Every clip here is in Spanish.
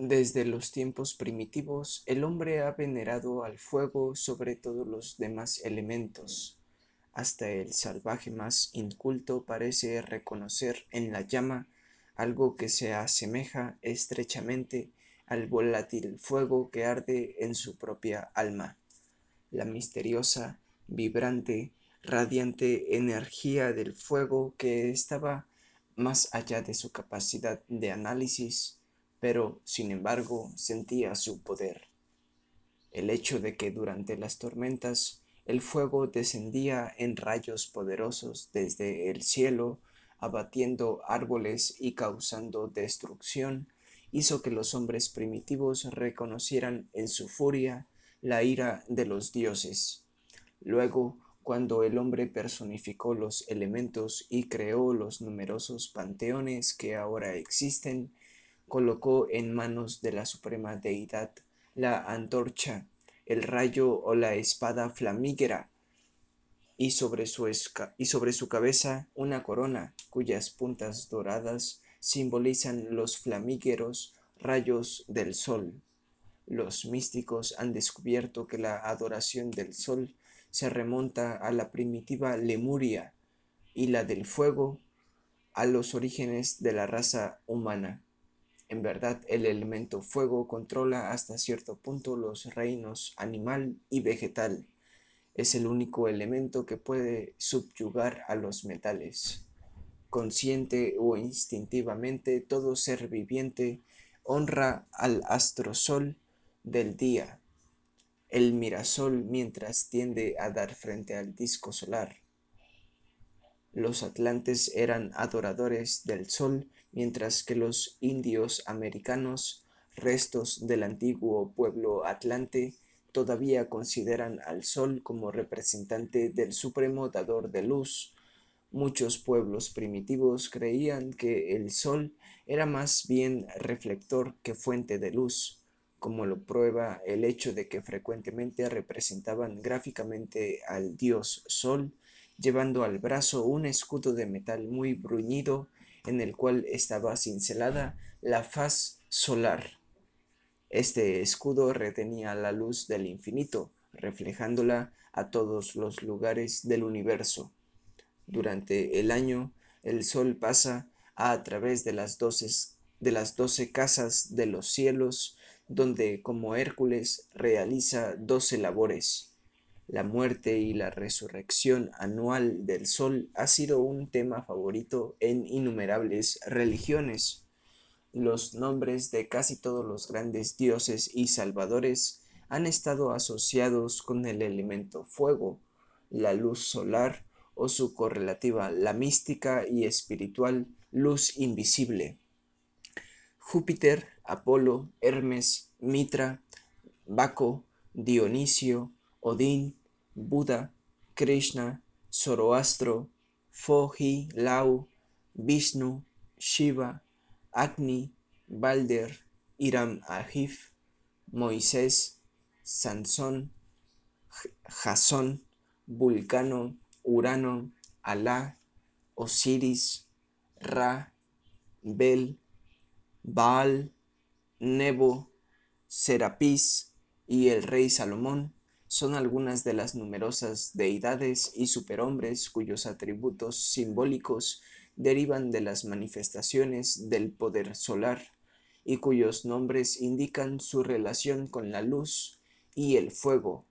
Desde los tiempos primitivos, el hombre ha venerado al fuego sobre todos los demás elementos. Hasta el salvaje más inculto parece reconocer en la llama algo que se asemeja estrechamente al volátil fuego que arde en su propia alma. La misteriosa, vibrante, radiante energía del fuego que estaba más allá de su capacidad de análisis pero sin embargo sentía su poder. El hecho de que durante las tormentas el fuego descendía en rayos poderosos desde el cielo, abatiendo árboles y causando destrucción, hizo que los hombres primitivos reconocieran en su furia la ira de los dioses. Luego, cuando el hombre personificó los elementos y creó los numerosos panteones que ahora existen, colocó en manos de la suprema deidad la antorcha, el rayo o la espada flamígera, y sobre su, y sobre su cabeza una corona cuyas puntas doradas simbolizan los flamígeros rayos del sol. Los místicos han descubierto que la adoración del sol se remonta a la primitiva Lemuria y la del fuego a los orígenes de la raza humana. En verdad, el elemento fuego controla hasta cierto punto los reinos animal y vegetal. Es el único elemento que puede subyugar a los metales. Consciente o instintivamente, todo ser viviente honra al astrosol del día, el mirasol mientras tiende a dar frente al disco solar. Los atlantes eran adoradores del sol mientras que los indios americanos, restos del antiguo pueblo atlante, todavía consideran al sol como representante del supremo dador de luz. Muchos pueblos primitivos creían que el sol era más bien reflector que fuente de luz, como lo prueba el hecho de que frecuentemente representaban gráficamente al dios sol, llevando al brazo un escudo de metal muy bruñido en el cual estaba cincelada la faz solar. Este escudo retenía la luz del infinito, reflejándola a todos los lugares del universo. Durante el año, el sol pasa a través de las doce, de las doce casas de los cielos, donde como Hércules realiza doce labores. La muerte y la resurrección anual del sol ha sido un tema favorito en innumerables religiones. Los nombres de casi todos los grandes dioses y salvadores han estado asociados con el elemento fuego, la luz solar o su correlativa, la mística y espiritual luz invisible. Júpiter, Apolo, Hermes, Mitra, Baco, Dionisio, Odín, Buda, Krishna, Zoroastro, Foji, Lau, Vishnu, Shiva, Agni, Balder, Iram Ahif, Moisés, Sansón, Jasón, Vulcano, Urano, Alá, Osiris, Ra, Bel, Baal, Nebo, Serapis y el rey Salomón son algunas de las numerosas deidades y superhombres cuyos atributos simbólicos derivan de las manifestaciones del poder solar y cuyos nombres indican su relación con la luz y el fuego.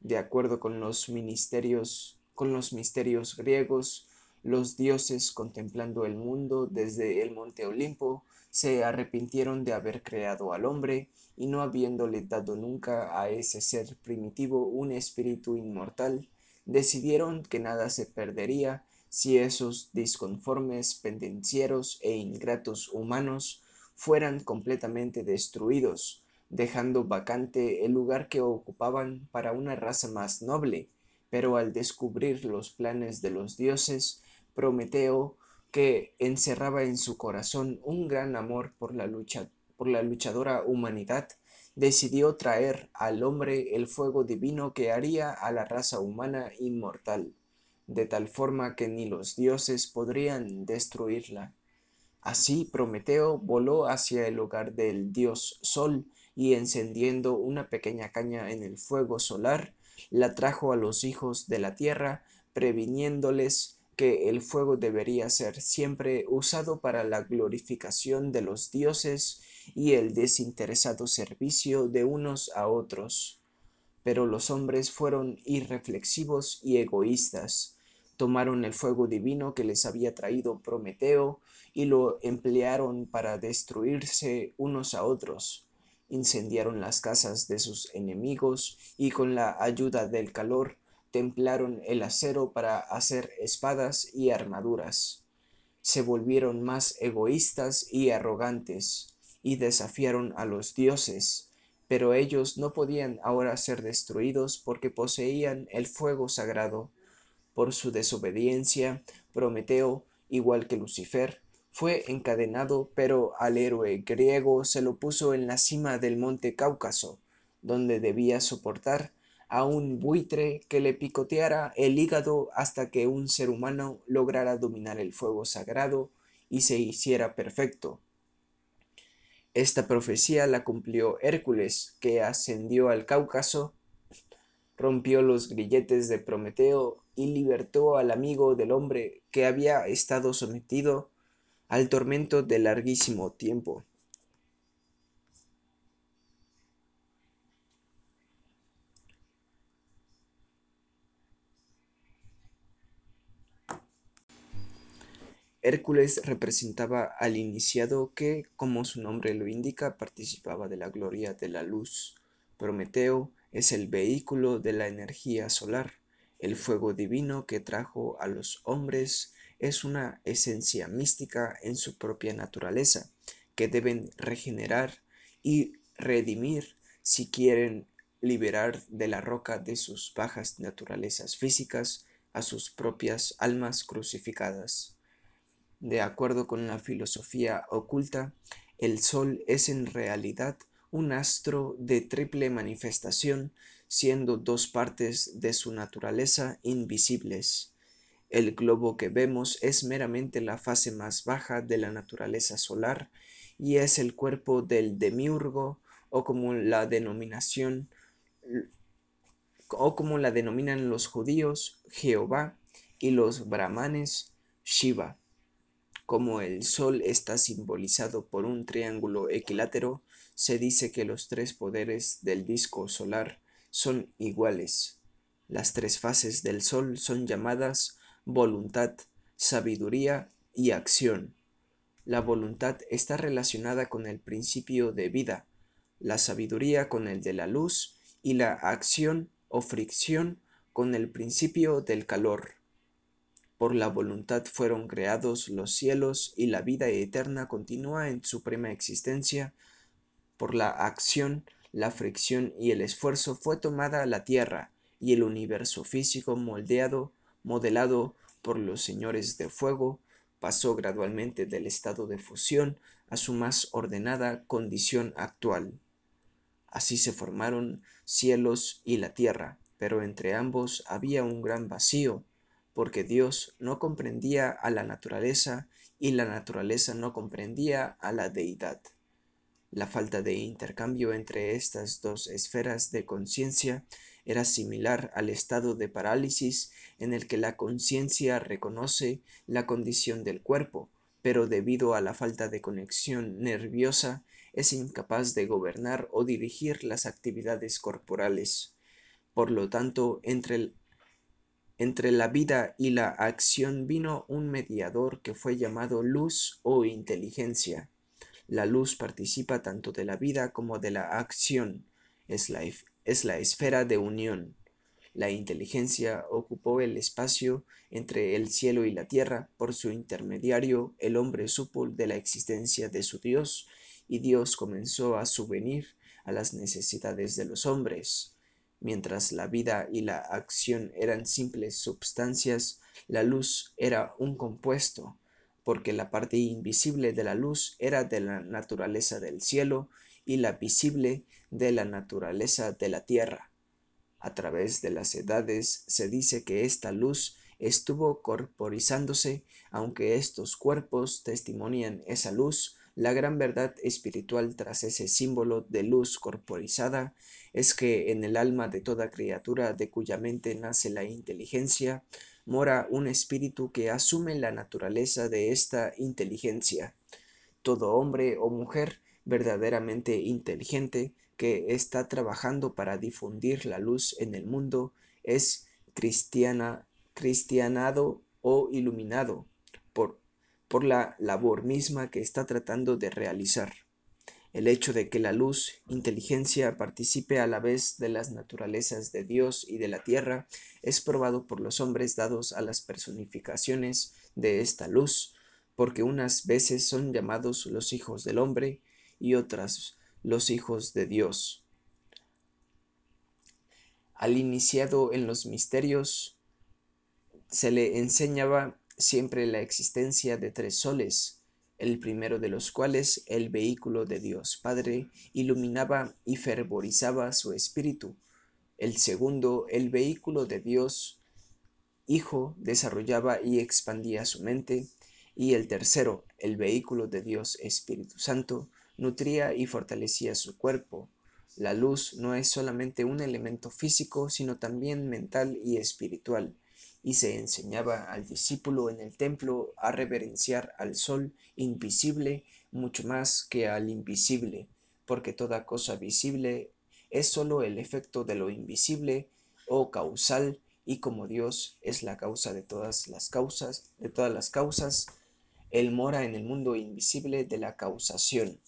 De acuerdo con los ministerios, con los misterios griegos, los dioses contemplando el mundo desde el monte Olimpo se arrepintieron de haber creado al hombre y no habiéndole dado nunca a ese ser primitivo un espíritu inmortal, decidieron que nada se perdería si esos disconformes, pendencieros e ingratos humanos fueran completamente destruidos, dejando vacante el lugar que ocupaban para una raza más noble, pero al descubrir los planes de los dioses, Prometeo, que encerraba en su corazón un gran amor por la lucha por la luchadora humanidad, decidió traer al hombre el fuego divino que haría a la raza humana inmortal, de tal forma que ni los dioses podrían destruirla. Así Prometeo voló hacia el hogar del dios Sol y encendiendo una pequeña caña en el fuego solar, la trajo a los hijos de la tierra, previniéndoles que el fuego debería ser siempre usado para la glorificación de los dioses y el desinteresado servicio de unos a otros. Pero los hombres fueron irreflexivos y egoístas, tomaron el fuego divino que les había traído Prometeo y lo emplearon para destruirse unos a otros. Incendiaron las casas de sus enemigos y con la ayuda del calor templaron el acero para hacer espadas y armaduras. Se volvieron más egoístas y arrogantes y desafiaron a los dioses, pero ellos no podían ahora ser destruidos porque poseían el fuego sagrado por su desobediencia, Prometeo, igual que Lucifer, fue encadenado, pero al héroe griego se lo puso en la cima del monte Cáucaso, donde debía soportar a un buitre que le picoteara el hígado hasta que un ser humano lograra dominar el fuego sagrado y se hiciera perfecto. Esta profecía la cumplió Hércules, que ascendió al Cáucaso, rompió los grilletes de Prometeo y libertó al amigo del hombre que había estado sometido al tormento de larguísimo tiempo. Hércules representaba al iniciado que, como su nombre lo indica, participaba de la gloria de la luz. Prometeo es el vehículo de la energía solar. El fuego divino que trajo a los hombres es una esencia mística en su propia naturaleza, que deben regenerar y redimir si quieren liberar de la roca de sus bajas naturalezas físicas a sus propias almas crucificadas. De acuerdo con la filosofía oculta, el Sol es en realidad un astro de triple manifestación siendo dos partes de su naturaleza invisibles. El globo que vemos es meramente la fase más baja de la naturaleza solar y es el cuerpo del demiurgo o como la denominación o como la denominan los judíos Jehová y los brahmanes Shiva. Como el sol está simbolizado por un triángulo equilátero, se dice que los tres poderes del disco solar son iguales. Las tres fases del Sol son llamadas voluntad, sabiduría y acción. La voluntad está relacionada con el principio de vida, la sabiduría con el de la luz y la acción o fricción con el principio del calor. Por la voluntad fueron creados los cielos y la vida eterna continúa en suprema existencia. Por la acción la fricción y el esfuerzo fue tomada la tierra y el universo físico moldeado, modelado por los señores de fuego, pasó gradualmente del estado de fusión a su más ordenada condición actual. Así se formaron cielos y la tierra, pero entre ambos había un gran vacío, porque Dios no comprendía a la naturaleza y la naturaleza no comprendía a la deidad. La falta de intercambio entre estas dos esferas de conciencia era similar al estado de parálisis en el que la conciencia reconoce la condición del cuerpo, pero debido a la falta de conexión nerviosa es incapaz de gobernar o dirigir las actividades corporales. Por lo tanto, entre, entre la vida y la acción vino un mediador que fue llamado luz o inteligencia. La luz participa tanto de la vida como de la acción, es la, es la esfera de unión. La inteligencia ocupó el espacio entre el cielo y la tierra, por su intermediario el hombre supo de la existencia de su Dios, y Dios comenzó a subvenir a las necesidades de los hombres. Mientras la vida y la acción eran simples substancias, la luz era un compuesto, porque la parte invisible de la luz era de la naturaleza del cielo y la visible de la naturaleza de la tierra. A través de las edades se dice que esta luz estuvo corporizándose, aunque estos cuerpos testimonian esa luz, la gran verdad espiritual tras ese símbolo de luz corporizada es que en el alma de toda criatura de cuya mente nace la inteligencia, mora un espíritu que asume la naturaleza de esta inteligencia. Todo hombre o mujer verdaderamente inteligente que está trabajando para difundir la luz en el mundo es cristiana, cristianado o iluminado por, por la labor misma que está tratando de realizar. El hecho de que la luz, inteligencia, participe a la vez de las naturalezas de Dios y de la tierra es probado por los hombres dados a las personificaciones de esta luz, porque unas veces son llamados los hijos del hombre y otras los hijos de Dios. Al iniciado en los misterios se le enseñaba siempre la existencia de tres soles, el primero de los cuales, el vehículo de Dios Padre, iluminaba y fervorizaba su espíritu. El segundo, el vehículo de Dios Hijo, desarrollaba y expandía su mente. Y el tercero, el vehículo de Dios Espíritu Santo, nutría y fortalecía su cuerpo. La luz no es solamente un elemento físico, sino también mental y espiritual y se enseñaba al discípulo en el templo a reverenciar al sol invisible mucho más que al invisible, porque toda cosa visible es sólo el efecto de lo invisible o causal, y como Dios es la causa de todas las causas, de todas las causas, Él mora en el mundo invisible de la causación.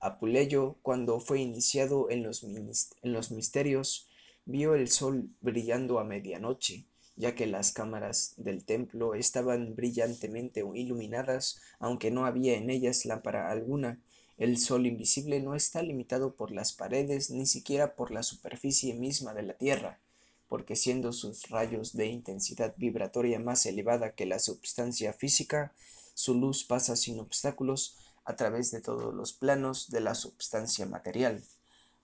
Apuleyo, cuando fue iniciado en los, en los misterios, vio el sol brillando a medianoche, ya que las cámaras del templo estaban brillantemente iluminadas, aunque no había en ellas lámpara alguna. El sol invisible no está limitado por las paredes ni siquiera por la superficie misma de la Tierra, porque siendo sus rayos de intensidad vibratoria más elevada que la substancia física, su luz pasa sin obstáculos a través de todos los planos de la substancia material.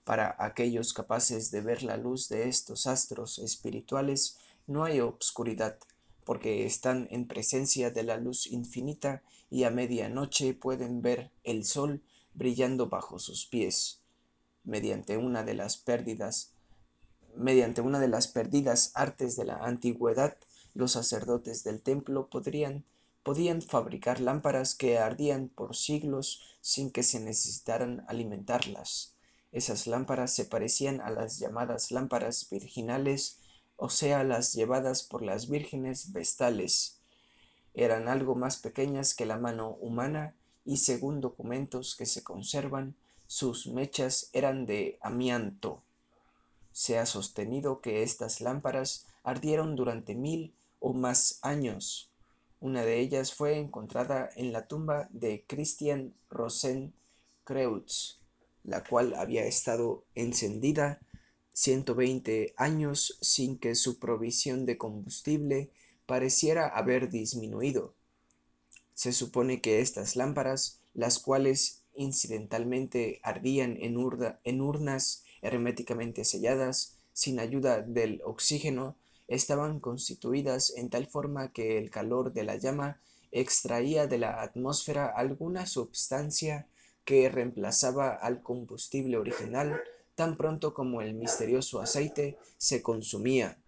Para aquellos capaces de ver la luz de estos astros espirituales, no hay obscuridad, porque están en presencia de la luz infinita y a medianoche pueden ver el sol brillando bajo sus pies. Mediante una de las pérdidas, mediante una de las perdidas artes de la antigüedad, los sacerdotes del templo podrían podían fabricar lámparas que ardían por siglos sin que se necesitaran alimentarlas. Esas lámparas se parecían a las llamadas lámparas virginales, o sea, las llevadas por las vírgenes vestales. Eran algo más pequeñas que la mano humana y según documentos que se conservan, sus mechas eran de amianto. Se ha sostenido que estas lámparas ardieron durante mil o más años. Una de ellas fue encontrada en la tumba de Christian Rosenkreutz la cual había estado encendida 120 años sin que su provisión de combustible pareciera haber disminuido. Se supone que estas lámparas, las cuales incidentalmente ardían en, en urnas herméticamente selladas, sin ayuda del oxígeno, estaban constituidas en tal forma que el calor de la llama extraía de la atmósfera alguna substancia que reemplazaba al combustible original tan pronto como el misterioso aceite se consumía.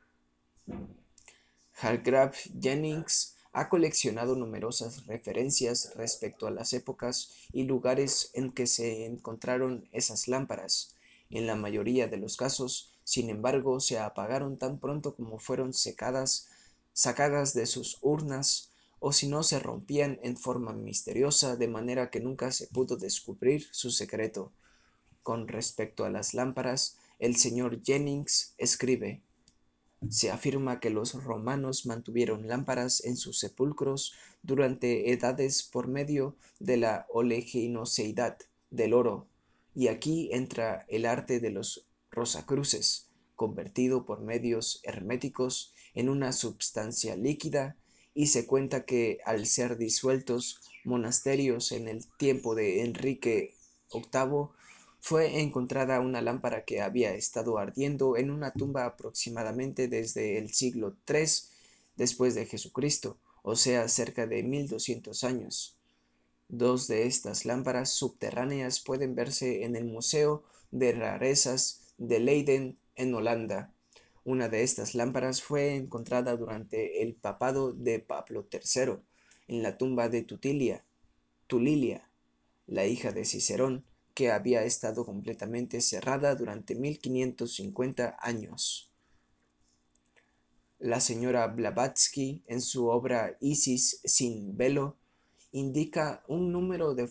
Hargrave Jennings ha coleccionado numerosas referencias respecto a las épocas y lugares en que se encontraron esas lámparas. En la mayoría de los casos, sin embargo, se apagaron tan pronto como fueron secadas, sacadas de sus urnas o si no se rompían en forma misteriosa de manera que nunca se pudo descubrir su secreto. Con respecto a las lámparas, el señor Jennings escribe se afirma que los romanos mantuvieron lámparas en sus sepulcros durante edades por medio de la oleginoseidad del oro, y aquí entra el arte de los rosacruces, convertido por medios herméticos en una substancia líquida y se cuenta que al ser disueltos monasterios en el tiempo de Enrique VIII fue encontrada una lámpara que había estado ardiendo en una tumba aproximadamente desde el siglo III después de Jesucristo, o sea, cerca de 1200 años. Dos de estas lámparas subterráneas pueden verse en el Museo de Rarezas de Leiden, en Holanda. Una de estas lámparas fue encontrada durante el papado de Pablo III, en la tumba de Tutilia, Tulilia, la hija de Cicerón, que había estado completamente cerrada durante 1550 años. La señora Blavatsky, en su obra Isis sin velo, indica un número de,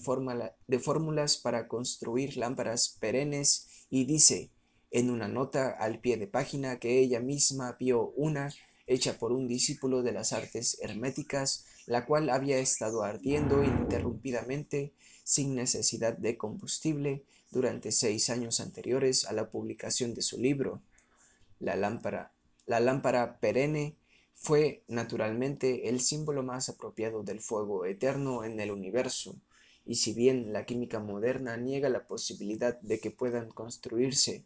de fórmulas para construir lámparas perennes y dice, en una nota al pie de página, que ella misma vio una hecha por un discípulo de las artes herméticas, la cual había estado ardiendo ininterrumpidamente sin necesidad de combustible durante seis años anteriores a la publicación de su libro. La lámpara, la lámpara perenne fue naturalmente el símbolo más apropiado del fuego eterno en el universo, y si bien la química moderna niega la posibilidad de que puedan construirse,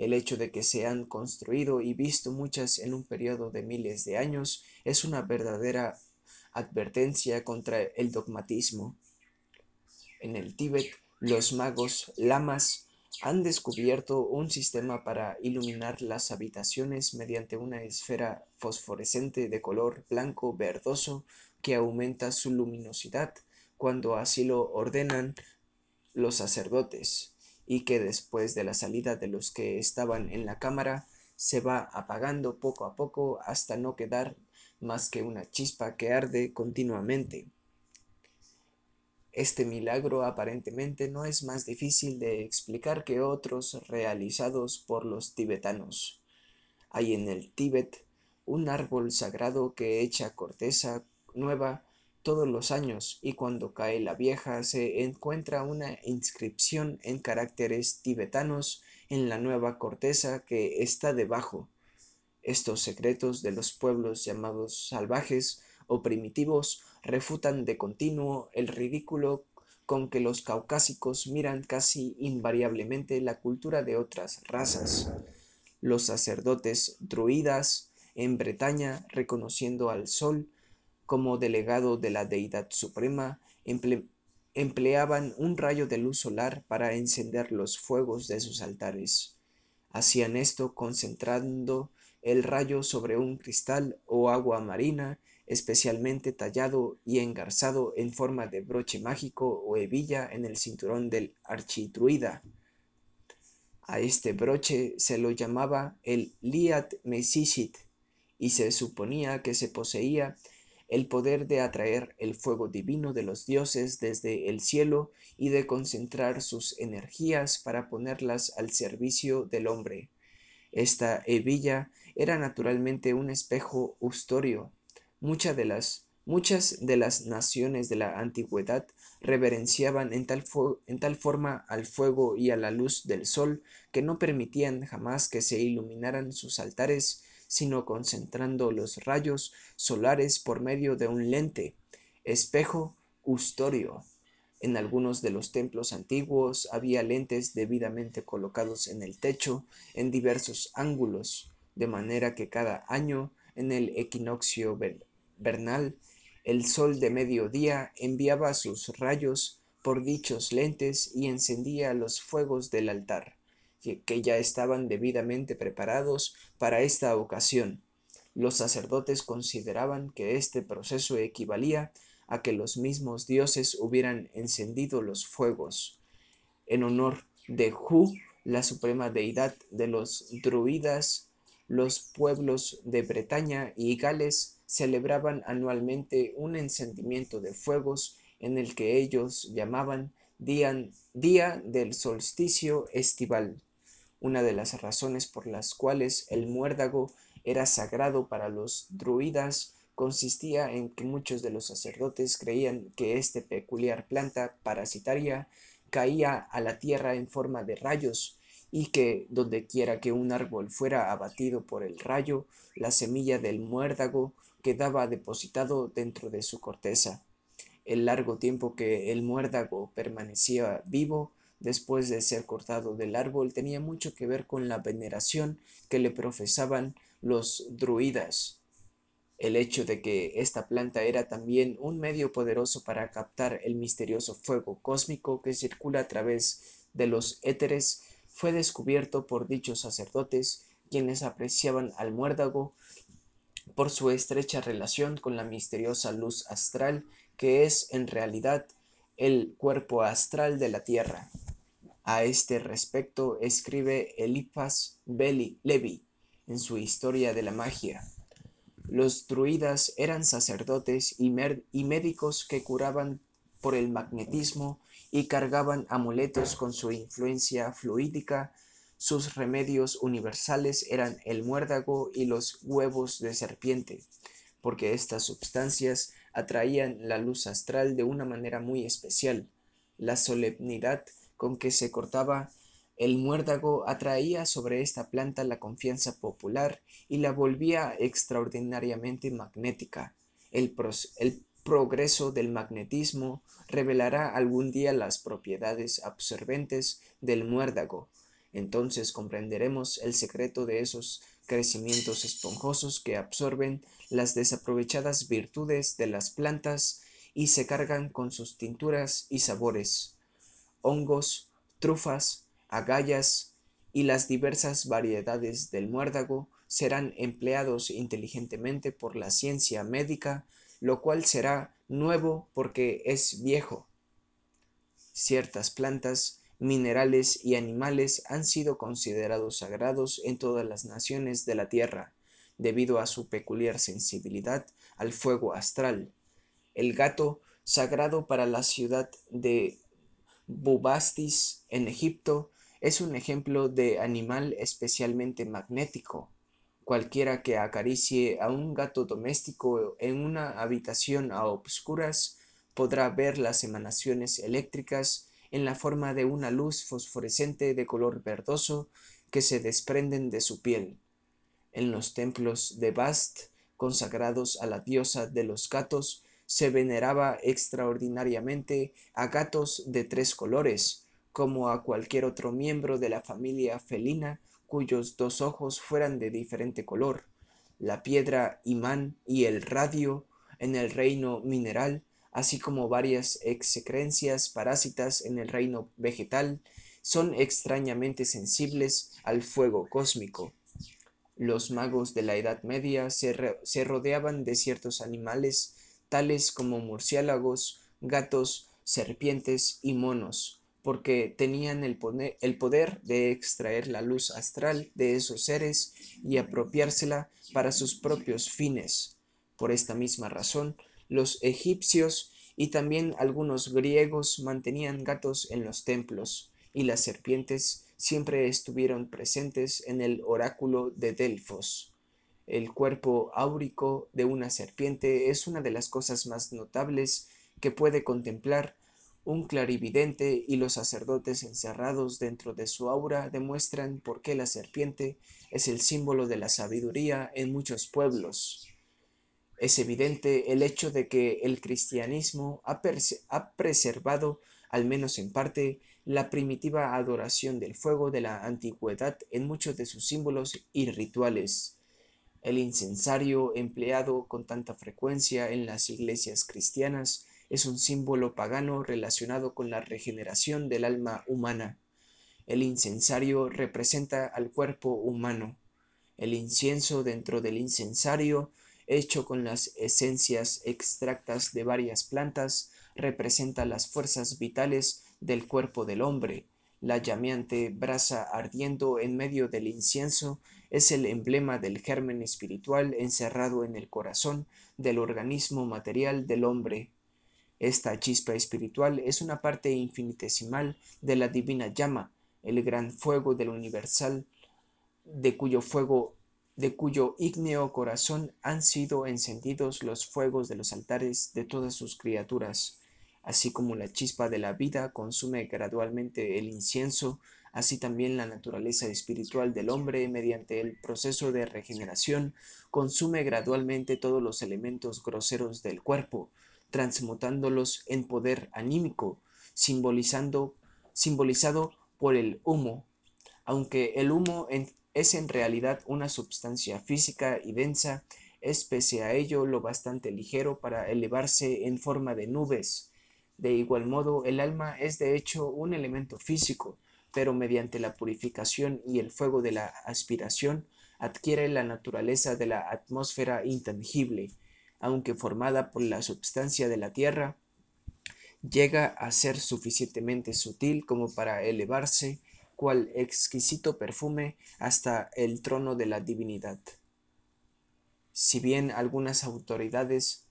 el hecho de que se han construido y visto muchas en un periodo de miles de años es una verdadera advertencia contra el dogmatismo. En el Tíbet, los magos lamas han descubierto un sistema para iluminar las habitaciones mediante una esfera fosforescente de color blanco verdoso que aumenta su luminosidad cuando así lo ordenan los sacerdotes y que después de la salida de los que estaban en la cámara se va apagando poco a poco hasta no quedar más que una chispa que arde continuamente. Este milagro aparentemente no es más difícil de explicar que otros realizados por los tibetanos. Hay en el Tíbet un árbol sagrado que echa corteza nueva todos los años y cuando cae la vieja se encuentra una inscripción en caracteres tibetanos en la nueva corteza que está debajo. Estos secretos de los pueblos llamados salvajes o primitivos refutan de continuo el ridículo con que los caucásicos miran casi invariablemente la cultura de otras razas. Los sacerdotes druidas en Bretaña, reconociendo al sol como delegado de la deidad suprema, empleaban un rayo de luz solar para encender los fuegos de sus altares. Hacían esto concentrando el rayo sobre un cristal o agua marina especialmente tallado y engarzado en forma de broche mágico o hebilla en el cinturón del archidruida. A este broche se lo llamaba el Liat Mesishit y se suponía que se poseía el poder de atraer el fuego divino de los dioses desde el cielo y de concentrar sus energías para ponerlas al servicio del hombre. Esta hebilla era naturalmente un espejo ustorio, Muchas de las, muchas de las naciones de la antigüedad reverenciaban en tal, en tal forma al fuego y a la luz del sol que no permitían jamás que se iluminaran sus altares, sino concentrando los rayos solares por medio de un lente, espejo, ustorio. En algunos de los templos antiguos había lentes debidamente colocados en el techo en diversos ángulos, de manera que cada año en el equinoccio Bernal, el sol de mediodía enviaba sus rayos por dichos lentes y encendía los fuegos del altar, que ya estaban debidamente preparados para esta ocasión. Los sacerdotes consideraban que este proceso equivalía a que los mismos dioses hubieran encendido los fuegos. En honor de Hu, la suprema deidad de los druidas, los pueblos de Bretaña y Gales celebraban anualmente un encendimiento de fuegos en el que ellos llamaban día, día del solsticio estival, una de las razones por las cuales el muérdago era sagrado para los druidas consistía en que muchos de los sacerdotes creían que esta peculiar planta parasitaria caía a la tierra en forma de rayos y que donde quiera que un árbol fuera abatido por el rayo, la semilla del muérdago quedaba depositado dentro de su corteza. El largo tiempo que el muérdago permanecía vivo después de ser cortado del árbol tenía mucho que ver con la veneración que le profesaban los druidas. El hecho de que esta planta era también un medio poderoso para captar el misterioso fuego cósmico que circula a través de los éteres fue descubierto por dichos sacerdotes, quienes apreciaban al muérdago por su estrecha relación con la misteriosa luz astral que es en realidad el cuerpo astral de la Tierra. A este respecto escribe Eliphas Levi en su Historia de la Magia. Los druidas eran sacerdotes y, y médicos que curaban por el magnetismo y cargaban amuletos con su influencia fluídica. Sus remedios universales eran el muérdago y los huevos de serpiente, porque estas sustancias atraían la luz astral de una manera muy especial. La solemnidad con que se cortaba el muérdago atraía sobre esta planta la confianza popular y la volvía extraordinariamente magnética. El, el progreso del magnetismo revelará algún día las propiedades absorbentes del muérdago. Entonces comprenderemos el secreto de esos crecimientos esponjosos que absorben las desaprovechadas virtudes de las plantas y se cargan con sus tinturas y sabores, hongos, trufas, agallas y las diversas variedades del muérdago serán empleados inteligentemente por la ciencia médica, lo cual será nuevo porque es viejo. Ciertas plantas minerales y animales han sido considerados sagrados en todas las naciones de la tierra, debido a su peculiar sensibilidad al fuego astral. El gato, sagrado para la ciudad de Bubastis en Egipto, es un ejemplo de animal especialmente magnético. Cualquiera que acaricie a un gato doméstico en una habitación a obscuras podrá ver las emanaciones eléctricas en la forma de una luz fosforescente de color verdoso que se desprenden de su piel. En los templos de Bast, consagrados a la diosa de los gatos, se veneraba extraordinariamente a gatos de tres colores, como a cualquier otro miembro de la familia felina cuyos dos ojos fueran de diferente color. La piedra imán y el radio en el reino mineral así como varias excrencias parásitas en el reino vegetal, son extrañamente sensibles al fuego cósmico. Los magos de la Edad Media se, se rodeaban de ciertos animales, tales como murciélagos, gatos, serpientes y monos, porque tenían el, el, poder de extraer la luz astral de esos seres y apropiársela para sus propios fines. Por esta misma razón, los egipcios y también algunos griegos mantenían gatos en los templos, y las serpientes siempre estuvieron presentes en el oráculo de Delfos. El cuerpo áurico de una serpiente es una de las cosas más notables que puede contemplar un clarividente y los sacerdotes encerrados dentro de su aura demuestran por qué la serpiente es el símbolo de la sabiduría en muchos pueblos. Es evidente el hecho de que el cristianismo ha, preservado, al menos en parte, la primitiva adoración del fuego de la antigüedad en muchos de sus símbolos y rituales. El incensario empleado con tanta frecuencia en las iglesias cristianas es un símbolo pagano relacionado con la regeneración del alma humana. El incensario representa al cuerpo humano. El incienso dentro del incensario hecho con las esencias extractas de varias plantas, representa las fuerzas vitales del cuerpo del hombre. La llameante brasa ardiendo en medio del incienso es el emblema del germen espiritual encerrado en el corazón del organismo material del hombre. Esta chispa espiritual es una parte infinitesimal de la divina llama, el gran fuego del universal, de cuyo fuego de cuyo ígneo corazón han sido encendidos los fuegos de los altares de todas sus criaturas, así como la chispa de la vida consume gradualmente el incienso, así también la naturaleza espiritual del hombre, mediante el proceso de regeneración, consume gradualmente todos los elementos groseros del cuerpo, transmutándolos en poder anímico, simbolizado por el humo, aunque el humo es en realidad una sustancia física y densa, es pese a ello lo bastante ligero para elevarse en forma de nubes. De igual modo, el alma es de hecho un elemento físico, pero mediante la purificación y el fuego de la aspiración adquiere la naturaleza de la atmósfera intangible, aunque formada por la substancia de la tierra, llega a ser suficientemente sutil como para elevarse, cual exquisito perfume, hasta el trono de la divinidad. Si bien algunas autoridades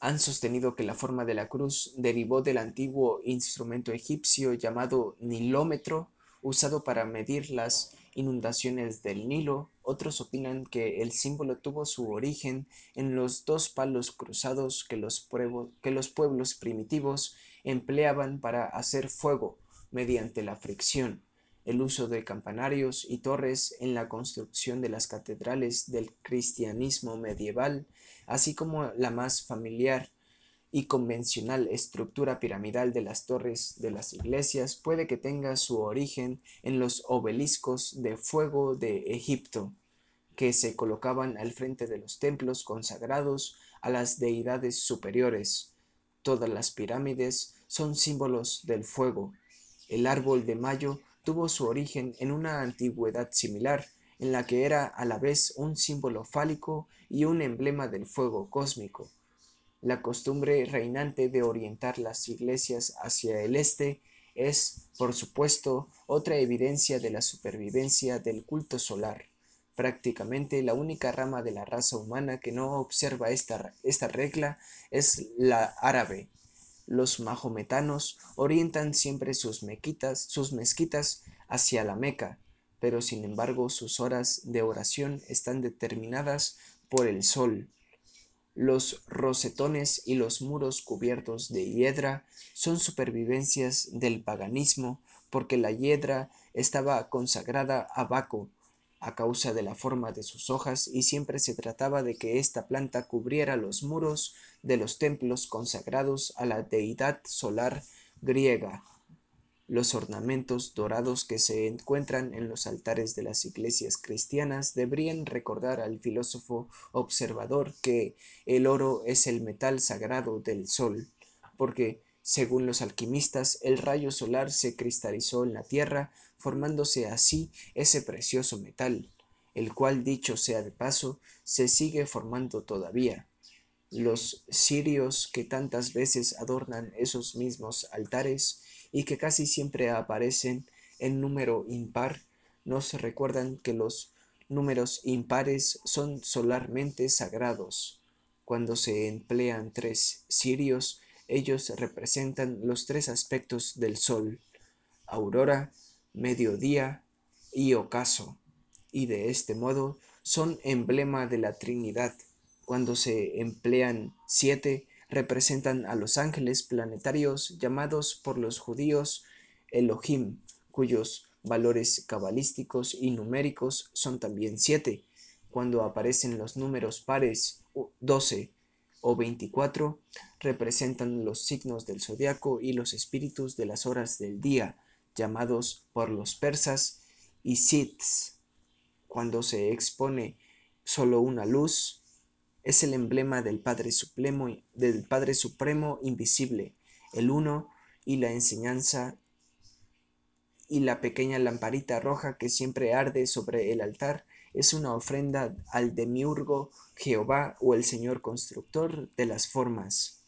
han sostenido que la forma de la cruz derivó del antiguo instrumento egipcio llamado nilómetro, usado para medir las inundaciones del Nilo, otros opinan que el símbolo tuvo su origen en los dos palos cruzados que los, pueblos primitivos empleaban para hacer fuego mediante la fricción, el uso de campanarios y torres en la construcción de las catedrales del cristianismo medieval, así como la más familiar y convencional estructura piramidal de las torres de las iglesias puede que tenga su origen en los obeliscos de fuego de Egipto, que se colocaban al frente de los templos consagrados a las deidades superiores. Todas las pirámides son símbolos del fuego. El árbol de mayo tuvo su origen en una antigüedad similar, en la que era a la vez un símbolo fálico y un emblema del fuego cósmico. La costumbre reinante de orientar las iglesias hacia el este es, por supuesto, otra evidencia de la supervivencia del culto solar. Prácticamente la única rama de la raza humana que no observa esta, esta regla es la árabe. Los mahometanos orientan siempre sus, sus mezquitas hacia la Meca, pero sin embargo sus horas de oración están determinadas por el sol. Los rosetones y los muros cubiertos de hiedra son supervivencias del paganismo porque la hiedra estaba consagrada a Baco a causa de la forma de sus hojas y siempre se trataba de que esta planta cubriera los muros de los templos consagrados a la deidad solar griega los ornamentos dorados que se encuentran en los altares de las iglesias cristianas deberían recordar al filósofo observador que el oro es el metal sagrado del sol, porque, según los alquimistas, el rayo solar se cristalizó en la tierra, formándose así ese precioso metal, el cual, dicho sea de paso, se sigue formando todavía. Los cirios que tantas veces adornan esos mismos altares y que casi siempre aparecen en número impar, nos recuerdan que los números impares son solarmente sagrados. Cuando se emplean tres cirios, ellos representan los tres aspectos del sol, aurora, mediodía y ocaso, y de este modo son emblema de la Trinidad. Cuando se emplean siete, representan a los ángeles planetarios llamados por los judíos Elohim, cuyos valores cabalísticos y numéricos son también siete. Cuando aparecen los números pares 12 o 24, representan los signos del zodiaco y los espíritus de las horas del día, llamados por los persas Isits. Cuando se expone solo una luz, es el emblema del Padre Supremo, del Padre Supremo invisible, el uno y la enseñanza y la pequeña lamparita roja que siempre arde sobre el altar es una ofrenda al demiurgo Jehová o el Señor constructor de las formas.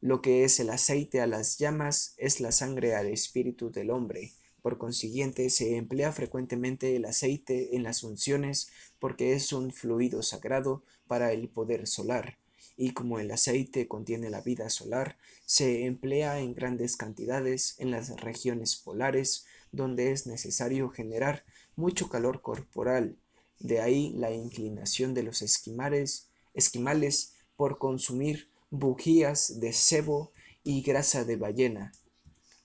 Lo que es el aceite a las llamas es la sangre al espíritu del hombre. Por consiguiente, se emplea frecuentemente el aceite en las unciones porque es un fluido sagrado para el poder solar, y como el aceite contiene la vida solar, se emplea en grandes cantidades en las regiones polares, donde es necesario generar mucho calor corporal. De ahí la inclinación de los esquimales, por consumir bujías de sebo y grasa de ballena.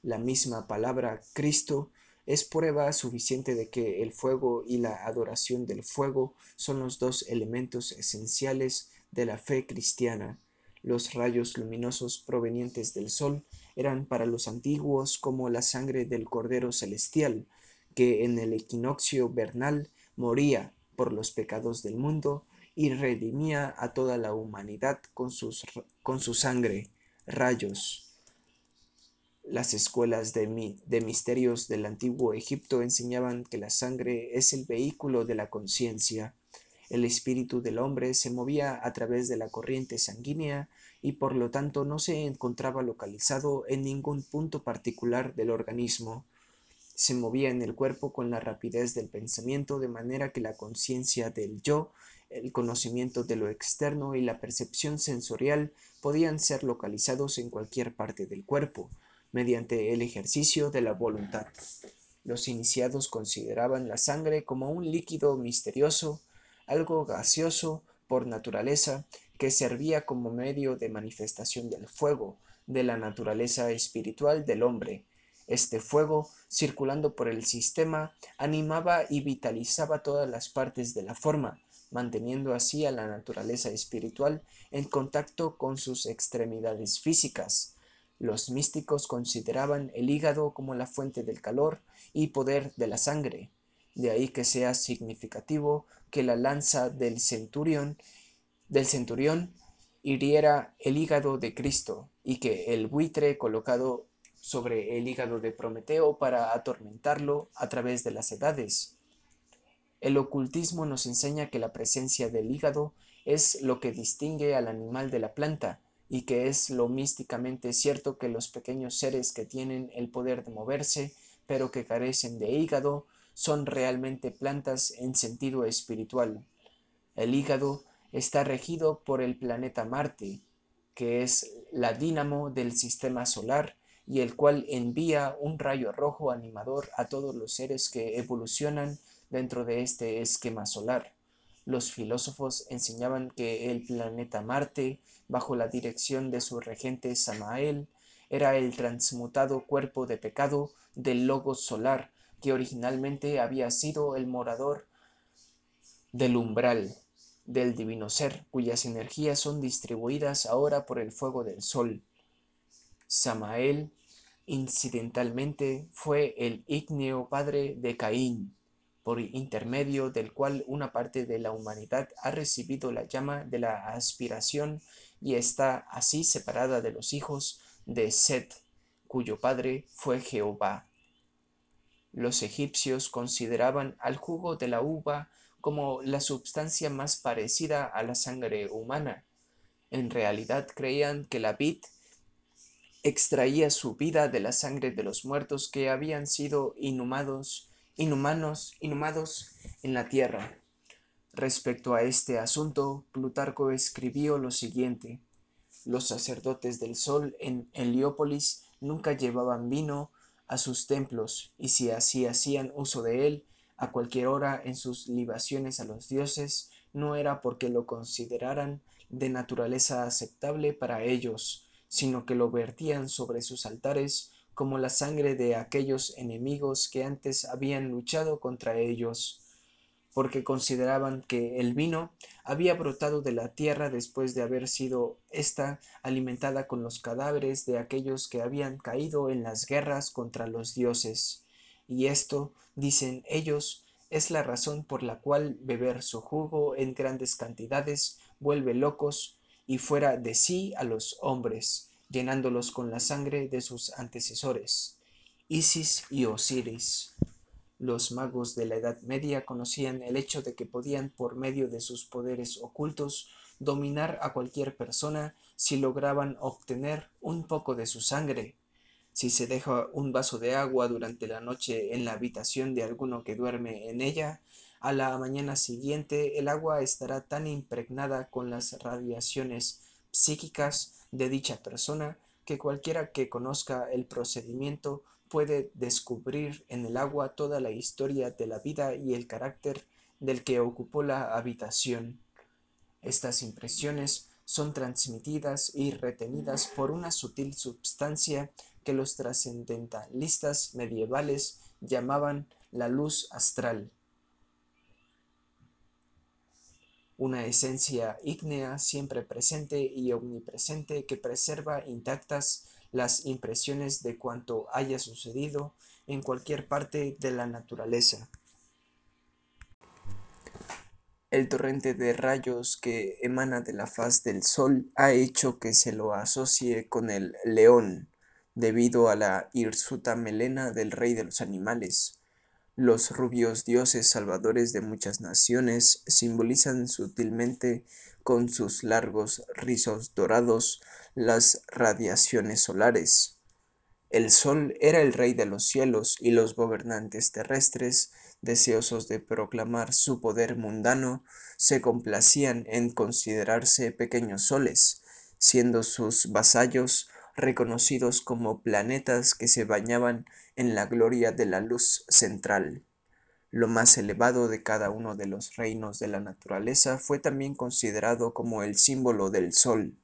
La misma palabra Cristo es prueba suficiente de que el fuego y la adoración del fuego son los dos elementos esenciales de la fe cristiana. Los rayos luminosos provenientes del sol eran para los antiguos como la sangre del Cordero Celestial, que en el equinoccio vernal moría por los pecados del mundo y redimía a toda la humanidad con, con su sangre, rayos. Las escuelas de, de misterios del antiguo Egipto enseñaban que la sangre es el vehículo de la conciencia. El espíritu del hombre se movía a través de la corriente sanguínea y por lo tanto no se encontraba localizado en ningún punto particular del organismo. Se movía en el cuerpo con la rapidez del pensamiento de manera que la conciencia del yo, el conocimiento de lo externo y la percepción sensorial podían ser localizados en cualquier parte del cuerpo, mediante el ejercicio de la voluntad. Los iniciados consideraban la sangre como un líquido misterioso, algo gaseoso por naturaleza, que servía como medio de manifestación del fuego, de la naturaleza espiritual del hombre. Este fuego, circulando por el sistema, animaba y vitalizaba todas las partes de la forma, manteniendo así a la naturaleza espiritual en contacto con sus extremidades físicas. Los místicos consideraban el hígado como la fuente del calor y poder de la sangre. De ahí que sea significativo que la lanza del centurión del centurión hiriera el hígado de Cristo y que el buitre colocado sobre el hígado de Prometeo para atormentarlo a través de las edades. El ocultismo nos enseña que la presencia del hígado es lo que distingue al animal de la planta y que es lo místicamente cierto que los pequeños seres que tienen el poder de moverse pero que carecen de hígado son realmente plantas en sentido espiritual. El hígado está regido por el planeta Marte, que es la dínamo del sistema solar y el cual envía un rayo rojo animador a todos los seres que evolucionan dentro de este esquema solar. Los filósofos enseñaban que el planeta Marte, bajo la dirección de su regente Samael, era el transmutado cuerpo de pecado del Logos solar, que originalmente había sido el morador del umbral del divino ser, cuyas energías son distribuidas ahora por el fuego del sol. Samael, incidentalmente, fue el ígneo padre de Caín, por intermedio del cual una parte de la humanidad ha recibido la llama de la aspiración y está así separada de los hijos de Set, cuyo padre fue Jehová. Los egipcios consideraban al jugo de la uva como la substancia más parecida a la sangre humana. En realidad creían que la vid extraía su vida de la sangre de los muertos que habían sido inhumados, inhumanos, inhumados en la tierra. Respecto a este asunto, Plutarco escribió lo siguiente: Los sacerdotes del sol en Heliópolis nunca llevaban vino a sus templos, y si así hacían uso de él, a cualquier hora en sus libaciones a los dioses, no era porque lo consideraran de naturaleza aceptable para ellos, sino que lo vertían sobre sus altares como la sangre de aquellos enemigos que antes habían luchado contra ellos, porque consideraban que el vino había brotado de la tierra después de haber sido ésta alimentada con los cadáveres de aquellos que habían caído en las guerras contra los dioses y esto, dicen ellos, es la razón por la cual beber su jugo en grandes cantidades vuelve locos y fuera de sí a los hombres, llenándolos con la sangre de sus antecesores, Isis y Osiris. Los magos de la Edad Media conocían el hecho de que podían, por medio de sus poderes ocultos, dominar a cualquier persona si lograban obtener un poco de su sangre, si se deja un vaso de agua durante la noche en la habitación de alguno que duerme en ella, a la mañana siguiente el agua estará tan impregnada con las radiaciones psíquicas de dicha persona que cualquiera que conozca el procedimiento puede descubrir en el agua toda la historia de la vida y el carácter del que ocupó la habitación. Estas impresiones son transmitidas y retenidas por una sutil substancia que los trascendentalistas medievales llamaban la luz astral. una esencia ígnea siempre presente y omnipresente que preserva intactas las impresiones de cuanto haya sucedido en cualquier parte de la naturaleza. El torrente de rayos que emana de la faz del sol ha hecho que se lo asocie con el león, debido a la hirsuta melena del rey de los animales. Los rubios dioses salvadores de muchas naciones simbolizan sutilmente con sus largos rizos dorados las radiaciones solares. El sol era el rey de los cielos y los gobernantes terrestres, deseosos de proclamar su poder mundano, se complacían en considerarse pequeños soles, siendo sus vasallos reconocidos como planetas que se bañaban en la gloria de la luz central. Lo más elevado de cada uno de los reinos de la naturaleza fue también considerado como el símbolo del sol.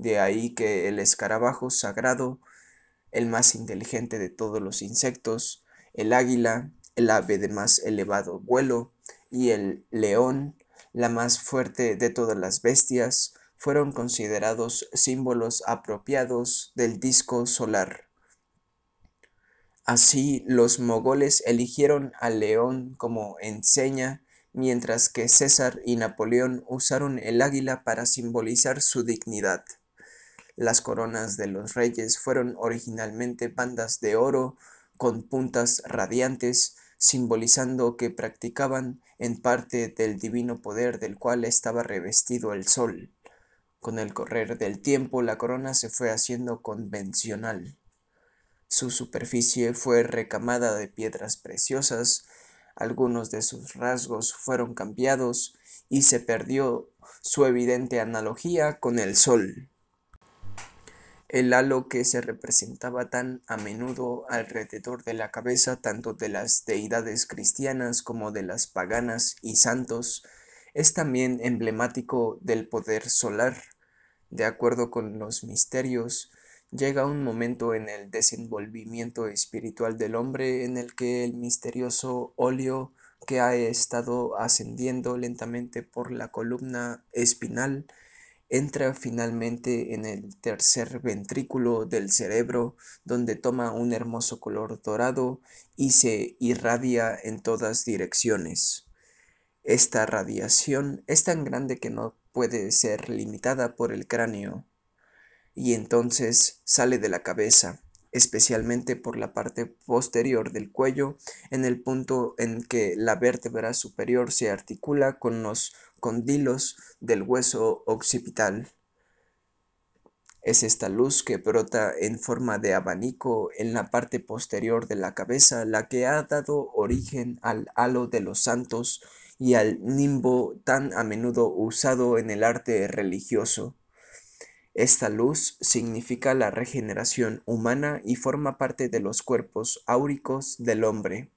De ahí que el escarabajo sagrado, el más inteligente de todos los insectos, el águila, el ave de más elevado vuelo, y el león, la más fuerte de todas las bestias, fueron considerados símbolos apropiados del disco solar. Así los mogoles eligieron al león como enseña, mientras que César y Napoleón usaron el águila para simbolizar su dignidad. Las coronas de los reyes fueron originalmente bandas de oro con puntas radiantes, simbolizando que practicaban en parte del divino poder del cual estaba revestido el sol. Con el correr del tiempo la corona se fue haciendo convencional. Su superficie fue recamada de piedras preciosas, algunos de sus rasgos fueron cambiados y se perdió su evidente analogía con el sol. El halo que se representaba tan a menudo alrededor de la cabeza tanto de las deidades cristianas como de las paganas y santos es también emblemático del poder solar. De acuerdo con los misterios, llega un momento en el desenvolvimiento espiritual del hombre en el que el misterioso óleo que ha estado ascendiendo lentamente por la columna espinal entra finalmente en el tercer ventrículo del cerebro, donde toma un hermoso color dorado y se irradia en todas direcciones. Esta radiación es tan grande que no puede ser limitada por el cráneo y entonces sale de la cabeza, especialmente por la parte posterior del cuello, en el punto en que la vértebra superior se articula con los condilos del hueso occipital. Es esta luz que brota en forma de abanico en la parte posterior de la cabeza la que ha dado origen al halo de los santos y al nimbo tan a menudo usado en el arte religioso. Esta luz significa la regeneración humana y forma parte de los cuerpos áuricos del hombre.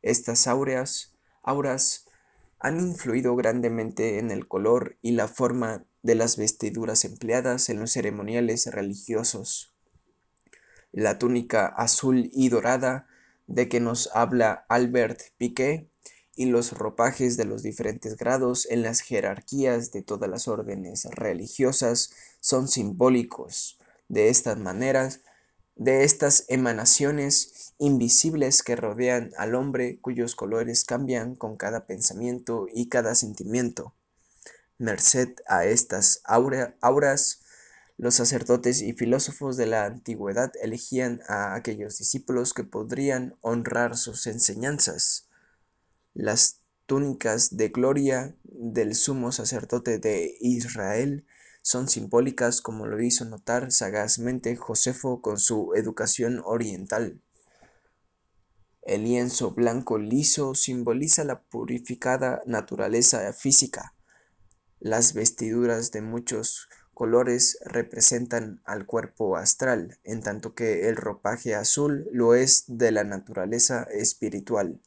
Estas auras, auras han influido grandemente en el color y la forma de las vestiduras empleadas en los ceremoniales religiosos. La túnica azul y dorada de que nos habla Albert Piquet y los ropajes de los diferentes grados en las jerarquías de todas las órdenes religiosas son simbólicos de estas maneras, de estas emanaciones invisibles que rodean al hombre cuyos colores cambian con cada pensamiento y cada sentimiento. Merced a estas auras, los sacerdotes y filósofos de la antigüedad elegían a aquellos discípulos que podrían honrar sus enseñanzas las túnicas de gloria del sumo sacerdote de Israel son simbólicas como lo hizo notar sagazmente Josefo con su educación oriental. El lienzo blanco liso simboliza la purificada naturaleza física. Las vestiduras de muchos colores representan al cuerpo astral, en tanto que el ropaje azul lo es de la naturaleza espiritual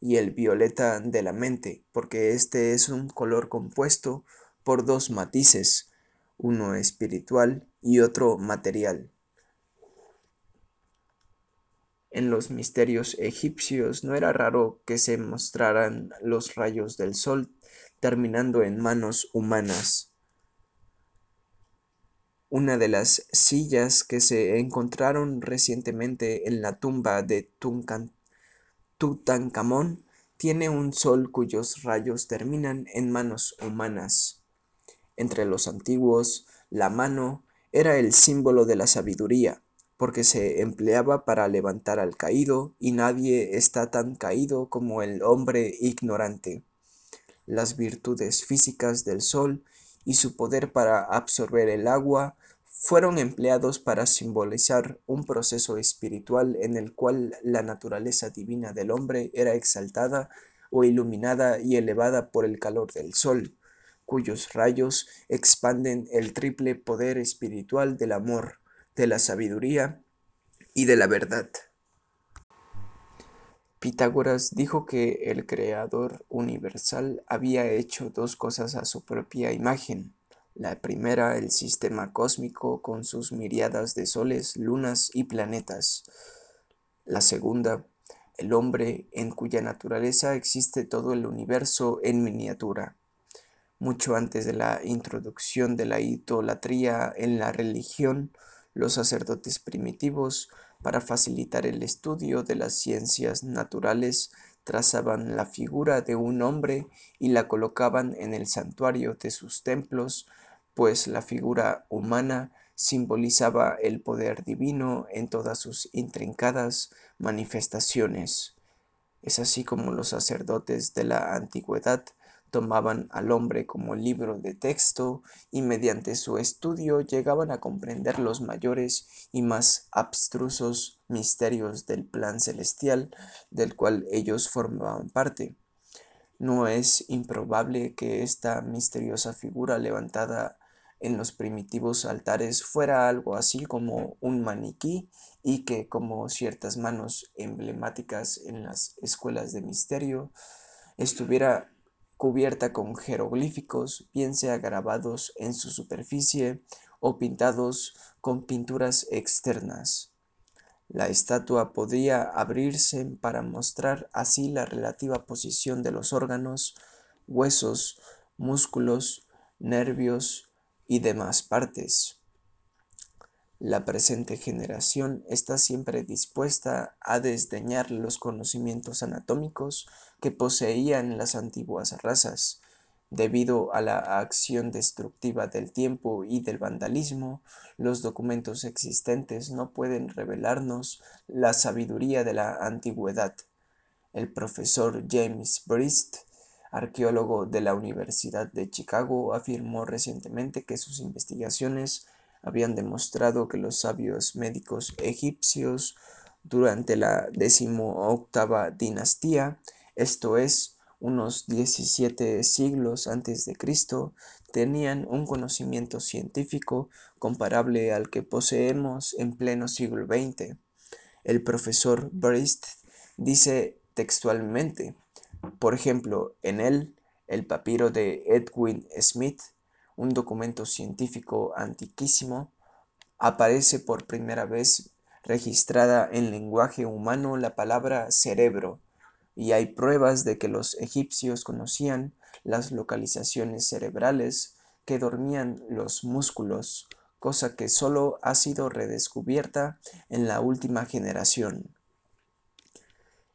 y el violeta de la mente, porque este es un color compuesto por dos matices, uno espiritual y otro material. En los misterios egipcios no era raro que se mostraran los rayos del sol terminando en manos humanas. Una de las sillas que se encontraron recientemente en la tumba de Tutankamón tiene un sol cuyos rayos terminan en manos humanas. Entre los antiguos, la mano era el símbolo de la sabiduría, porque se empleaba para levantar al caído, y nadie está tan caído como el hombre ignorante. Las virtudes físicas del sol y su poder para absorber el agua fueron empleados para simbolizar un proceso espiritual en el cual la naturaleza divina del hombre era exaltada o iluminada y elevada por el calor del sol, cuyos rayos expanden el triple poder espiritual del amor, de la sabiduría y de la verdad. Pitágoras dijo que el Creador universal había hecho dos cosas a su propia imagen. La primera, el sistema cósmico con sus miriadas de soles, lunas y planetas. La segunda, el hombre en cuya naturaleza existe todo el universo en miniatura. Mucho antes de la introducción de la idolatría en la religión, los sacerdotes primitivos para facilitar el estudio de las ciencias naturales, trazaban la figura de un hombre y la colocaban en el santuario de sus templos, pues la figura humana simbolizaba el poder divino en todas sus intrincadas manifestaciones. Es así como los sacerdotes de la antigüedad tomaban al hombre como libro de texto y mediante su estudio llegaban a comprender los mayores y más abstrusos misterios del plan celestial del cual ellos formaban parte. No es improbable que esta misteriosa figura levantada en los primitivos altares fuera algo así como un maniquí y que como ciertas manos emblemáticas en las escuelas de misterio estuviera cubierta con jeroglíficos, bien sea grabados en su superficie o pintados con pinturas externas. La estatua podía abrirse para mostrar así la relativa posición de los órganos, huesos, músculos, nervios y demás partes. La presente generación está siempre dispuesta a desdeñar los conocimientos anatómicos que poseían las antiguas razas. Debido a la acción destructiva del tiempo y del vandalismo, los documentos existentes no pueden revelarnos la sabiduría de la antigüedad. El profesor James Brist, arqueólogo de la Universidad de Chicago, afirmó recientemente que sus investigaciones habían demostrado que los sabios médicos egipcios durante la decimoctava dinastía, esto es, unos 17 siglos antes de Cristo, tenían un conocimiento científico comparable al que poseemos en pleno siglo XX. El profesor Brist dice textualmente, por ejemplo, en él, el papiro de Edwin Smith un documento científico antiquísimo, aparece por primera vez registrada en lenguaje humano la palabra cerebro, y hay pruebas de que los egipcios conocían las localizaciones cerebrales que dormían los músculos, cosa que solo ha sido redescubierta en la última generación.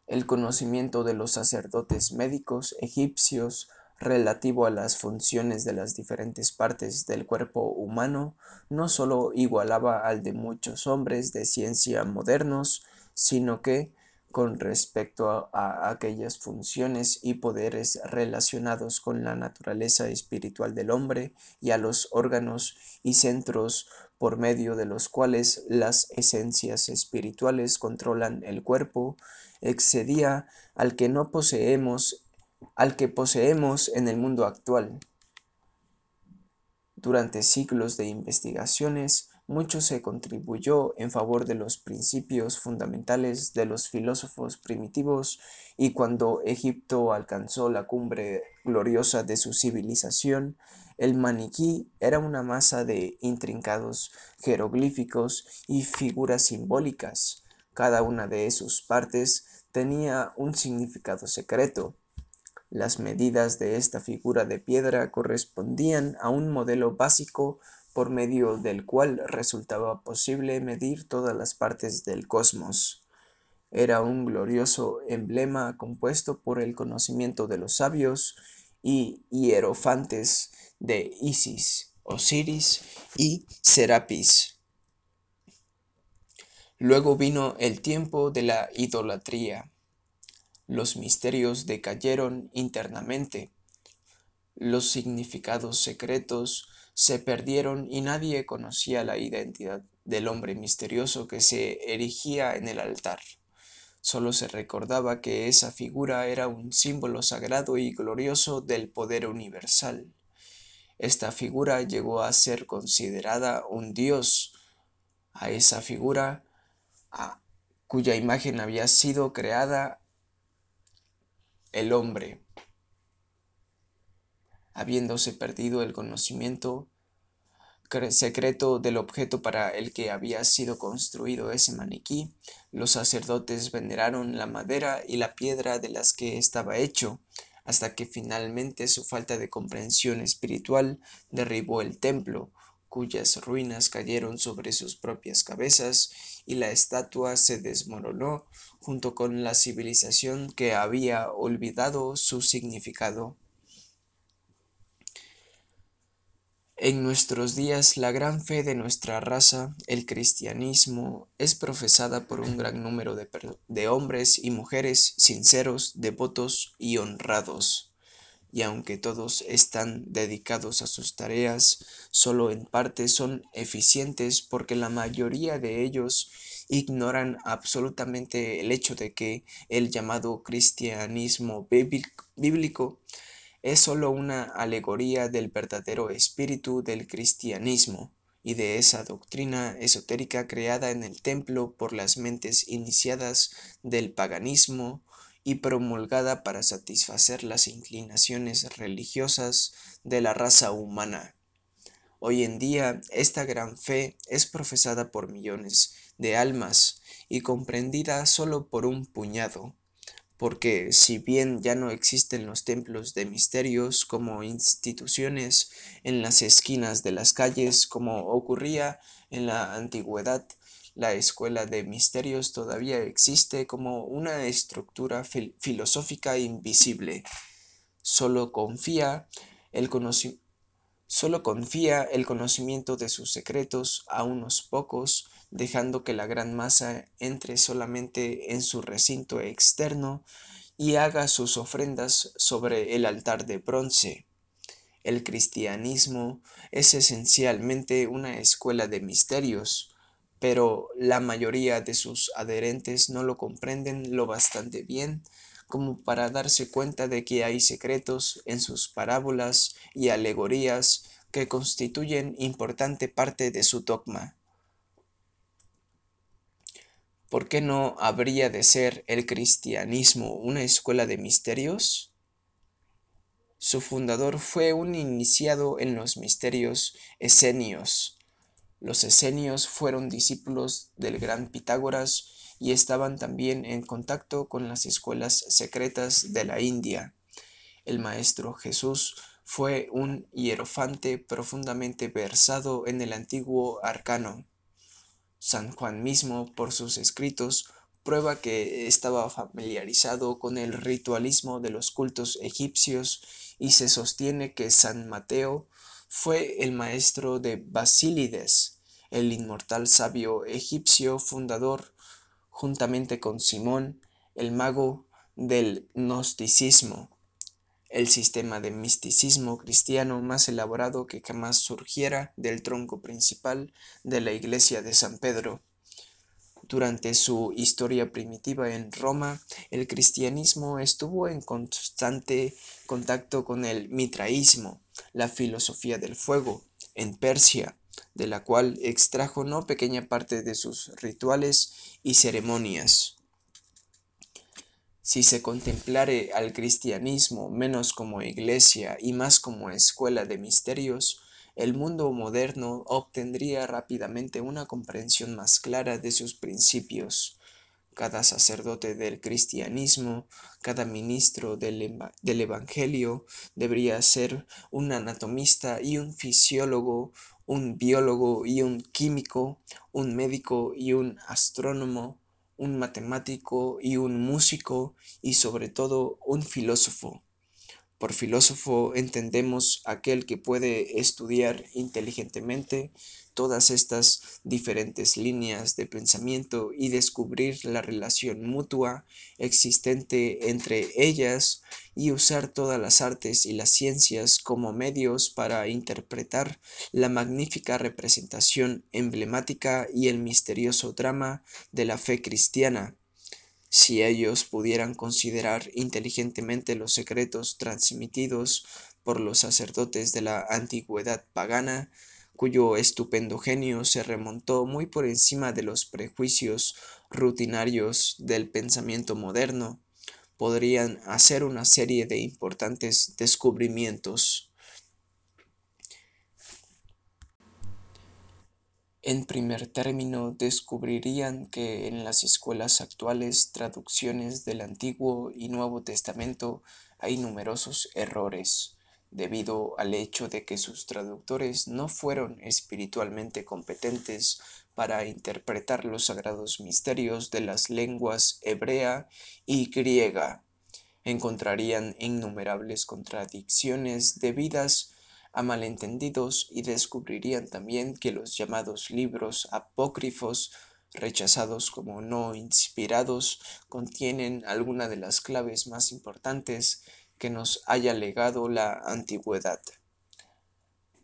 El conocimiento de los sacerdotes médicos egipcios relativo a las funciones de las diferentes partes del cuerpo humano no sólo igualaba al de muchos hombres de ciencia modernos, sino que, con respecto a, aquellas funciones y poderes relacionados con la naturaleza espiritual del hombre y a los órganos y centros por medio de los cuales las esencias espirituales controlan el cuerpo, excedía al que no poseemos al que poseemos en el mundo actual. Durante siglos de investigaciones, mucho se contribuyó en favor de los principios fundamentales de los filósofos primitivos y cuando Egipto alcanzó la cumbre gloriosa de su civilización, el maniquí era una masa de intrincados jeroglíficos y figuras simbólicas. Cada una de sus partes tenía un significado secreto Las medidas de esta figura de piedra correspondían a un modelo básico por medio del cual resultaba posible medir todas las partes del cosmos. Era un glorioso emblema compuesto por el conocimiento de los sabios y hierofantes de Isis, Osiris y Serapis. Luego vino el tiempo de la idolatría. Los misterios decayeron internamente. Los significados secretos se perdieron y nadie conocía la identidad del hombre misterioso que se erigía en el altar. Solo se recordaba que esa figura era un símbolo sagrado y glorioso del poder universal. Esta figura llegó a ser considerada un dios. A esa figura, a, cuya imagen había sido creada el hombre. Habiéndose perdido el conocimiento secreto del objeto para el que había sido construido ese maniquí, los sacerdotes veneraron la madera y la piedra de las que estaba hecho, hasta que finalmente su falta de comprensión espiritual derribó el templo, cuyas ruinas cayeron sobre sus propias cabezas y la estatua se desmoronó junto con la civilización que había olvidado su significado. En nuestros días la gran fe de nuestra raza, el cristianismo, es profesada por un gran número de, hombres y mujeres sinceros, devotos y honrados. Y aunque todos están dedicados a sus tareas, solo en parte son eficientes porque la mayoría de ellos ignoran absolutamente el hecho de que el llamado cristianismo bíblico es sólo una alegoría del verdadero espíritu del cristianismo y de esa doctrina esotérica creada en el templo por las mentes iniciadas del paganismo y promulgada para satisfacer las inclinaciones religiosas de la raza humana. Hoy en día esta gran fe es profesada por millones de almas y comprendida solo por un puñado porque si bien ya no existen los templos de misterios como instituciones en las esquinas de las calles como ocurría en la antigüedad, la escuela de misterios todavía existe como una estructura filosófica invisible. Solo confía el Solo confía el conocimiento de sus secretos a unos pocos dejando que la gran masa entre solamente en su recinto externo y haga sus ofrendas sobre el altar de bronce. El cristianismo es esencialmente una escuela de misterios, pero la mayoría de sus adherentes no lo comprenden lo bastante bien como para darse cuenta de que hay secretos en sus parábolas y alegorías que constituyen importante parte de su dogma. ¿Por qué no habría de ser el cristianismo una escuela de misterios? Su fundador fue un iniciado en los misterios esenios. Los esenios fueron discípulos del gran Pitágoras y estaban también en contacto con las escuelas secretas de la India. El maestro Jesús fue un hierofante profundamente versado en el antiguo arcano. San Juan mismo, por sus escritos, prueba que estaba familiarizado con el ritualismo de los cultos egipcios y se sostiene que San Mateo fue el maestro de Basílides, el inmortal sabio egipcio fundador, juntamente con Simón, el mago del gnosticismo el sistema de misticismo cristiano más elaborado que jamás surgiera del tronco principal de la iglesia de San Pedro. Durante su historia primitiva en Roma, el cristianismo estuvo en constante contacto con el mitraísmo, la filosofía del fuego, en Persia, de la cual extrajo no pequeña parte de sus rituales y ceremonias. Si se contemplare al cristianismo menos como iglesia y más como escuela de misterios, el mundo moderno obtendría rápidamente una comprensión más clara de sus principios. cada sacerdote del cristianismo, cada ministro del, Evangelio debería ser un anatomista y un fisiólogo, un biólogo y un químico, un médico y un astrónomo, un matemático y un músico y sobre todo un filósofo. Por filósofo entendemos aquel que puede estudiar inteligentemente todas estas diferentes líneas de pensamiento y descubrir la relación mutua existente entre ellas y usar todas las artes y las ciencias como medios para interpretar la magnífica representación emblemática y el misterioso drama de la fe cristiana. Si ellos pudieran considerar inteligentemente los secretos transmitidos por los sacerdotes de la antigüedad pagana, cuyo estupendo genio se remontó muy por encima de los prejuicios rutinarios del pensamiento moderno, podrían hacer una serie de importantes descubrimientos. En primer término, descubrirían que en las escuelas actuales traducciones del Antiguo y Nuevo Testamento hay numerosos errores debido al hecho de que sus traductores no fueron espiritualmente competentes para interpretar los sagrados misterios de las lenguas hebrea y griega. Encontrarían innumerables contradicciones debidas a malentendidos y descubrirían también que los llamados libros apócrifos rechazados como no inspirados contienen alguna de las claves más importantes que nos haya legado la antigüedad.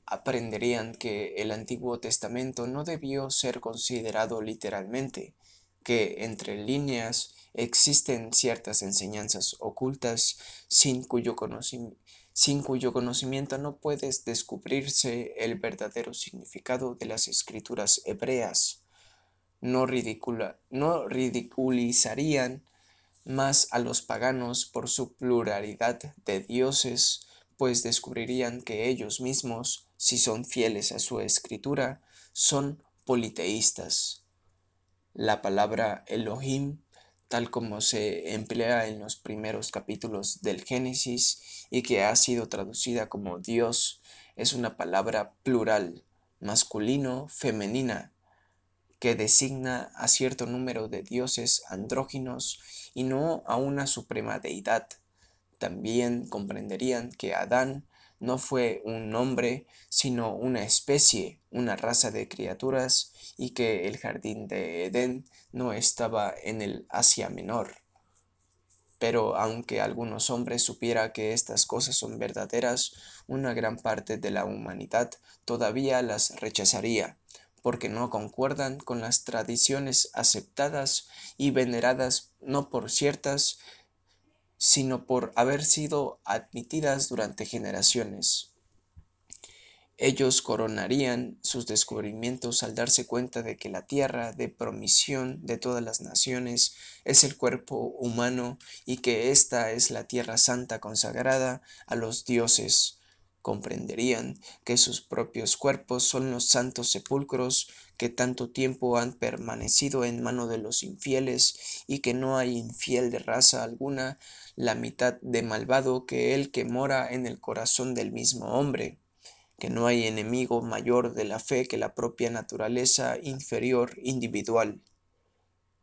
Aprenderían que el Antiguo Testamento no debió ser considerado literalmente, que entre líneas existen ciertas enseñanzas ocultas sin cuyo, sin cuyo conocimiento no puedes descubrirse el verdadero significado de las escrituras hebreas. No, no ridiculizarían más a los paganos por su pluralidad de dioses, pues descubrirían que ellos mismos, si son fieles a su escritura, son politeístas. La palabra Elohim, tal como se emplea en los primeros capítulos del Génesis y que ha sido traducida como Dios, es una palabra plural, masculino, femenina, que designa a cierto número de dioses andróginos y no a una suprema deidad. También comprenderían que Adán no fue un nombre, sino una especie, una raza de criaturas, y que el jardín de Edén no estaba en el Asia Menor. Pero aunque algunos hombres supiera que estas cosas son verdaderas, una gran parte de la humanidad todavía las rechazaría, porque no concuerdan con las tradiciones aceptadas y veneradas no por ciertas, sino por haber sido admitidas durante generaciones. Ellos coronarían sus descubrimientos al darse cuenta de que la tierra de promisión de todas las naciones es el cuerpo humano y que ésta es la tierra santa consagrada a los dioses, comprenderían que sus propios cuerpos son los santos sepulcros que tanto tiempo han permanecido en mano de los infieles y que no hay infiel de raza alguna la mitad de malvado que el que mora en el corazón del mismo hombre que no hay enemigo mayor de la fe que la propia naturaleza inferior individual.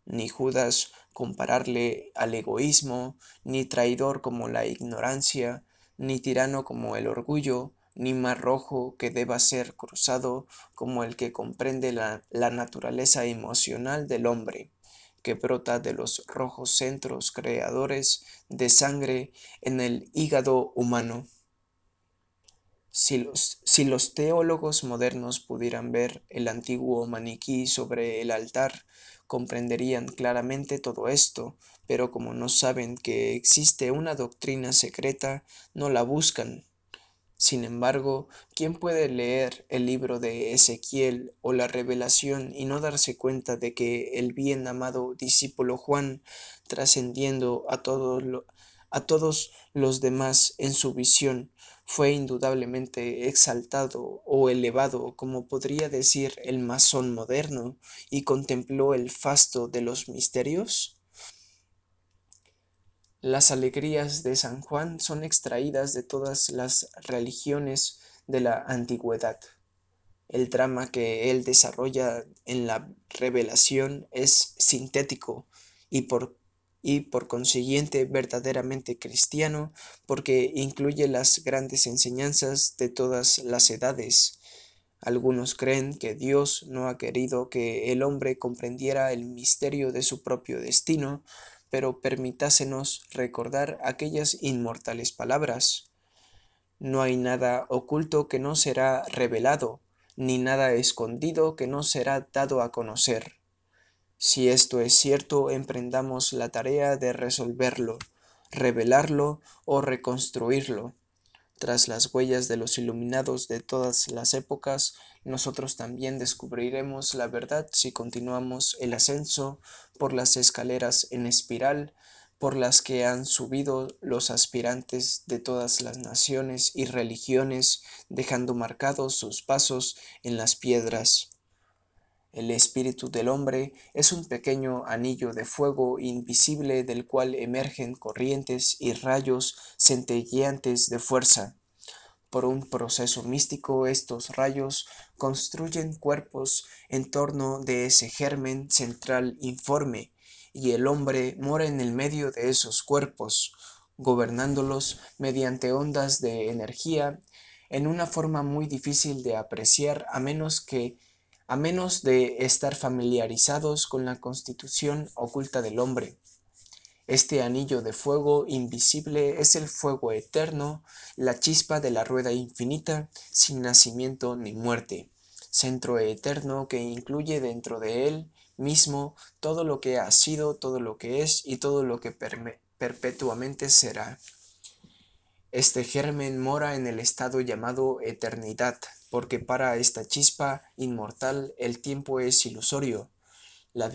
Ni Judas compararle al egoísmo, ni traidor como la ignorancia, ni tirano como el orgullo, ni mar rojo que deba ser cruzado como el que comprende la, naturaleza emocional del hombre, que brota de los rojos centros creadores de sangre en el hígado humano. Si los, si los, teólogos modernos pudieran ver el antiguo maniquí sobre el altar, comprenderían claramente todo esto, pero como no saben que existe una doctrina secreta, no la buscan. Sin embargo, ¿quién puede leer el libro de Ezequiel o la revelación y no darse cuenta de que el bien amado discípulo Juan, trascendiendo a, a todos los demás en su visión, fue indudablemente exaltado o elevado, como podría decir el masón moderno, y contempló el fasto de los misterios? Las alegrías de San Juan son extraídas de todas las religiones de la antigüedad. El drama que él desarrolla en la revelación es sintético y por, y por consiguiente verdaderamente cristiano porque incluye las grandes enseñanzas de todas las edades. Algunos creen que Dios no ha querido que el hombre comprendiera el misterio de su propio destino, pero permitásenos recordar aquellas inmortales palabras. No hay nada oculto que no será revelado, ni nada escondido que no será dado a conocer. Si esto es cierto, emprendamos la tarea de resolverlo, revelarlo o reconstruirlo. Tras las huellas de los iluminados de todas las épocas, nosotros también descubriremos la verdad si continuamos el ascenso por las escaleras en espiral por las que han subido los aspirantes de todas las naciones y religiones, dejando marcados sus pasos en las piedras. El espíritu del hombre es un pequeño anillo de fuego invisible del cual emergen corrientes y rayos centelleantes de fuerza. Por un proceso místico estos rayos construyen cuerpos en torno de ese germen central informe y el hombre mora en el medio de esos cuerpos, gobernándolos mediante ondas de energía en una forma muy difícil de apreciar a menos que a menos de estar familiarizados con la constitución oculta del hombre. Este anillo de fuego invisible es el fuego eterno, la chispa de la rueda infinita, sin nacimiento ni muerte, centro eterno que incluye dentro de él mismo todo lo que ha sido, todo lo que es y todo lo que perpetuamente será. Este germen mora en el estado llamado eternidad, porque para esta chispa inmortal el tiempo es ilusorio, la,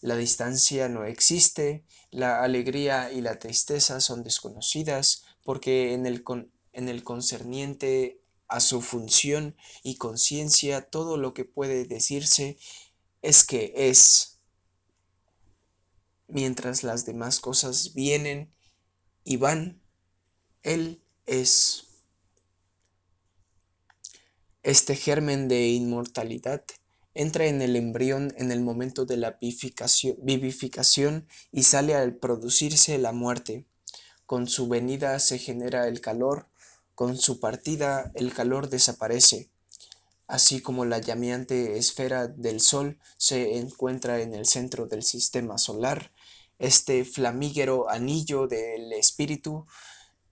la distancia no existe, la alegría y la tristeza son desconocidas, porque en el, en el concerniente a su función y conciencia todo lo que puede decirse es que es, mientras las demás cosas vienen y van, Él es. Este germen de inmortalidad entra en el embrión en el momento de la vivificación y sale al producirse la muerte. Con su venida se genera el calor, con su partida el calor desaparece así como la llameante esfera del Sol se encuentra en el centro del sistema solar, este flamígero anillo del espíritu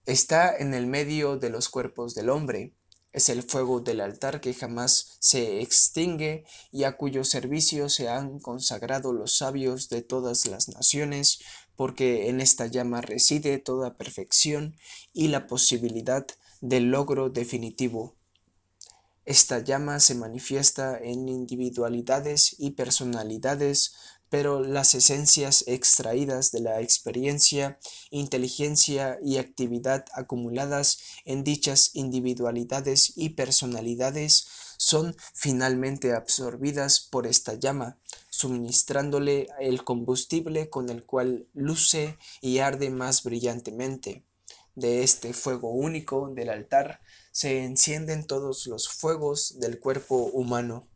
está en el medio de los cuerpos del hombre. Es el fuego del altar que jamás se extingue y a cuyo servicio se han consagrado los sabios de todas las naciones, porque en esta llama reside toda perfección y la posibilidad del logro definitivo. Esta llama se manifiesta en individualidades y personalidades, pero las esencias extraídas de la experiencia, inteligencia y actividad acumuladas en dichas individualidades y personalidades son finalmente absorbidas por esta llama, suministrándole el combustible con el cual luce y arde más brillantemente. De este fuego único del altar se encienden todos los fuegos del cuerpo humano,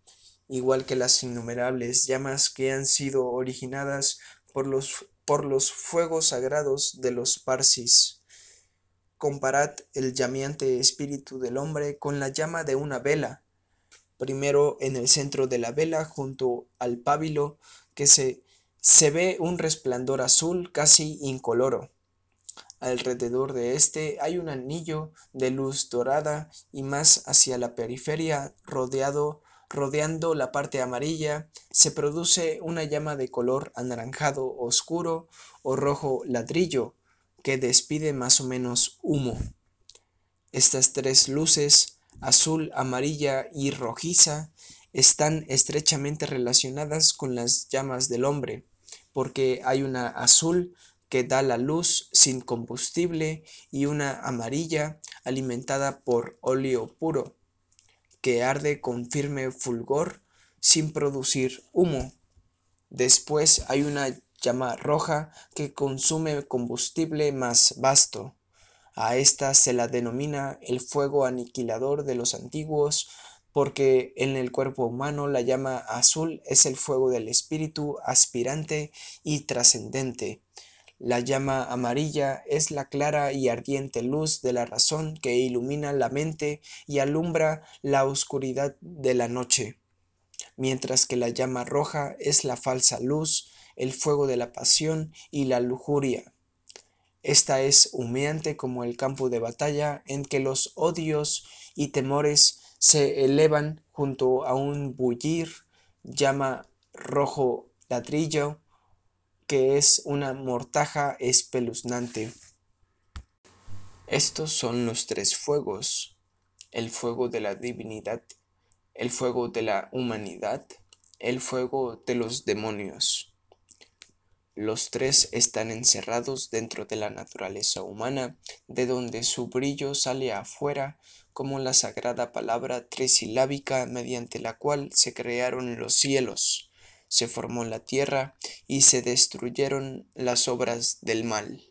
igual que las innumerables llamas que han sido originadas por los, por los fuegos sagrados de los Parsis. Comparad el llameante espíritu del hombre con la llama de una vela, primero en el centro de la vela junto al pábilo que se, se ve un resplandor azul casi incoloro Alrededor de este hay un anillo de luz dorada y más hacia la periferia, rodeado, rodeando la parte amarilla, se produce una llama de color anaranjado oscuro o rojo ladrillo que despide más o menos humo. Estas tres luces, azul, amarilla y rojiza, están estrechamente relacionadas con las llamas del hombre, porque hay una azul que da la luz sin combustible y una amarilla alimentada por óleo puro, que arde con firme fulgor sin producir humo. Después hay una llama roja que consume combustible más vasto. A esta se la denomina el fuego aniquilador de los antiguos, porque en el cuerpo humano la llama azul es el fuego del espíritu aspirante y trascendente. La llama amarilla es la clara y ardiente luz de la razón que ilumina la mente y alumbra la oscuridad de la noche, mientras que la llama roja es la falsa luz, el fuego de la pasión y la lujuria. Esta es humeante como el campo de batalla en que los odios y temores se elevan junto a un bullir, llama rojo ladrillo, que es una mortaja espeluznante. Estos son los tres fuegos, el fuego de la divinidad, el fuego de la humanidad, el fuego de los demonios. Los tres están encerrados dentro de la naturaleza humana, de donde su brillo sale afuera como la sagrada palabra trisilábica mediante la cual se crearon los cielos, se formó la tierra y se destruyeron las obras del mal.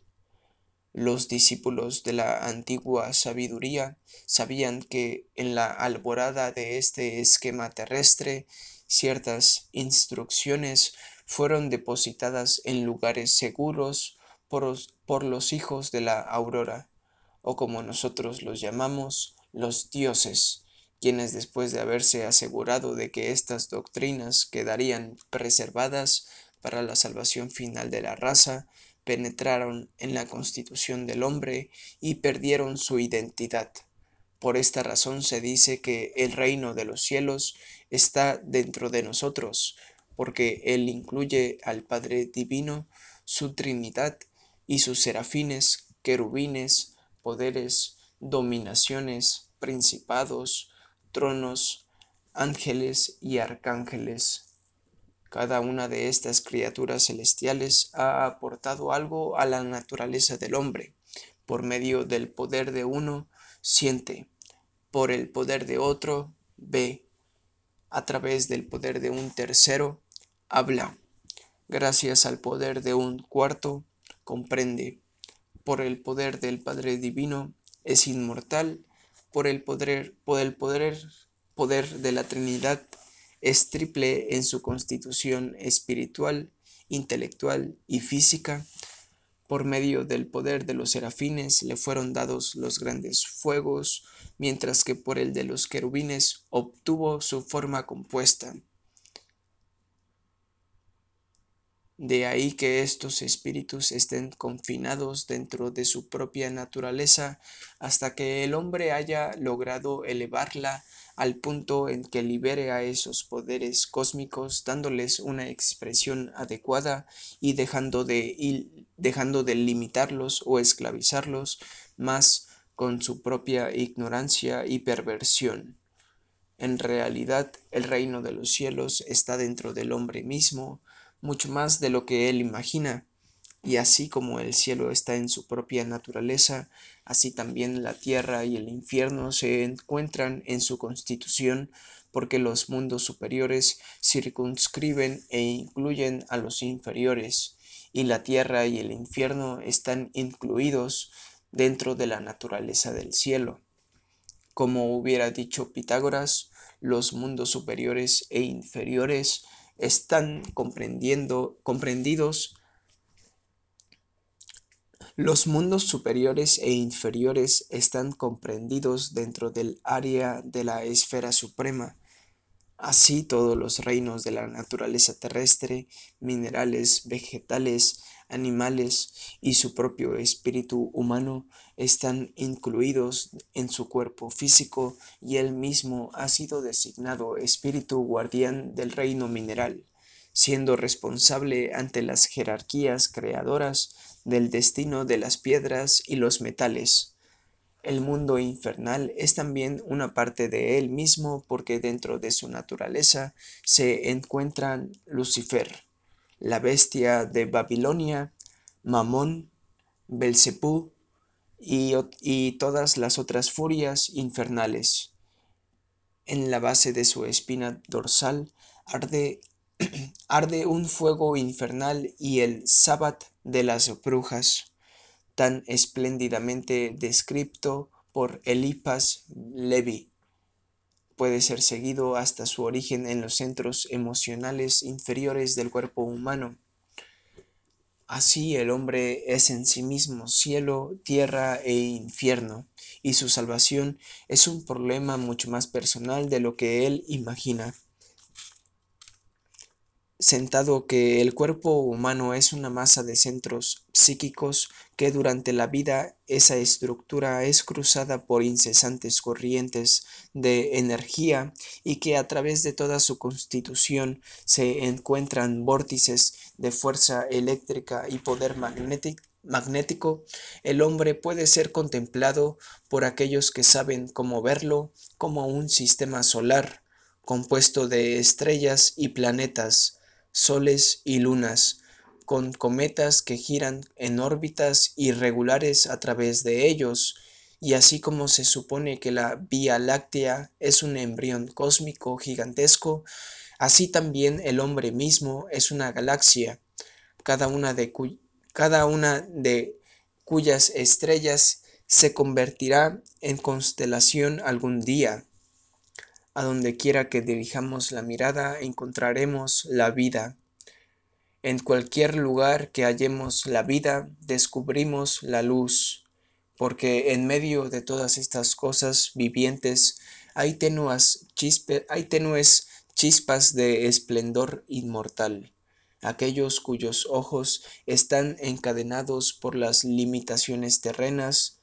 Los discípulos de la antigua sabiduría sabían que en la alborada de este esquema terrestre ciertas instrucciones fueron depositadas en lugares seguros por, por los hijos de la aurora, o como nosotros los llamamos, los dioses, quienes después de haberse asegurado de que estas doctrinas quedarían preservadas para la salvación final de la raza, penetraron en la constitución del hombre y perdieron su identidad. Por esta razón se dice que el reino de los cielos está dentro de nosotros, porque Él incluye al Padre Divino, su Trinidad y sus serafines, querubines, poderes, dominaciones, principados, tronos, ángeles y arcángeles. Cada una de estas criaturas celestiales ha aportado algo a la naturaleza del hombre. Por medio del poder de uno, siente. Por el poder de otro, ve. A través del poder de un tercero, habla. Gracias al poder de un cuarto, comprende. Por el poder del Padre Divino, es inmortal. Por el poder, por el poder, poder de la Trinidad, es triple en su constitución espiritual, intelectual y física. Por medio del poder de los serafines le fueron dados los grandes fuegos, mientras que por el de los querubines obtuvo su forma compuesta. De ahí que estos espíritus estén confinados dentro de su propia naturaleza hasta que el hombre haya logrado elevarla al punto en que libere a esos poderes cósmicos dándoles una expresión adecuada y dejando de, dejando de limitarlos o esclavizarlos más con su propia ignorancia y perversión. En realidad, el reino de los cielos está dentro del hombre mismo, mucho más de lo que él imagina, y así como el cielo está en su propia naturaleza, así también la tierra y el infierno se encuentran en su constitución, porque los mundos superiores circunscriben e incluyen a los inferiores, y la tierra y el infierno están incluidos dentro de la naturaleza del cielo. Como hubiera dicho Pitágoras, los mundos superiores e inferiores están comprendiendo, comprendidos los mundos superiores e inferiores están comprendidos dentro del área de la esfera suprema. Así todos los reinos de la naturaleza terrestre, minerales, vegetales, animales y su propio espíritu humano están incluidos en su cuerpo físico y él mismo ha sido designado espíritu guardián del reino mineral, siendo responsable ante las jerarquías creadoras del destino de las piedras y los metales. El mundo infernal es también una parte de él mismo porque dentro de su naturaleza se encuentran Lucifer, la bestia de Babilonia, Mamón, Belzebú y, y todas las otras furias infernales. En la base de su espina dorsal arde arde un fuego infernal y el sábat de las brujas, tan espléndidamente descripto por Elipas Levi, puede ser seguido hasta su origen en los centros emocionales inferiores del cuerpo humano. Así el hombre es en sí mismo cielo, tierra e infierno, y su salvación es un problema mucho más personal de lo que él imagina sentado que el cuerpo humano es una masa de centros psíquicos que durante la vida esa estructura es cruzada por incesantes corrientes de energía y que a través de toda su constitución se encuentran vórtices de fuerza eléctrica y poder magnético, el hombre puede ser contemplado por aquellos que saben cómo verlo como un sistema solar compuesto de estrellas y planetas soles y lunas, con cometas que giran en órbitas irregulares a través de ellos, y así como se supone que la Vía Láctea es un embrión cósmico gigantesco, así también el hombre mismo es una galaxia, cada una de, cada una de cuyas estrellas se convertirá en constelación algún día. A donde quiera que dirijamos la mirada encontraremos la vida. En cualquier lugar que hallemos la vida, descubrimos la luz, porque en medio de todas estas cosas vivientes hay tenues, hay tenues chispas de esplendor inmortal. Aquellos cuyos ojos están encadenados por las limitaciones terrenas,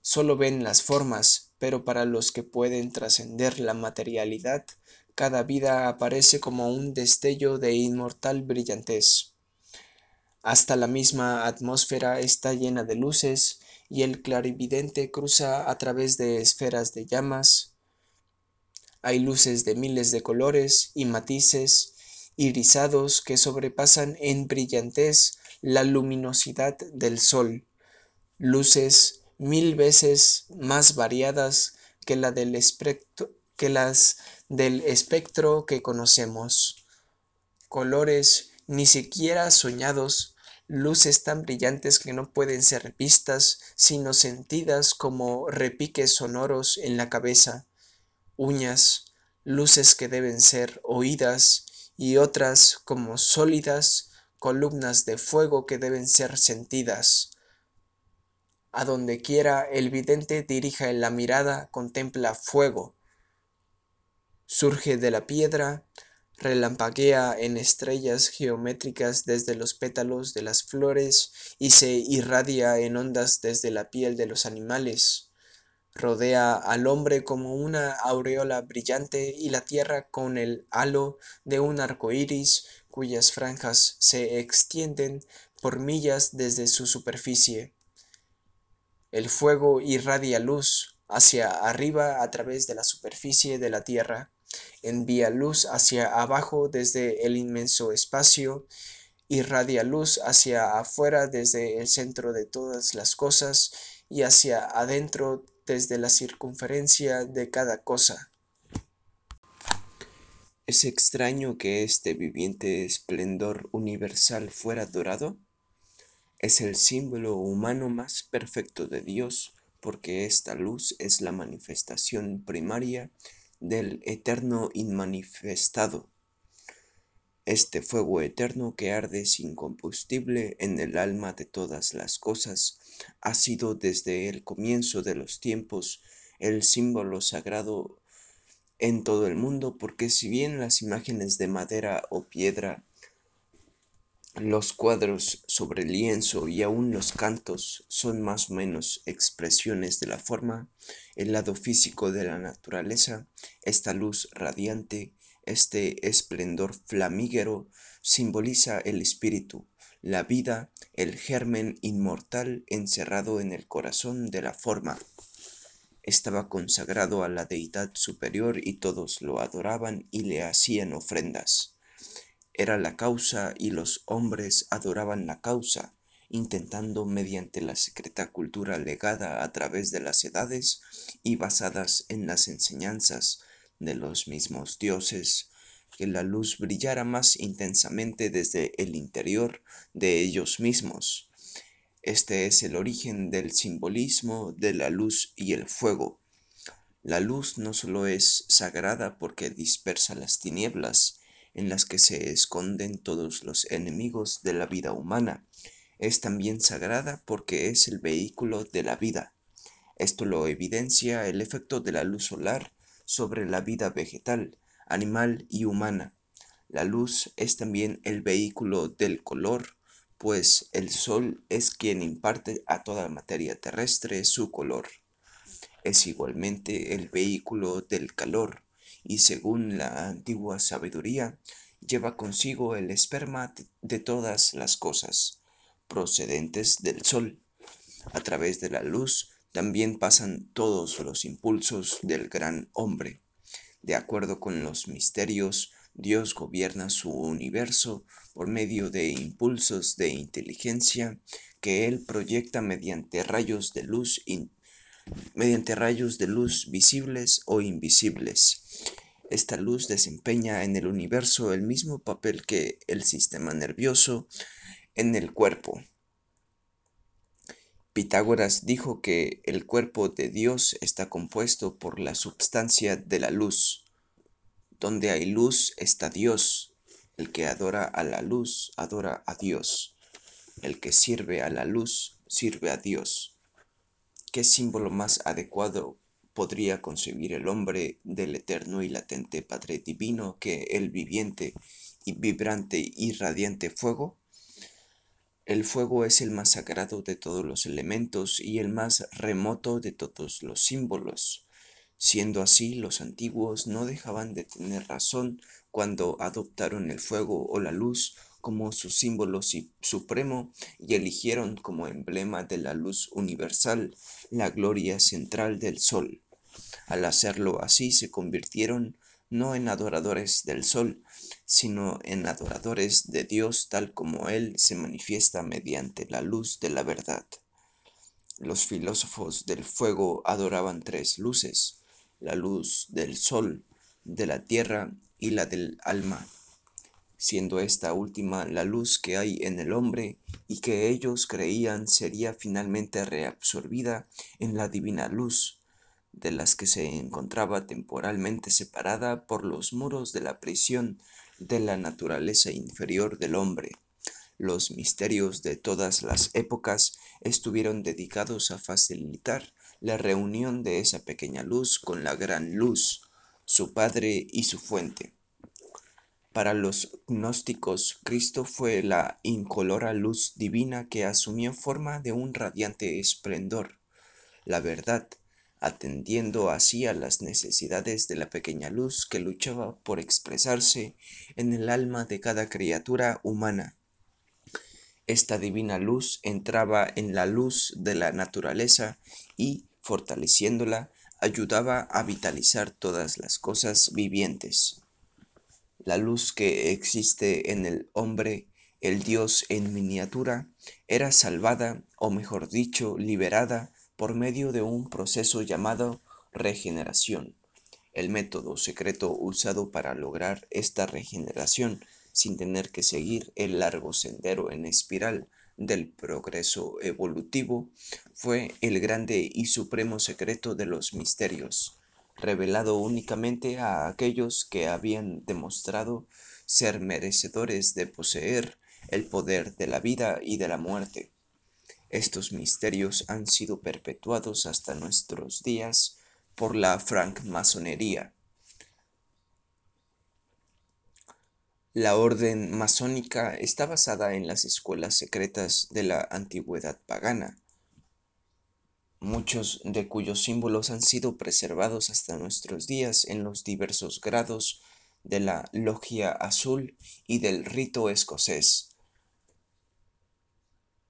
solo ven las formas, pero para los que pueden trascender la materialidad, cada vida aparece como un destello de inmortal brillantez. Hasta la misma atmósfera está llena de luces y el clarividente cruza a través de esferas de llamas. Hay luces de miles de colores y matices irisados que sobrepasan en brillantez la luminosidad del sol, luces mil veces más variadas que, la del espectro, que las del espectro que conocemos. Colores ni siquiera soñados, luces tan brillantes que no pueden ser vistas, sino sentidas como repiques sonoros en la cabeza, uñas, luces que deben ser oídas, y otras como sólidas columnas de fuego que deben ser sentidas, a donde quiera el vidente dirija la mirada, contempla fuego. Surge de la piedra, relampaguea en estrellas geométricas desde los pétalos de las flores y se irradia en ondas desde la piel de los animales. Rodea al hombre como una aureola brillante y la tierra con el halo de un arco iris cuyas franjas se extienden por millas desde su superficie. El fuego irradia luz hacia arriba a través de la superficie de la Tierra, envía luz hacia abajo desde el inmenso espacio, irradia luz hacia afuera desde el centro de todas las cosas y hacia adentro desde la circunferencia de cada cosa. ¿Es extraño que este viviente esplendor universal fuera dorado? Es el símbolo humano más perfecto de Dios, porque esta luz es la manifestación primaria del eterno inmanifestado. Este fuego eterno que arde sin combustible en el alma de todas las cosas ha sido desde el comienzo de los tiempos el símbolo sagrado en todo el mundo, porque si bien las imágenes de madera o piedra los cuadros sobre lienzo y aún los cantos son más o menos expresiones de la forma, el lado físico de la naturaleza, esta luz radiante, este esplendor flamígero simboliza el espíritu, la vida, el germen inmortal encerrado en el corazón de la forma. Estaba consagrado a la deidad superior y todos lo adoraban y le hacían ofrendas era la causa y los hombres adoraban la causa, intentando mediante la secreta cultura legada a través de las edades y basadas en las enseñanzas de los mismos dioses, que la luz brillara más intensamente desde el interior de ellos mismos. Este es el origen del simbolismo de la luz y el fuego. La luz no solo es sagrada porque dispersa las tinieblas en las que se esconden todos los enemigos de la vida humana, es también sagrada porque es el vehículo de la vida. Esto lo evidencia el efecto de la luz solar sobre la vida vegetal, animal y humana. La luz es también el vehículo del color, pues el sol es quien imparte a toda materia terrestre su color. Es igualmente el vehículo del calor, y según la antigua sabiduría, lleva consigo el esperma de todas las cosas, procedentes del sol. A través de la luz también pasan todos los impulsos del gran hombre. De acuerdo con los misterios, Dios gobierna su universo por medio de impulsos de inteligencia que Él proyecta mediante rayos de luz, mediante rayos de luz visibles o invisibles. Esta luz desempeña en el universo el mismo papel que el sistema nervioso en el cuerpo. Pitágoras dijo que el cuerpo de Dios está compuesto por la substancia de la luz. Donde hay luz está Dios. El que adora a la luz adora a Dios. El que sirve a la luz sirve a Dios. ¿Qué símbolo más adecuado podría concebir el hombre del eterno y latente Padre Divino que el viviente y vibrante y radiante fuego? El fuego es el más sagrado de todos los elementos y el más remoto de todos los símbolos. Siendo así, los antiguos no dejaban de tener razón cuando adoptaron el fuego o la luz como su símbolo supremo y eligieron como emblema de la luz universal la gloria central del sol. Al hacerlo así se convirtieron no en adoradores del sol, sino en adoradores de Dios tal como Él se manifiesta mediante la luz de la verdad. Los filósofos del fuego adoraban tres luces, la luz del sol, de la tierra y la del alma, siendo esta última la luz que hay en el hombre y que ellos creían sería finalmente reabsorbida en la divina luz, de las que se encontraba temporalmente separada por los muros de la prisión de la naturaleza inferior del hombre. Los misterios de todas las épocas estuvieron dedicados a facilitar la reunión de esa pequeña luz con la gran luz, su Padre y su fuente. Para los gnósticos, Cristo fue la incolora luz divina que asumió forma de un radiante esplendor. La verdad, atendiendo así a las necesidades de la pequeña luz que luchaba por expresarse en el alma de cada criatura humana. Esta divina luz entraba en la luz de la naturaleza y, fortaleciéndola, ayudaba a vitalizar todas las cosas vivientes. La luz que existe en el hombre, el Dios en miniatura, era salvada, o mejor dicho, liberada por medio de un proceso llamado regeneración. El método secreto usado para lograr esta regeneración sin tener que seguir el largo sendero en espiral del progreso evolutivo fue el grande y supremo secreto de los misterios, revelado únicamente a aquellos que habían demostrado ser merecedores de poseer el poder de la vida y de la muerte. Estos misterios han sido perpetuados hasta nuestros días por la francmasonería. La orden masónica está basada en las escuelas secretas de la antigüedad pagana, muchos de cuyos símbolos han sido preservados hasta nuestros días en los diversos grados de la logia azul y del rito escocés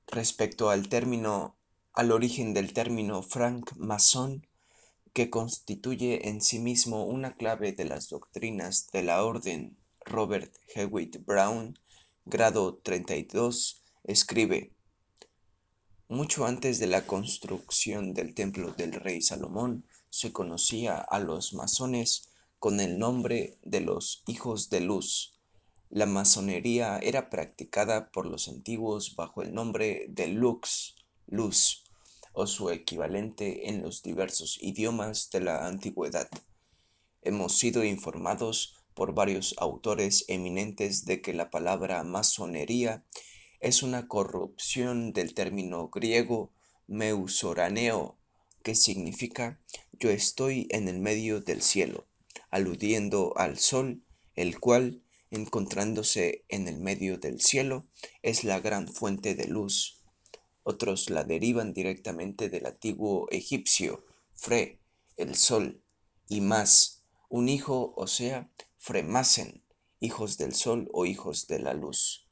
respecto al término, al origen del término franc-masón, que constituye en sí mismo una clave de las doctrinas de la orden. Robert Hewitt Brown, grado 32, escribe, mucho antes de la construcción del templo del rey Salomón, se conocía a los masones con el nombre de los hijos de luz. La masonería era practicada por los antiguos bajo el nombre de lux, luz, o su equivalente en los diversos idiomas de la antigüedad. Hemos sido informados por varios autores eminentes de que la palabra masonería es una corrupción del término griego meusoraneo, que significa yo estoy en el medio del cielo, aludiendo al sol, el cual, encontrándose en el medio del cielo, es la gran fuente de luz. Otros la derivan directamente del antiguo egipcio, Fre, el sol, y más, un hijo, o sea, Fremasen, hijos del sol o hijos de la luz.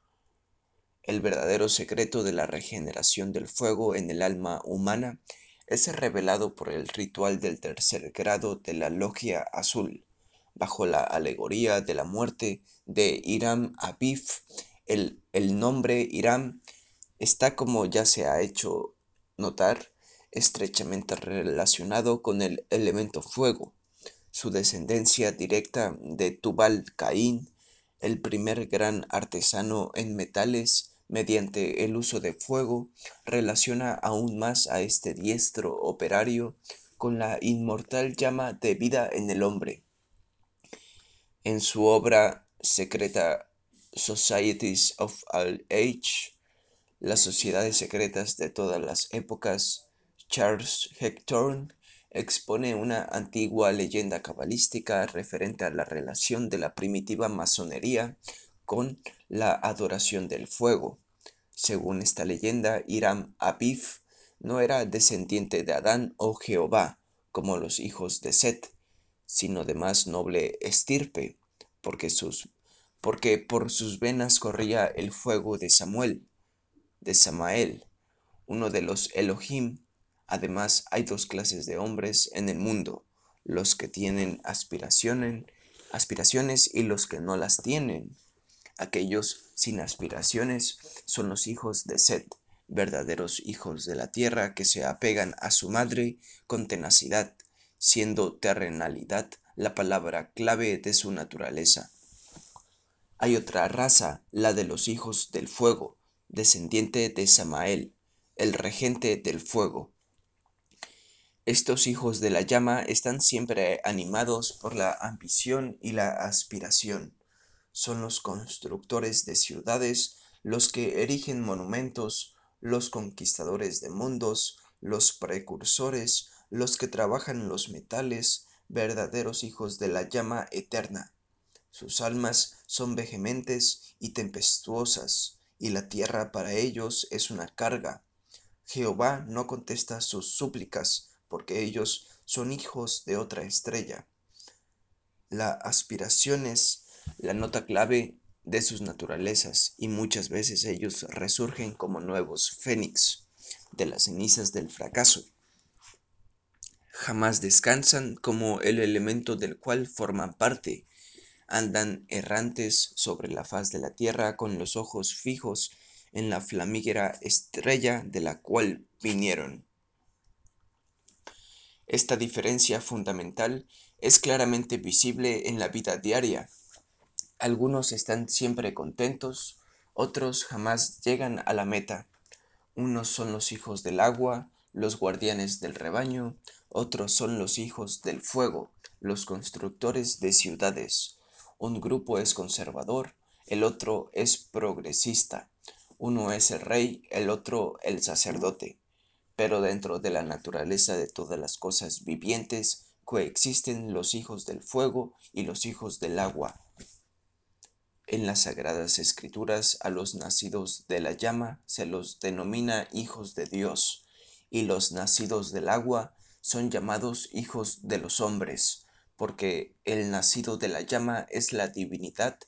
El verdadero secreto de la regeneración del fuego en el alma humana es revelado por el ritual del tercer grado de la logia azul, bajo la alegoría de la muerte de Iram Abif. El, el nombre Iram está, como ya se ha hecho notar, estrechamente relacionado con el elemento fuego, su descendencia directa de Tubal Caín, el primer gran artesano en metales mediante el uso de fuego, relaciona aún más a este diestro operario con la inmortal llama de vida en el hombre. En su obra secreta Societies of All Age, las sociedades secretas de todas las épocas, Charles Hector expone una antigua leyenda cabalística referente a la relación de la primitiva masonería con la adoración del fuego. Según esta leyenda, Iram Abif no era descendiente de Adán o Jehová, como los hijos de Set, sino de más noble estirpe, porque, sus, porque por sus venas corría el fuego de Samuel, de Samael, uno de los Elohim Además, hay dos clases de hombres en el mundo, los que tienen aspiraciones y los que no las tienen. Aquellos sin aspiraciones son los hijos de Set, verdaderos hijos de la tierra que se apegan a su madre con tenacidad, siendo terrenalidad la palabra clave de su naturaleza. Hay otra raza, la de los hijos del fuego, descendiente de Samael, el regente del fuego, estos hijos de la llama están siempre animados por la ambición y la aspiración. Son los constructores de ciudades, los que erigen monumentos, los conquistadores de mundos, los precursores, los que trabajan los metales, verdaderos hijos de la llama eterna. Sus almas son vehementes y tempestuosas, y la tierra para ellos es una carga. Jehová no contesta sus súplicas, porque ellos son hijos de otra estrella. La aspiración es la nota clave de sus naturalezas y muchas veces ellos resurgen como nuevos fénix de las cenizas del fracaso. Jamás descansan como el elemento del cual forman parte. Andan errantes sobre la faz de la tierra con los ojos fijos en la flamígera estrella de la cual vinieron. Esta diferencia fundamental es claramente visible en la vida diaria. Algunos están siempre contentos, otros jamás llegan a la meta. Unos son los hijos del agua, los guardianes del rebaño, otros son los hijos del fuego, los constructores de ciudades. Un grupo es conservador, el otro es progresista. Uno es el rey, el otro el sacerdote pero dentro de la naturaleza de todas las cosas vivientes coexisten los hijos del fuego y los hijos del agua. En las sagradas escrituras a los nacidos de la llama se los denomina hijos de Dios, y los nacidos del agua son llamados hijos de los hombres, porque el nacido de la llama es la divinidad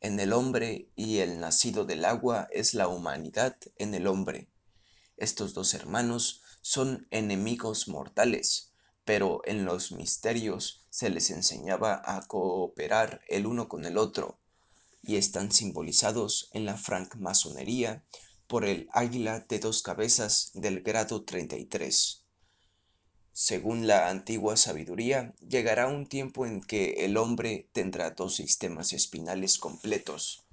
en el hombre y el nacido del agua es la humanidad en el hombre. Estos dos hermanos son enemigos mortales, pero en los misterios se les enseñaba a cooperar el uno con el otro, y están simbolizados en la francmasonería por el águila de dos cabezas del grado 33. Según la antigua sabiduría, llegará un tiempo en que el hombre tendrá dos sistemas espinales completos,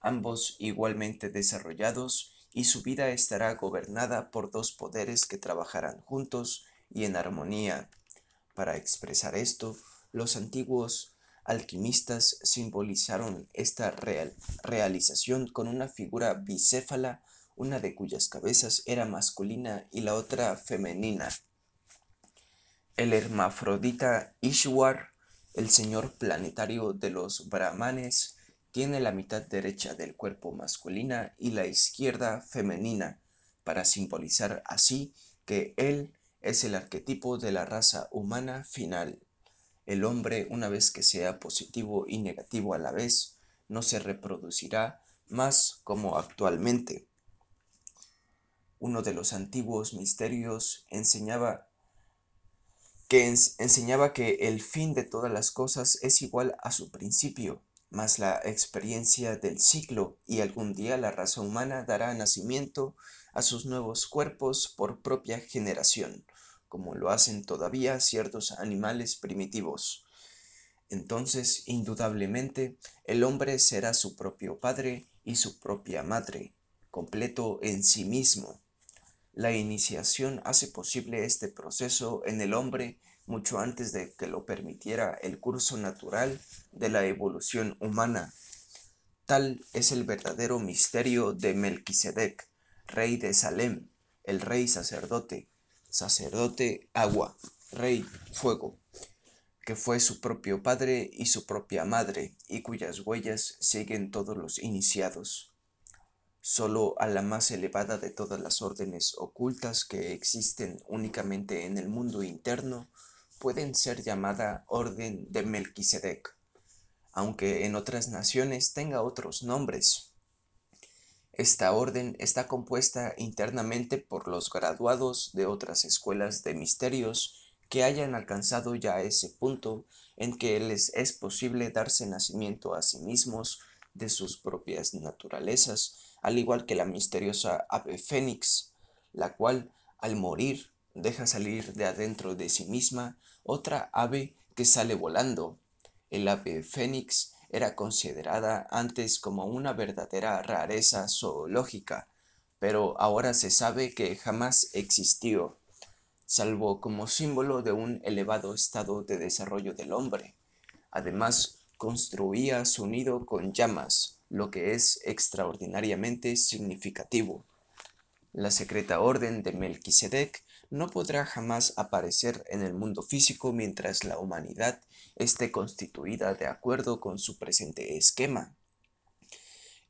ambos igualmente desarrollados, y su vida estará gobernada por dos poderes que trabajarán juntos y en armonía. Para expresar esto, los antiguos alquimistas simbolizaron esta realización con una figura bicéfala, una de cuyas cabezas era masculina y la otra femenina. El hermafrodita Ishwar, el señor planetario de los brahmanes, tiene la mitad derecha del cuerpo masculina y la izquierda femenina, para simbolizar así que él es el arquetipo de la raza humana final. El hombre, una vez que sea positivo y negativo a la vez, no se reproducirá más como actualmente. Uno de los antiguos misterios enseñaba que enseñaba que el fin de todas las cosas es igual a su principio, más la experiencia del ciclo, y algún día la raza humana dará nacimiento a sus nuevos cuerpos por propia generación, como lo hacen todavía ciertos animales primitivos. Entonces, indudablemente, el hombre será su propio padre y su propia madre, completo en sí mismo, la iniciación hace posible este proceso en el hombre mucho antes de que lo permitiera el curso natural de la evolución humana. Tal es el verdadero misterio de Melquisedec, rey de Salem, el rey sacerdote, sacerdote agua, rey fuego, que fue su propio padre y su propia madre, y cuyas huellas siguen todos los iniciados. Solo a la más elevada de todas las órdenes ocultas que existen únicamente en el mundo interno pueden ser llamada Orden de Melquisedec, aunque en otras naciones tenga otros nombres. Esta orden está compuesta internamente por los graduados de otras escuelas de misterios que hayan alcanzado ya ese punto en que les es posible darse nacimiento a sí mismos de sus propias naturalezas al igual que la misteriosa ave fénix, la cual, al morir, deja salir de adentro de sí misma otra ave que sale volando. El ave fénix era considerada antes como una verdadera rareza zoológica, pero ahora se sabe que jamás existió, salvo como símbolo de un elevado estado de desarrollo del hombre. Además, construía su nido con llamas, lo que es extraordinariamente significativo. La secreta orden de Melquisedec no podrá jamás aparecer en el mundo físico mientras la humanidad esté constituida de acuerdo con su presente esquema.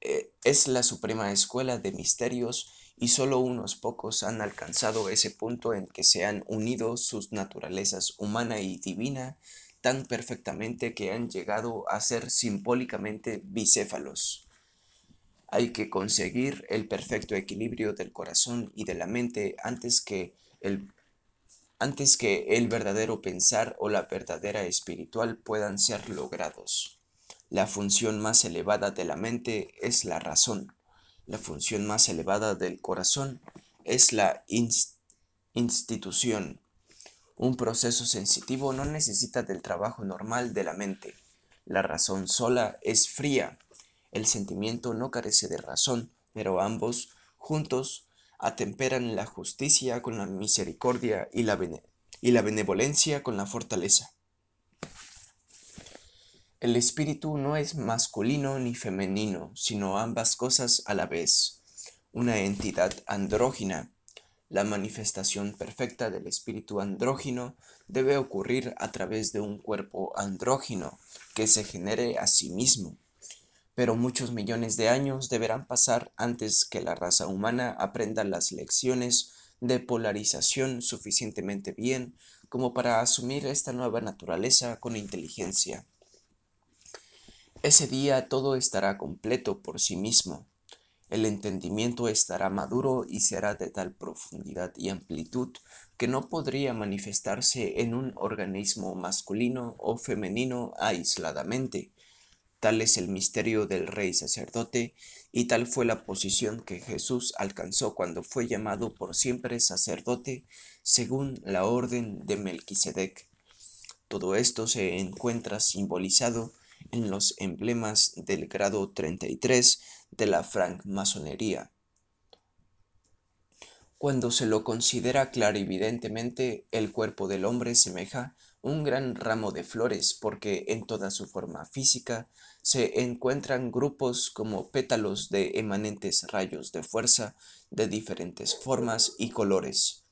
Eh, es la suprema escuela de misterios y solo unos pocos han alcanzado ese punto en que se han unido sus naturalezas humana y divina tan perfectamente que han llegado a ser simbólicamente bicéfalos. Hay que conseguir el perfecto equilibrio del corazón y de la mente antes que el, antes que el verdadero pensar o la verdadera espiritual puedan ser logrados. La función más elevada de la mente es la razón. La función más elevada del corazón es la institución un proceso sensitivo no necesita del trabajo normal de la mente. La razón sola es fría. El sentimiento no carece de razón, pero ambos, juntos, atemperan la justicia con la misericordia y la, y la benevolencia con la fortaleza. El espíritu no es masculino ni femenino, sino ambas cosas a la vez, una entidad andrógina la manifestación perfecta del espíritu andrógino debe ocurrir a través de un cuerpo andrógino que se genere a sí mismo. Pero muchos millones de años deberán pasar antes que la raza humana aprenda las lecciones de polarización suficientemente bien como para asumir esta nueva naturaleza con inteligencia. Ese día todo estará completo por sí mismo, el entendimiento estará maduro y será de tal profundidad y amplitud que no podría manifestarse en un organismo masculino o femenino aisladamente. Tal es el misterio del rey sacerdote, y tal fue la posición que Jesús alcanzó cuando fue llamado por siempre sacerdote, según la orden de Melquisedec. Todo esto se encuentra simbolizado en los emblemas del grado 33 de la francmasonería. Cuando se lo considera clarividentemente, el cuerpo del hombre semeja un gran ramo de flores porque en toda su forma física se encuentran grupos como pétalos de emanentes rayos de fuerza de diferentes formas y colores.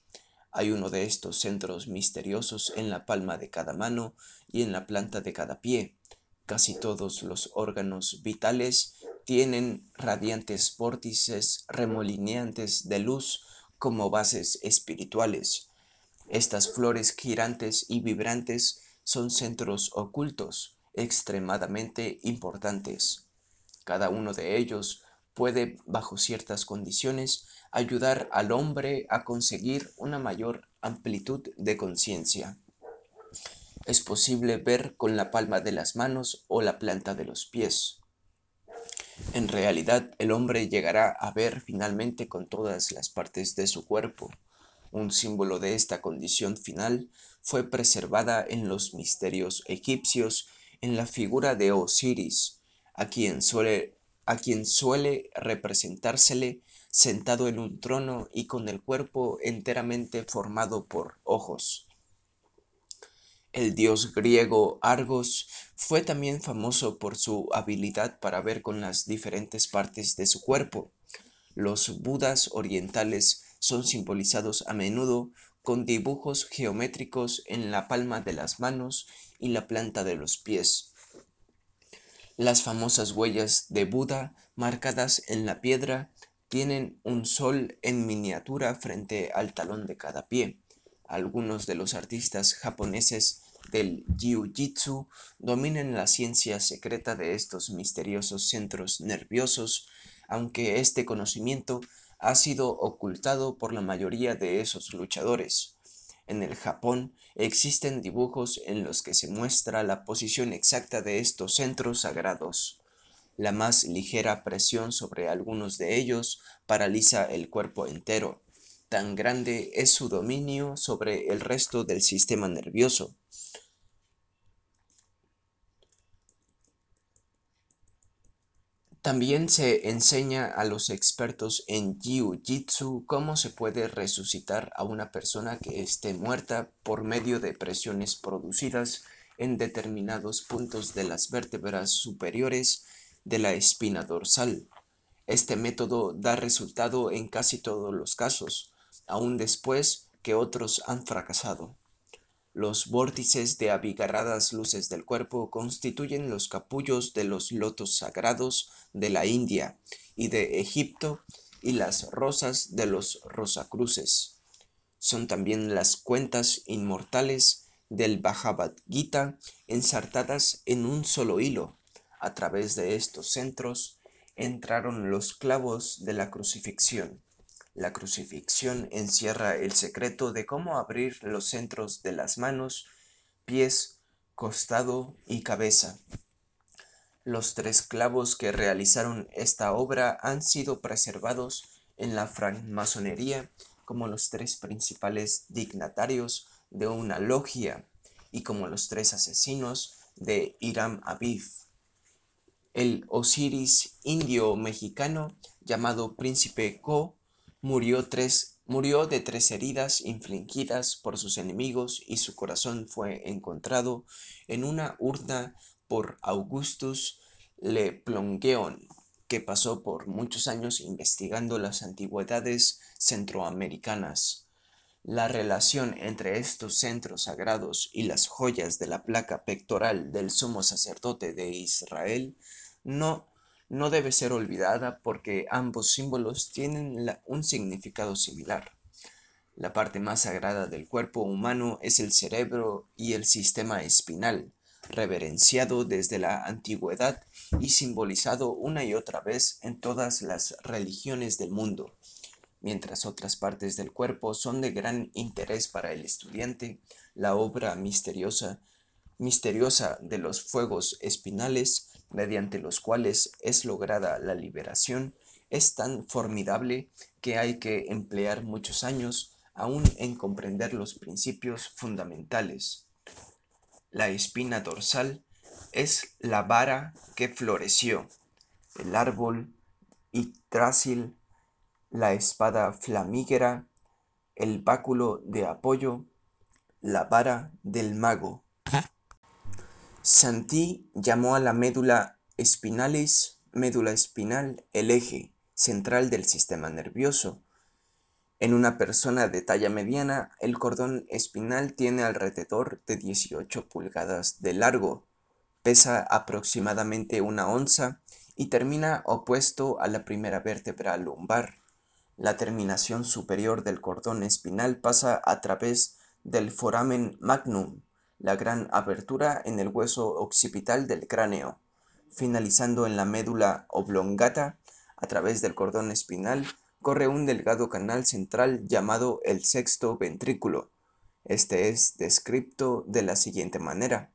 Hay uno de estos centros misteriosos en la palma de cada mano y en la planta de cada pie. Casi todos los órganos vitales tienen radiantes vórtices remolineantes de luz como bases espirituales. Estas flores girantes y vibrantes son centros ocultos extremadamente importantes. Cada uno de ellos puede, bajo ciertas condiciones, ayudar al hombre a conseguir una mayor amplitud de conciencia. Es posible ver con la palma de las manos o la planta de los pies. En realidad, el hombre llegará a ver finalmente con todas las partes de su cuerpo. Un símbolo de esta condición final fue preservada en los misterios egipcios en la figura de Osiris, a quien suele, representársele sentado en un trono y con el cuerpo enteramente formado por ojos. El dios griego Argos fue también famoso por su habilidad para ver con las diferentes partes de su cuerpo. Los budas orientales son simbolizados a menudo con dibujos geométricos en la palma de las manos y la planta de los pies. Las famosas huellas de Buda marcadas en la piedra tienen un sol en miniatura frente al talón de cada pie. Algunos de los artistas japoneses del Jiu-Jitsu dominan la ciencia secreta de estos misteriosos centros nerviosos, aunque este conocimiento ha sido ocultado por la mayoría de esos luchadores. En el Japón existen dibujos en los que se muestra la posición exacta de estos centros sagrados. La más ligera presión sobre algunos de ellos paraliza el cuerpo entero. Tan grande es su dominio sobre el resto del sistema nervioso. También se enseña a los expertos en Jiu-Jitsu cómo se puede resucitar a una persona que esté muerta por medio de presiones producidas en determinados puntos de las vértebras superiores de la espina dorsal. Este método da resultado en casi todos los casos, aun después que otros han fracasado. Los vórtices de abigarradas luces del cuerpo constituyen los capullos de los lotos sagrados de la India y de Egipto y las rosas de los rosacruces. Son también las cuentas inmortales del Bhagavad Gita ensartadas en un solo hilo. A través de estos centros entraron los clavos de la crucifixión. La crucifixión encierra el secreto de cómo abrir los centros de las manos, pies, costado y cabeza. Los tres clavos que realizaron esta obra han sido preservados en la francmasonería como los tres principales dignatarios de una logia y como los tres asesinos de Iram Aviv. El Osiris indio mexicano llamado Príncipe Ko Murió, tres, murió de tres heridas infligidas por sus enemigos y su corazón fue encontrado en una urna por Augustus Le Plongeon, que pasó por muchos años investigando las antigüedades centroamericanas. La relación entre estos centros sagrados y las joyas de la placa pectoral del sumo sacerdote de Israel no no debe ser olvidada porque ambos símbolos tienen un significado similar. La parte más sagrada del cuerpo humano es el cerebro y el sistema espinal, reverenciado desde la antigüedad y simbolizado una y otra vez en todas las religiones del mundo. Mientras otras partes del cuerpo son de gran interés para el estudiante, la obra misteriosa, misteriosa de los fuegos espinales mediante los cuales es lograda la liberación, es tan formidable que hay que emplear muchos años aún en comprender los principios fundamentales. La espina dorsal es la vara que floreció, el árbol yggdrasil, la espada flamígera, el báculo de apoyo, la vara del mago. Santí llamó a la médula espinalis, médula espinal, el eje central del sistema nervioso. En una persona de talla mediana, el cordón espinal tiene alrededor de 18 pulgadas de largo, pesa aproximadamente una onza y termina opuesto a la primera vértebra lumbar. La terminación superior del cordón espinal pasa a través del foramen magnum, la gran abertura en el hueso occipital del cráneo, finalizando en la médula oblongata, a través del cordón espinal, corre un delgado canal central llamado el sexto ventrículo. Este es descrito de la siguiente manera.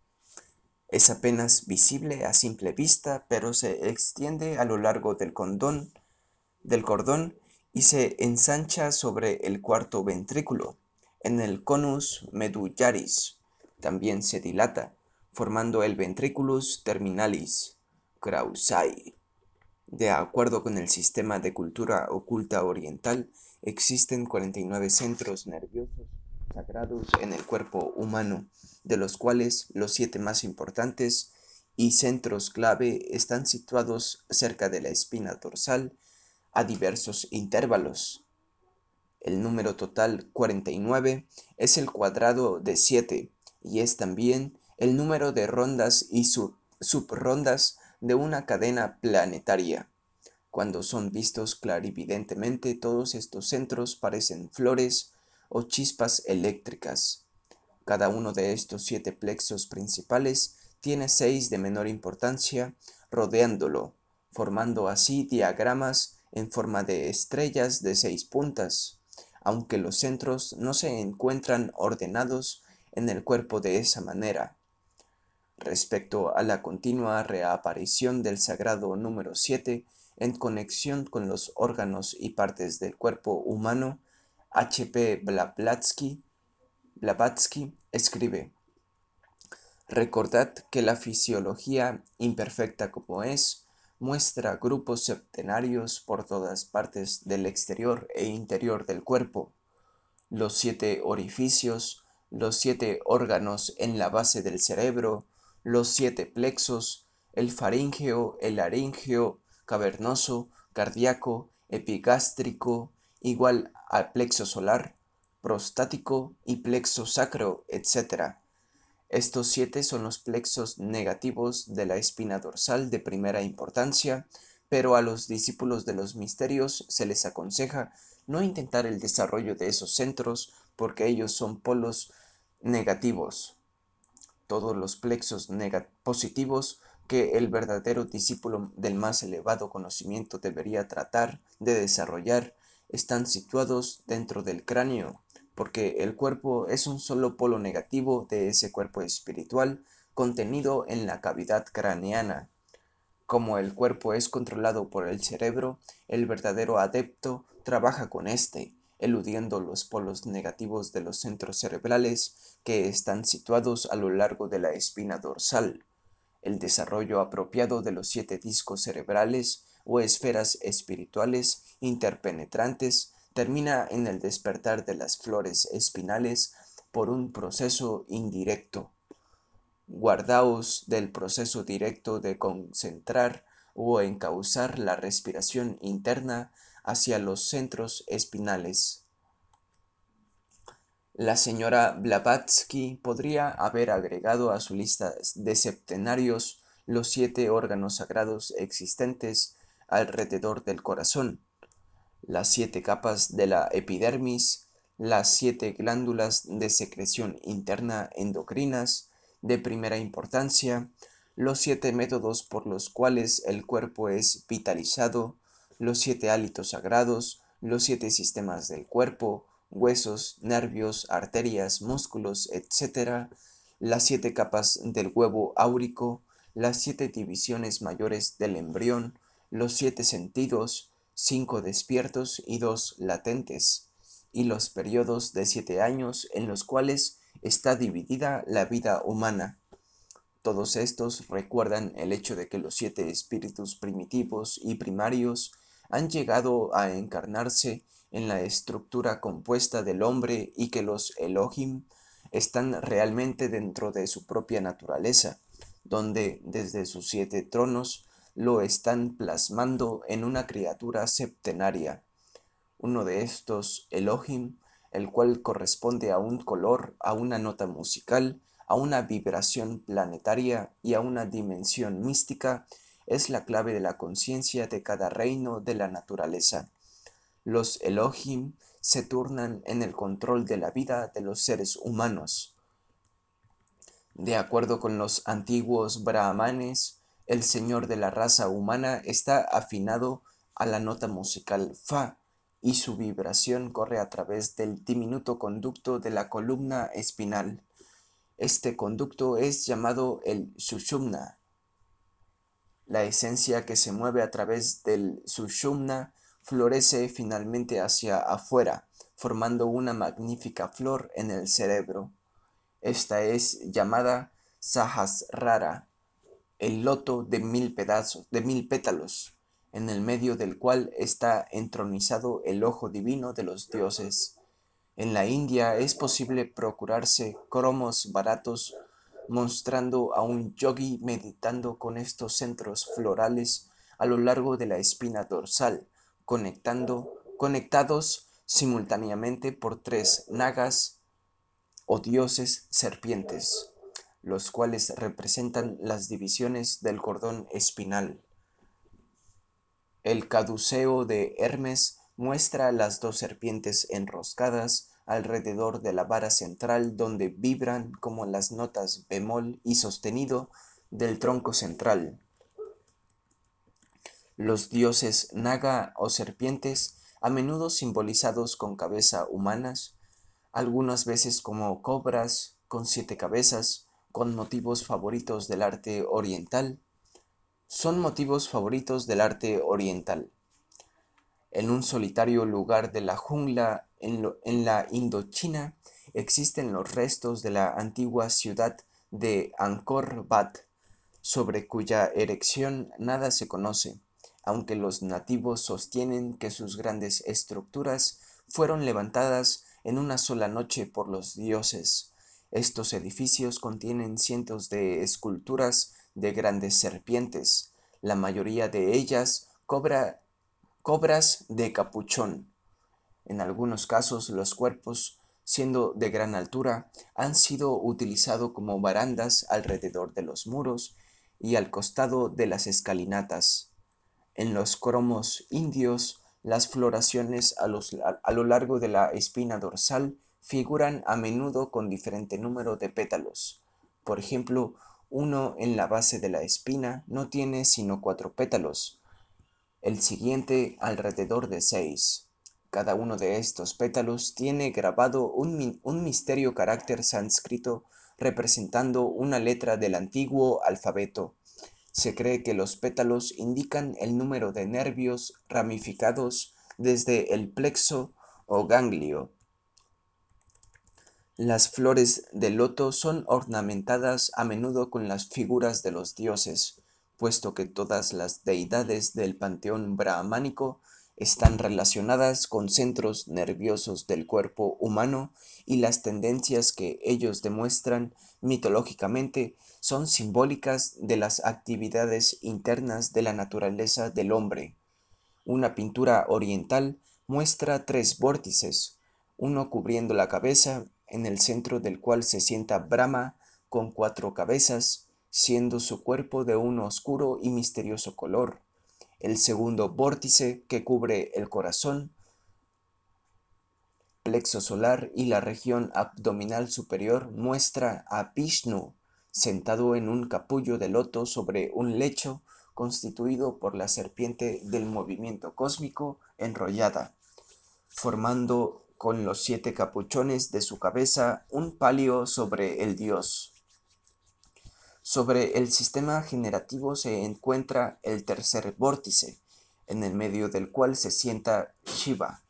Es apenas visible a simple vista, pero se extiende a lo largo del, condón, del cordón y se ensancha sobre el cuarto ventrículo. En el conus medullaris también se dilata, formando el ventriculus terminalis, Kraussai. De acuerdo con el sistema de cultura oculta oriental, existen 49 centros nerviosos sagrados en el cuerpo humano, de los cuales los siete más importantes y centros clave están situados cerca de la espina dorsal a diversos intervalos. El número total 49 es el cuadrado de 7 y es también el número de rondas y subrondas de una cadena planetaria. Cuando son vistos clarividentemente, todos estos centros parecen flores o chispas eléctricas. Cada uno de estos siete plexos principales tiene seis de menor importancia rodeándolo, formando así diagramas en forma de estrellas de seis puntas. Aunque los centros no se encuentran ordenados en el cuerpo de esa manera. Respecto a la continua reaparición del sagrado número 7 en conexión con los órganos y partes del cuerpo humano, H.P. Blavatsky, Blavatsky escribe, Recordad que la fisiología, imperfecta como es, muestra grupos septenarios por todas partes del exterior e interior del cuerpo. Los siete orificios los siete órganos en la base del cerebro, los siete plexos, el faríngeo, el laríngeo, cavernoso, cardíaco, epigástrico, igual al plexo solar, prostático y plexo sacro, etc. Estos siete son los plexos negativos de la espina dorsal de primera importancia, pero a los discípulos de los misterios se les aconseja no intentar el desarrollo de esos centros porque ellos son polos negativos. Todos los plexos positivos que el verdadero discípulo del más elevado conocimiento debería tratar de desarrollar están situados dentro del cráneo, porque el cuerpo es un solo polo negativo de ese cuerpo espiritual contenido en la cavidad craneana. Como el cuerpo es controlado por el cerebro, el verdadero adepto trabaja con éste, eludiendo los polos negativos de los centros cerebrales que están situados a lo largo de la espina dorsal. El desarrollo apropiado de los siete discos cerebrales o esferas espirituales interpenetrantes termina en el despertar de las flores espinales por un proceso indirecto. Guardaos del proceso directo de concentrar o encauzar la respiración interna hacia los centros espinales. La señora Blavatsky podría haber agregado a su lista de septenarios los siete órganos sagrados existentes alrededor del corazón, las siete capas de la epidermis, las siete glándulas de secreción interna endocrinas de primera importancia, los siete métodos por los cuales el cuerpo es vitalizado, los siete hálitos sagrados, los siete sistemas del cuerpo, huesos, nervios, arterias, músculos, etc., las siete capas del huevo áurico, las siete divisiones mayores del embrión, los siete sentidos, cinco despiertos y dos latentes, y los periodos de siete años en los cuales está dividida la vida humana. Todos estos recuerdan el hecho de que los siete espíritus primitivos y primarios han llegado a encarnarse en la estructura compuesta del hombre y que los Elohim están realmente dentro de su propia naturaleza, donde desde sus siete tronos lo están plasmando en una criatura septenaria. Uno de estos, Elohim, el cual corresponde a un color, a una nota musical, a una vibración planetaria y a una dimensión mística, es la clave de la conciencia de cada reino de la naturaleza. Los Elohim se turnan en el control de la vida de los seres humanos. De acuerdo con los antiguos brahmanes, el señor de la raza humana está afinado a la nota musical Fa y su vibración corre a través del diminuto conducto de la columna espinal. Este conducto es llamado el Sushumna. La esencia que se mueve a través del Sushumna florece finalmente hacia afuera, formando una magnífica flor en el cerebro. Esta es llamada Sahasrara el loto de mil pedazos, de mil pétalos, en el medio del cual está entronizado el ojo divino de los dioses. En la India es posible procurarse cromos baratos mostrando a un yogi meditando con estos centros florales a lo largo de la espina dorsal, conectando, conectados simultáneamente por tres nagas o dioses serpientes los cuales representan las divisiones del cordón espinal. El caduceo de Hermes muestra las dos serpientes enroscadas alrededor de la vara central donde vibran como las notas bemol y sostenido del tronco central. Los dioses naga o serpientes, a menudo simbolizados con cabeza humanas, algunas veces como cobras con siete cabezas, con motivos favoritos del arte oriental son motivos favoritos del arte oriental. En un solitario lugar de la jungla en, en, la Indochina existen los restos de la antigua ciudad de Angkor Wat, sobre cuya erección nada se conoce, aunque los nativos sostienen que sus grandes estructuras fueron levantadas en una sola noche por los dioses, estos edificios contienen cientos de esculturas de grandes serpientes, la mayoría de ellas cobra, cobras de capuchón. En algunos casos los cuerpos, siendo de gran altura, han sido utilizados como barandas alrededor de los muros y al costado de las escalinatas. En los cromos indios, las floraciones a, lo largo de la espina dorsal figuran a menudo con diferente número de pétalos. Por ejemplo, uno en la base de la espina no tiene sino cuatro pétalos, el siguiente alrededor de seis. Cada uno de estos pétalos tiene grabado un, un misterio carácter sánscrito representando una letra del antiguo alfabeto. Se cree que los pétalos indican el número de nervios ramificados desde el plexo o ganglio las flores del loto son ornamentadas a menudo con las figuras de los dioses, puesto que todas las deidades del panteón brahmánico están relacionadas con centros nerviosos del cuerpo humano y las tendencias que ellos demuestran mitológicamente son simbólicas de las actividades internas de la naturaleza del hombre. Una pintura oriental muestra tres vórtices, uno cubriendo la cabeza en el centro del cual se sienta Brahma con cuatro cabezas, siendo su cuerpo de un oscuro y misterioso color. El segundo vórtice que cubre el corazón, plexo solar y la región abdominal superior muestra a Vishnu sentado en un capullo de loto sobre un lecho constituido por la serpiente del movimiento cósmico enrollada, formando con los siete capuchones de su cabeza un palio sobre el dios. Sobre el sistema generativo se encuentra el tercer vórtice, en el medio del cual se sienta Shiva,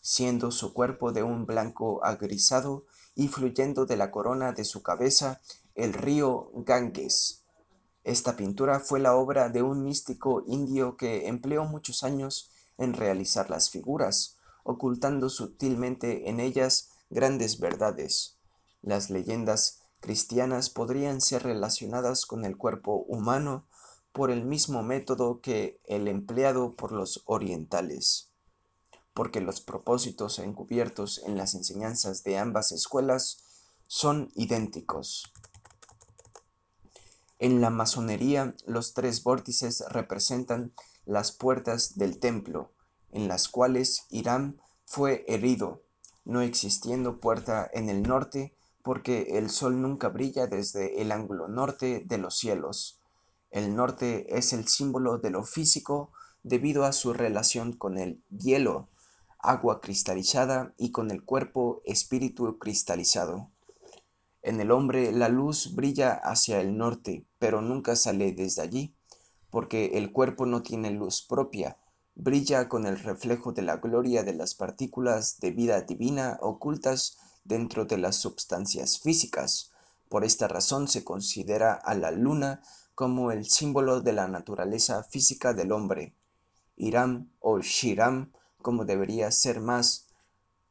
siendo su cuerpo de un blanco agrisado y fluyendo de la corona de su cabeza el río Ganges. Esta pintura fue la obra de un místico indio que empleó muchos años en realizar las figuras, ocultando sutilmente en ellas grandes verdades. Las leyendas cristianas podrían ser relacionadas con el cuerpo humano por el mismo método que el empleado por los orientales, porque los propósitos encubiertos en las enseñanzas de ambas escuelas son idénticos. En la masonería, los tres vórtices representan las puertas del templo, en las cuales Irán fue herido, no existiendo puerta en el norte, porque el sol nunca brilla desde el ángulo norte de los cielos. El norte es el símbolo de lo físico debido a su relación con el hielo, agua cristalizada y con el cuerpo espíritu cristalizado. En el hombre la luz brilla hacia el norte, pero nunca sale desde allí, porque el cuerpo no tiene luz propia, brilla con el reflejo de la gloria de las partículas de vida divina ocultas dentro de las substancias físicas. Por esta razón se considera a la luna como el símbolo de la naturaleza física del hombre. Iram o Shiram, como debería ser más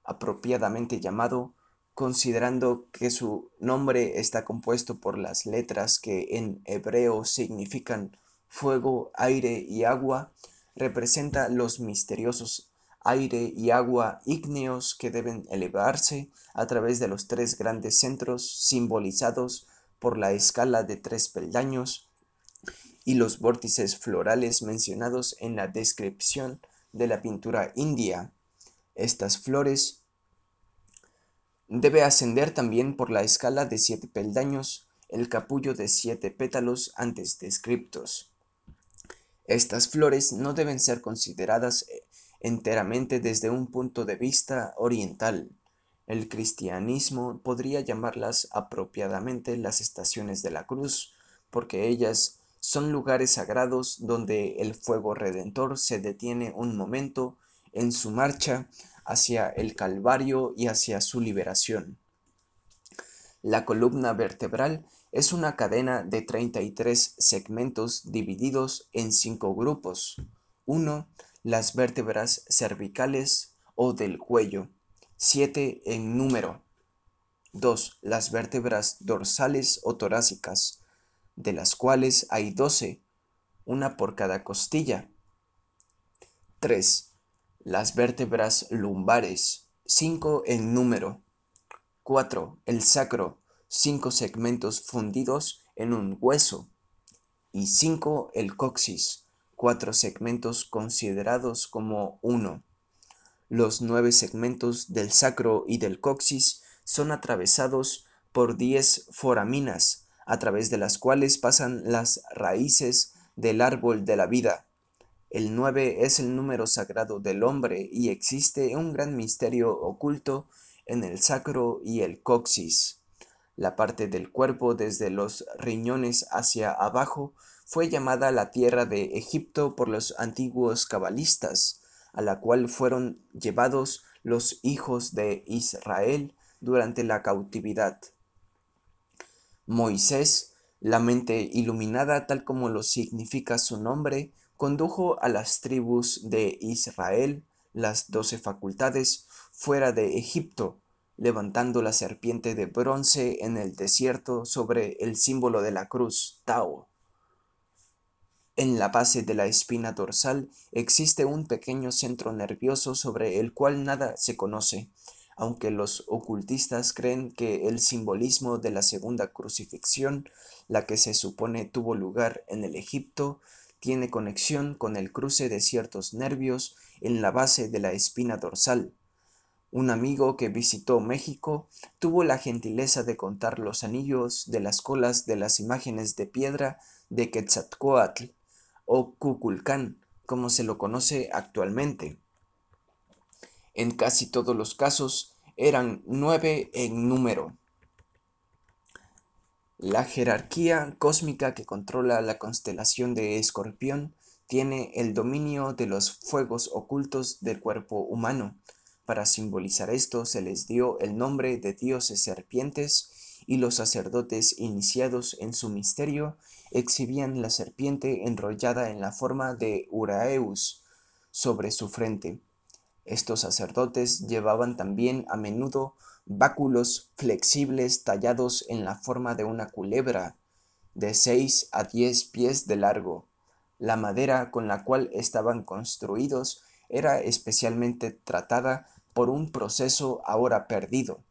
apropiadamente llamado, considerando que su nombre está compuesto por las letras que en hebreo significan fuego, aire y agua, representa los misteriosos aire y agua ígneos que deben elevarse a través de los tres grandes centros simbolizados por la escala de tres peldaños y los vórtices florales mencionados en la descripción de la pintura india. Estas flores Debe ascender también por la escala de siete peldaños el capullo de siete pétalos antes descriptos. Estas flores no deben ser consideradas enteramente desde un punto de vista oriental. El cristianismo podría llamarlas apropiadamente las estaciones de la cruz, porque ellas son lugares sagrados donde el fuego redentor se detiene un momento en su marcha hacia el Calvario y hacia su liberación. La columna vertebral es una cadena de 33 segmentos divididos en cinco grupos. 1. Las vértebras cervicales o del cuello, 7 en número. 2. Las vértebras dorsales o torácicas, de las cuales hay 12, una por cada costilla. 3 las vértebras lumbares, 5 en número. 4. El sacro, 5 segmentos fundidos en un hueso. Y 5. El coxis, 4 segmentos considerados como uno. Los nueve segmentos del sacro y del coxis son atravesados por 10 foraminas, a través de las cuales pasan las raíces del árbol de la vida el 9 es el número sagrado del hombre y existe un gran misterio oculto en el sacro y el coxis. La parte del cuerpo desde los riñones hacia abajo fue llamada la tierra de Egipto por los antiguos cabalistas, a la cual fueron llevados los hijos de Israel durante la cautividad. Moisés, la mente iluminada tal como lo significa su nombre, condujo a las tribus de Israel las doce facultades fuera de Egipto, levantando la serpiente de bronce en el desierto sobre el símbolo de la cruz, Tao. En la base de la espina dorsal existe un pequeño centro nervioso sobre el cual nada se conoce, aunque los ocultistas creen que el simbolismo de la segunda crucifixión, la que se supone tuvo lugar en el Egipto, tiene conexión con el cruce de ciertos nervios en la base de la espina dorsal. Un amigo que visitó México tuvo la gentileza de contar los anillos de las colas de las imágenes de piedra de Quetzalcoatl o Cuculcán, como se lo conoce actualmente. En casi todos los casos eran nueve en número. La jerarquía cósmica que controla la constelación de Escorpión tiene el dominio de los fuegos ocultos del cuerpo humano. Para simbolizar esto se les dio el nombre de dioses serpientes y los sacerdotes iniciados en su misterio exhibían la serpiente enrollada en la forma de Uraeus sobre su frente. Estos sacerdotes llevaban también a menudo báculos flexibles tallados en la forma de una culebra de 6 a 10 pies de largo la madera con la cual estaban construidos era especialmente tratada por un proceso ahora perdido.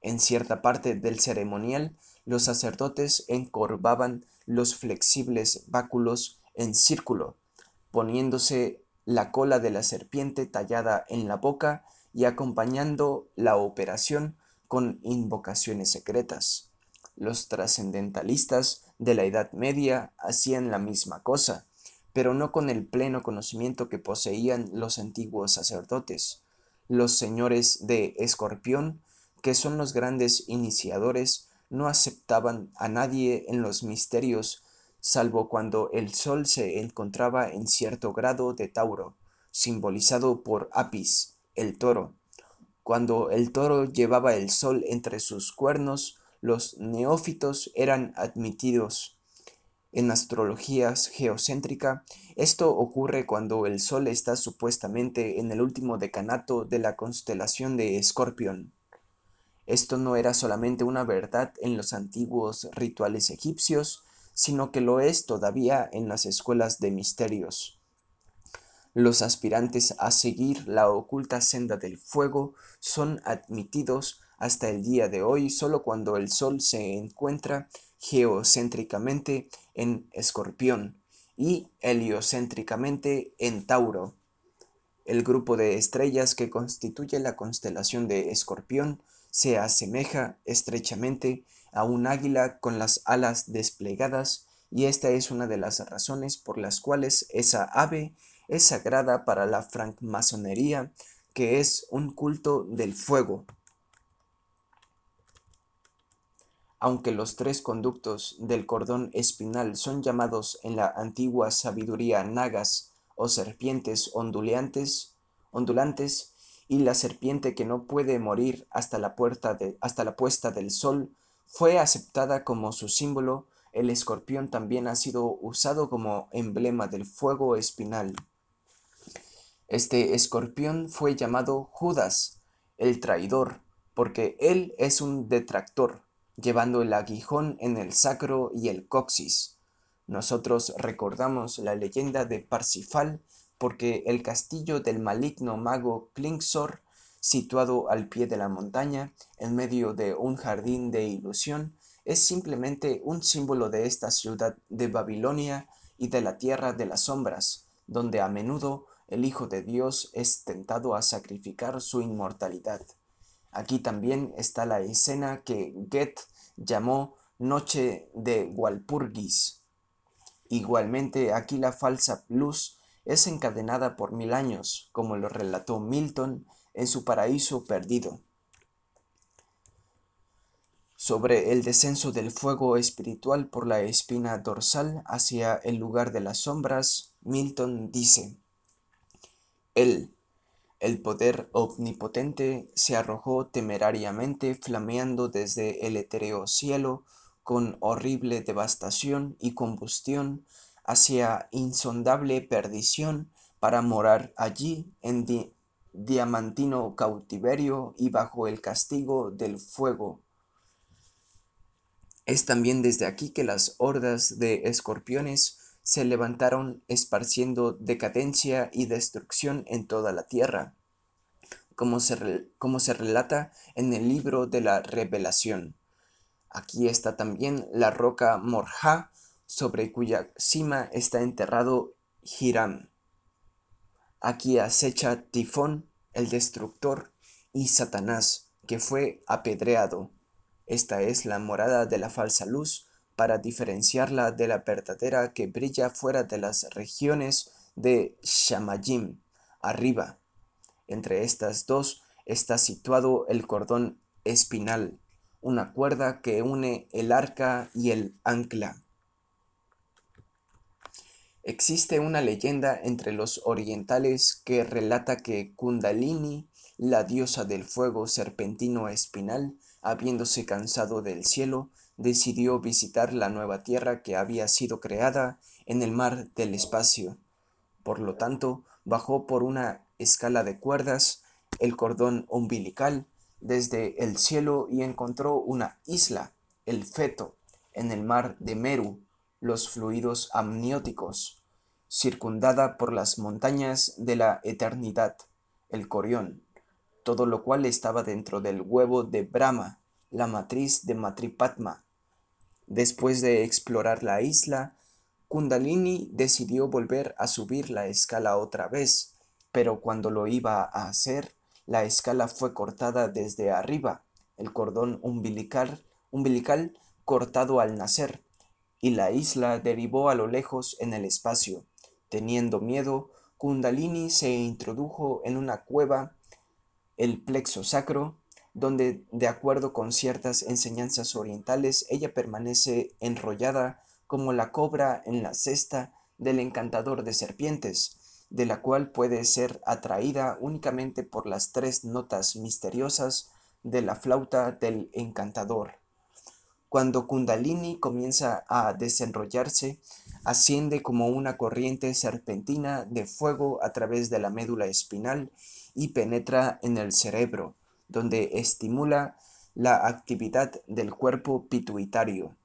En cierta parte del ceremonial, los sacerdotes encorvaban los flexibles báculos en círculo, poniéndose la cola de la serpiente tallada en la boca y acompañando la operación con invocaciones secretas. Los trascendentalistas de la Edad Media hacían la misma cosa, pero no con el pleno conocimiento que poseían los antiguos sacerdotes. Los señores de Escorpión, que son los grandes iniciadores, no aceptaban a nadie en los misterios, salvo cuando el sol se encontraba en cierto grado de Tauro, simbolizado por Apis, el toro. Cuando el toro llevaba el sol entre sus cuernos, los neófitos eran admitidos en astrología geocéntrica, esto ocurre cuando el Sol está supuestamente en el último decanato de la constelación de Escorpión. Esto no era solamente una verdad en los antiguos rituales egipcios, sino que lo es todavía en las escuelas de misterios. Los aspirantes a seguir la oculta senda del fuego son admitidos hasta el día de hoy solo cuando el Sol se encuentra geocéntricamente en Escorpión y heliocéntricamente en Tauro. El grupo de estrellas que constituye la constelación de Escorpión se asemeja estrechamente a un águila con las alas desplegadas y esta es una de las razones por las cuales esa ave es sagrada para la francmasonería, que es un culto del fuego. Aunque los tres conductos del cordón espinal son llamados en la antigua sabiduría nagas o serpientes ondulantes, ondulantes y la serpiente que no puede morir hasta la, puerta de, hasta la puesta del sol fue aceptada como su símbolo, el escorpión también ha sido usado como emblema del fuego espinal. Este escorpión fue llamado Judas, el traidor, porque él es un detractor llevando el aguijón en el sacro y el coxis. Nosotros recordamos la leyenda de Parsifal porque el castillo del maligno mago Klingsor, situado al pie de la montaña, en medio de un jardín de ilusión, es simplemente un símbolo de esta ciudad de Babilonia y de la tierra de las sombras, donde a menudo el Hijo de Dios es tentado a sacrificar su inmortalidad. Aquí también está la escena que Goethe llamó Noche de Walpurgis. Igualmente aquí la falsa luz es encadenada por mil años, como lo relató Milton en su paraíso perdido. Sobre el descenso del fuego espiritual por la espina dorsal hacia el lugar de las sombras, Milton dice, Él, el poder omnipotente se arrojó temerariamente flameando desde el etéreo cielo con horrible devastación y combustión hacia insondable perdición para morar allí en diamantino cautiverio y bajo el castigo del fuego. Es también desde aquí que las hordas de escorpiones se levantaron esparciendo decadencia y destrucción en toda la tierra, como se, como se relata en el libro de la revelación. Aquí está también la roca Morja, sobre cuya cima está enterrado Hiram. Aquí acecha Tifón, el destructor, y Satanás, que fue apedreado. Esta es la morada de la falsa luz, para diferenciarla de la verdadera que brilla fuera de las regiones de Shamayim, arriba. Entre estas dos está situado el cordón espinal, una cuerda que une el arca y el ancla. Existe una leyenda entre los orientales que relata que Kundalini, la diosa del fuego serpentino espinal, habiéndose cansado del cielo, decidió visitar la nueva tierra que había sido creada en el mar del espacio. Por lo tanto, bajó por una escala de cuerdas el cordón umbilical desde el cielo y encontró una isla, el feto, en el mar de Meru, los fluidos amnióticos, circundada por las montañas de la eternidad, el Corión, todo lo cual estaba dentro del huevo de Brahma, la matriz de Matripatma. Después de explorar la isla, Kundalini decidió volver a subir la escala otra vez, pero cuando lo iba a hacer, la escala fue cortada desde arriba, el cordón umbilical, umbilical cortado al nacer, y la isla derivó a lo lejos en el espacio. Teniendo miedo, Kundalini se introdujo en una cueva, el plexo sacro, donde, de acuerdo con ciertas enseñanzas orientales, ella permanece enrollada como la cobra en la cesta del encantador de serpientes, de la cual puede ser atraída únicamente por las tres notas misteriosas de la flauta del encantador. Cuando Kundalini comienza a desenrollarse, asciende como una corriente serpentina de fuego a través de la médula espinal y penetra en el cerebro, donde estimula la actividad del cuerpo pituitario.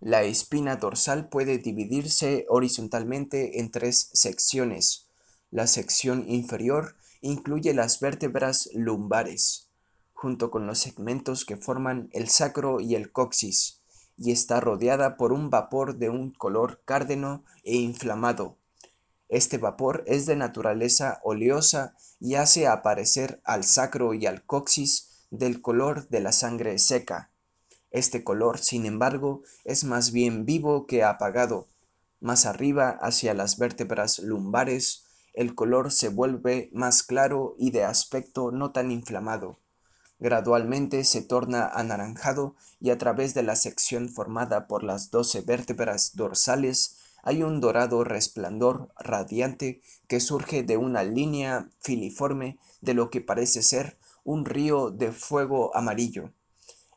La espina dorsal puede dividirse horizontalmente en tres secciones. La sección inferior incluye las vértebras lumbares, junto con los segmentos que forman el sacro y el coxis, y está rodeada por un vapor de un color cárdeno e inflamado. Este vapor es de naturaleza oleosa y hace aparecer al sacro y al coxis del color de la sangre seca. Este color, sin embargo, es más bien vivo que apagado. Más arriba, hacia las vértebras lumbares, el color se vuelve más claro y de aspecto no tan inflamado. Gradualmente se torna anaranjado y a través de la sección formada por las doce vértebras dorsales hay un dorado resplandor radiante que surge de una línea filiforme de lo que parece ser un río de fuego amarillo.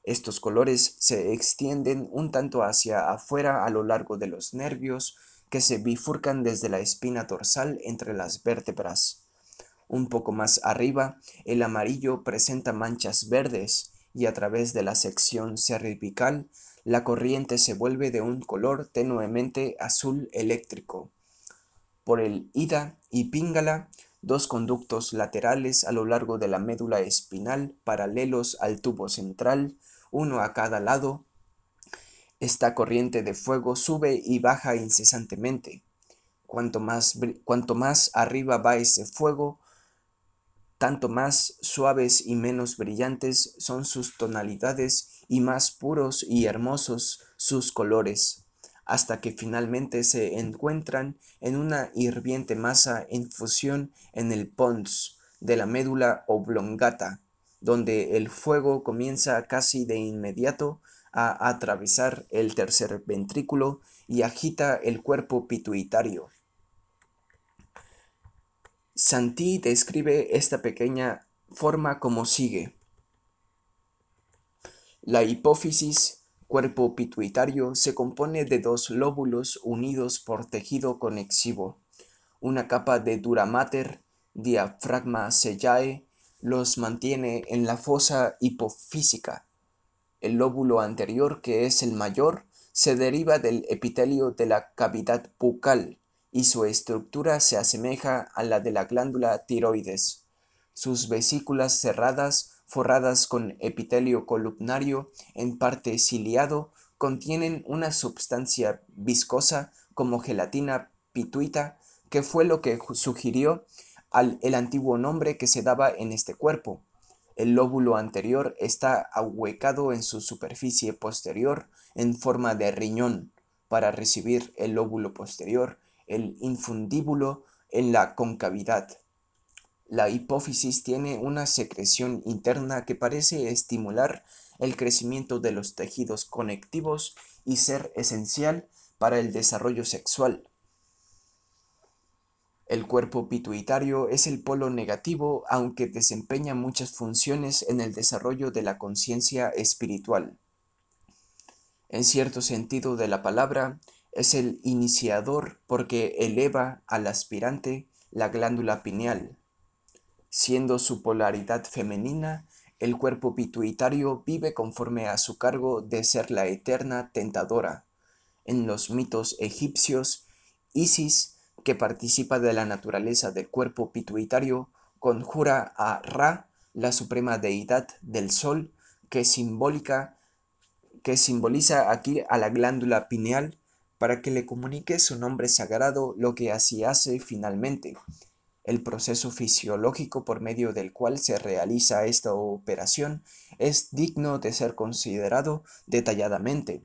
Estos colores se extienden un tanto hacia afuera a lo largo de los nervios que se bifurcan desde la espina dorsal entre las vértebras. Un poco más arriba, el amarillo presenta manchas verdes y a través de la sección cervical, la corriente se vuelve de un color tenuemente azul eléctrico. Por el ida y píngala, dos conductos laterales a lo largo de la médula espinal paralelos al tubo central, uno a cada lado, esta corriente de fuego sube y baja incesantemente. Cuanto más, cuanto más arriba va ese fuego, tanto más suaves y menos brillantes son sus tonalidades y más puros y hermosos sus colores, hasta que finalmente se encuentran en una hirviente masa en fusión en el pons de la médula oblongata, donde el fuego comienza casi de inmediato a atravesar el tercer ventrículo y agita el cuerpo pituitario. Santi describe esta pequeña forma como sigue. La hipófisis, cuerpo pituitario, se compone de dos lóbulos unidos por tejido conexivo. Una capa de dura mater, diafragma sellae, los mantiene en la fosa hipofísica. El lóbulo anterior, que es el mayor, se deriva del epitelio de la cavidad bucal, y su estructura se asemeja a la de la glándula tiroides. Sus vesículas cerradas, forradas con epitelio columnario, en parte ciliado, contienen una substancia viscosa como gelatina pituita, que fue lo que sugirió al, el antiguo nombre que se daba en este cuerpo. El lóbulo anterior está ahuecado en su superficie posterior en forma de riñón para recibir el lóbulo posterior el infundíbulo en la concavidad. La hipófisis tiene una secreción interna que parece estimular el crecimiento de los tejidos conectivos y ser esencial para el desarrollo sexual. El cuerpo pituitario es el polo negativo, aunque desempeña muchas funciones en el desarrollo de la conciencia espiritual. En cierto sentido de la palabra, es el iniciador porque eleva al aspirante la glándula pineal. Siendo su polaridad femenina, el cuerpo pituitario vive conforme a su cargo de ser la eterna tentadora. En los mitos egipcios, Isis, que participa de la naturaleza del cuerpo pituitario, conjura a Ra, la suprema deidad del sol, que, simbólica, que simboliza aquí a la glándula pineal, para que le comunique su nombre sagrado, lo que así hace finalmente el proceso fisiológico por medio del cual se realiza esta operación es digno de ser considerado detalladamente.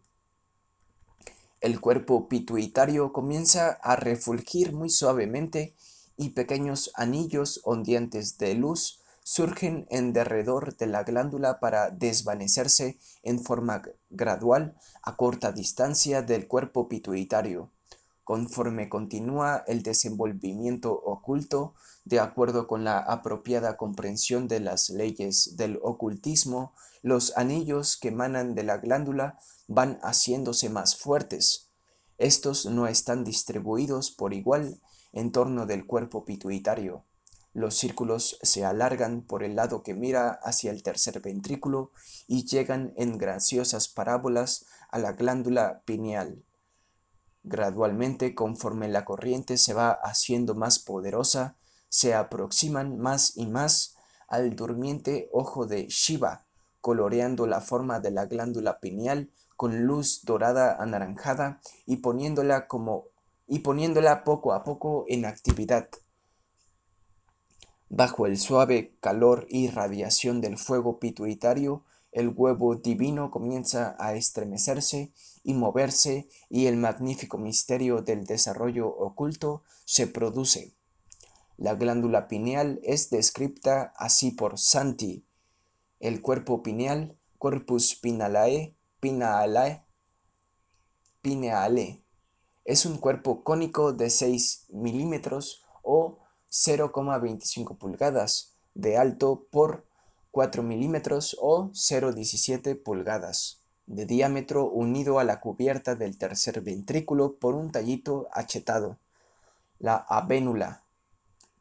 El cuerpo pituitario comienza a refulgir muy suavemente y pequeños anillos ondeantes de luz surgen en derredor de la glándula para desvanecerse en forma gradual a corta distancia del cuerpo pituitario conforme continúa el desenvolvimiento oculto, de acuerdo con la apropiada comprensión de las leyes del ocultismo, los anillos que emanan de la glándula van haciéndose más fuertes. Estos no están distribuidos por igual en torno del cuerpo pituitario. Los círculos se alargan por el lado que mira hacia el tercer ventrículo y llegan en graciosas parábolas a la glándula pineal. Gradualmente, conforme la corriente se va haciendo más poderosa, se aproximan más y más al durmiente ojo de Shiva, coloreando la forma de la glándula pineal con luz dorada anaranjada y poniéndola como y poniéndola poco a poco en actividad. Bajo el suave calor y radiación del fuego pituitario, el huevo divino comienza a estremecerse y moverse y el magnífico misterio del desarrollo oculto se produce. La glándula pineal es descrita así por Santi. El cuerpo pineal, corpus pinealae, pinealae, pineale, es un cuerpo cónico de 6 milímetros o 0,25 pulgadas de alto por 4 milímetros o 0,17 pulgadas de diámetro unido a la cubierta del tercer ventrículo por un tallito achetado. La avénula.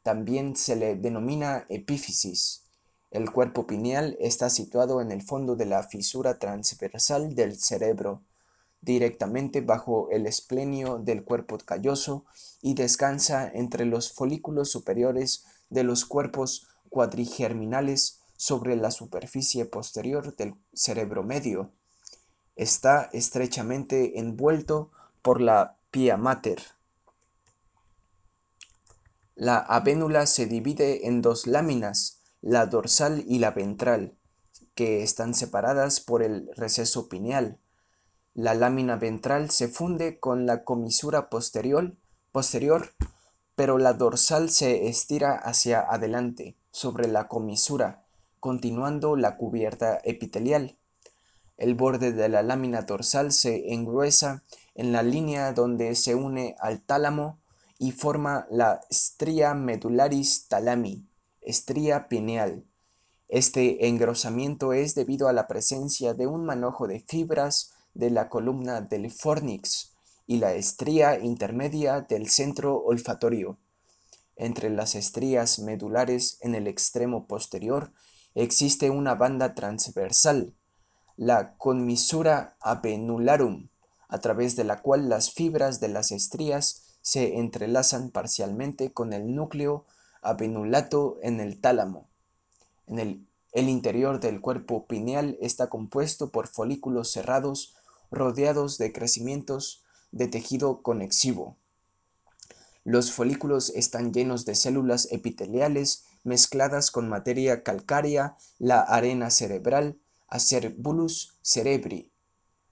También se le denomina epífisis. El cuerpo pineal está situado en el fondo de la fisura transversal del cerebro, directamente bajo el esplenio del cuerpo calloso y descansa entre los folículos superiores de los cuerpos cuadrigerminales sobre la superficie posterior del cerebro medio. Está estrechamente envuelto por la pia mater. La avénula se divide en dos láminas, la dorsal y la ventral, que están separadas por el receso pineal. La lámina ventral se funde con la comisura posterior, pero la dorsal se estira hacia adelante sobre la comisura continuando la cubierta epitelial. El borde de la lámina dorsal se engruesa en la línea donde se une al tálamo y forma la stria medularis talami, estría pineal. Este engrosamiento es debido a la presencia de un manojo de fibras de la columna del fornix y la estría intermedia del centro olfatorio. Entre las estrías medulares en el extremo posterior existe una banda transversal, la conmisura apenularum, a través de la cual las fibras de las estrías se entrelazan parcialmente con el núcleo apenulato en el tálamo. En el, el interior del cuerpo pineal está compuesto por folículos cerrados rodeados de crecimientos de tejido conexivo. Los folículos están llenos de células epiteliales mezcladas con materia calcárea, la arena cerebral, Acerbulus cerebri.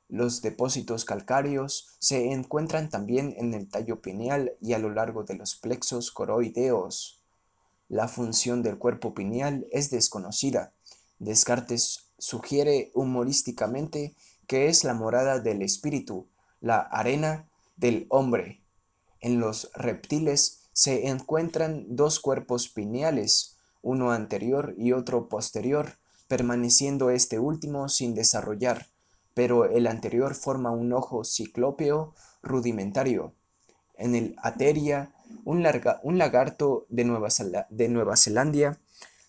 Los depósitos calcáreos se encuentran también en el tallo pineal y a lo largo de los plexos coroideos. La función del cuerpo pineal es desconocida. Descartes sugiere humorísticamente que es la morada del espíritu, la arena del hombre. En los reptiles se encuentran dos cuerpos pineales, uno anterior y otro posterior, permaneciendo este último sin desarrollar, pero el anterior forma un ojo ciclópeo rudimentario. En el Ateria, un, lagarto de Nueva, de Nueva Zelanda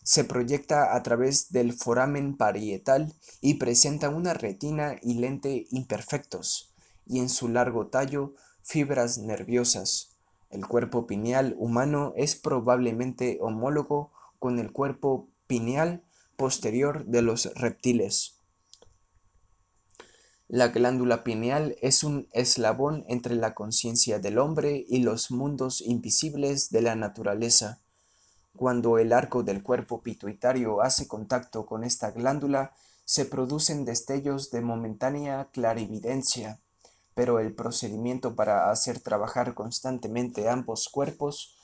se proyecta a través del foramen parietal y presenta una retina y lente imperfectos, y en su largo tallo fibras nerviosas. El cuerpo pineal humano es probablemente homólogo con el cuerpo pineal posterior de los reptiles. La glándula pineal es un eslabón entre la conciencia del hombre y los mundos invisibles de la naturaleza. Cuando el arco del cuerpo pituitario hace contacto con esta glándula, se producen destellos de momentánea clarividencia, pero el procedimiento para hacer trabajar constantemente ambos cuerpos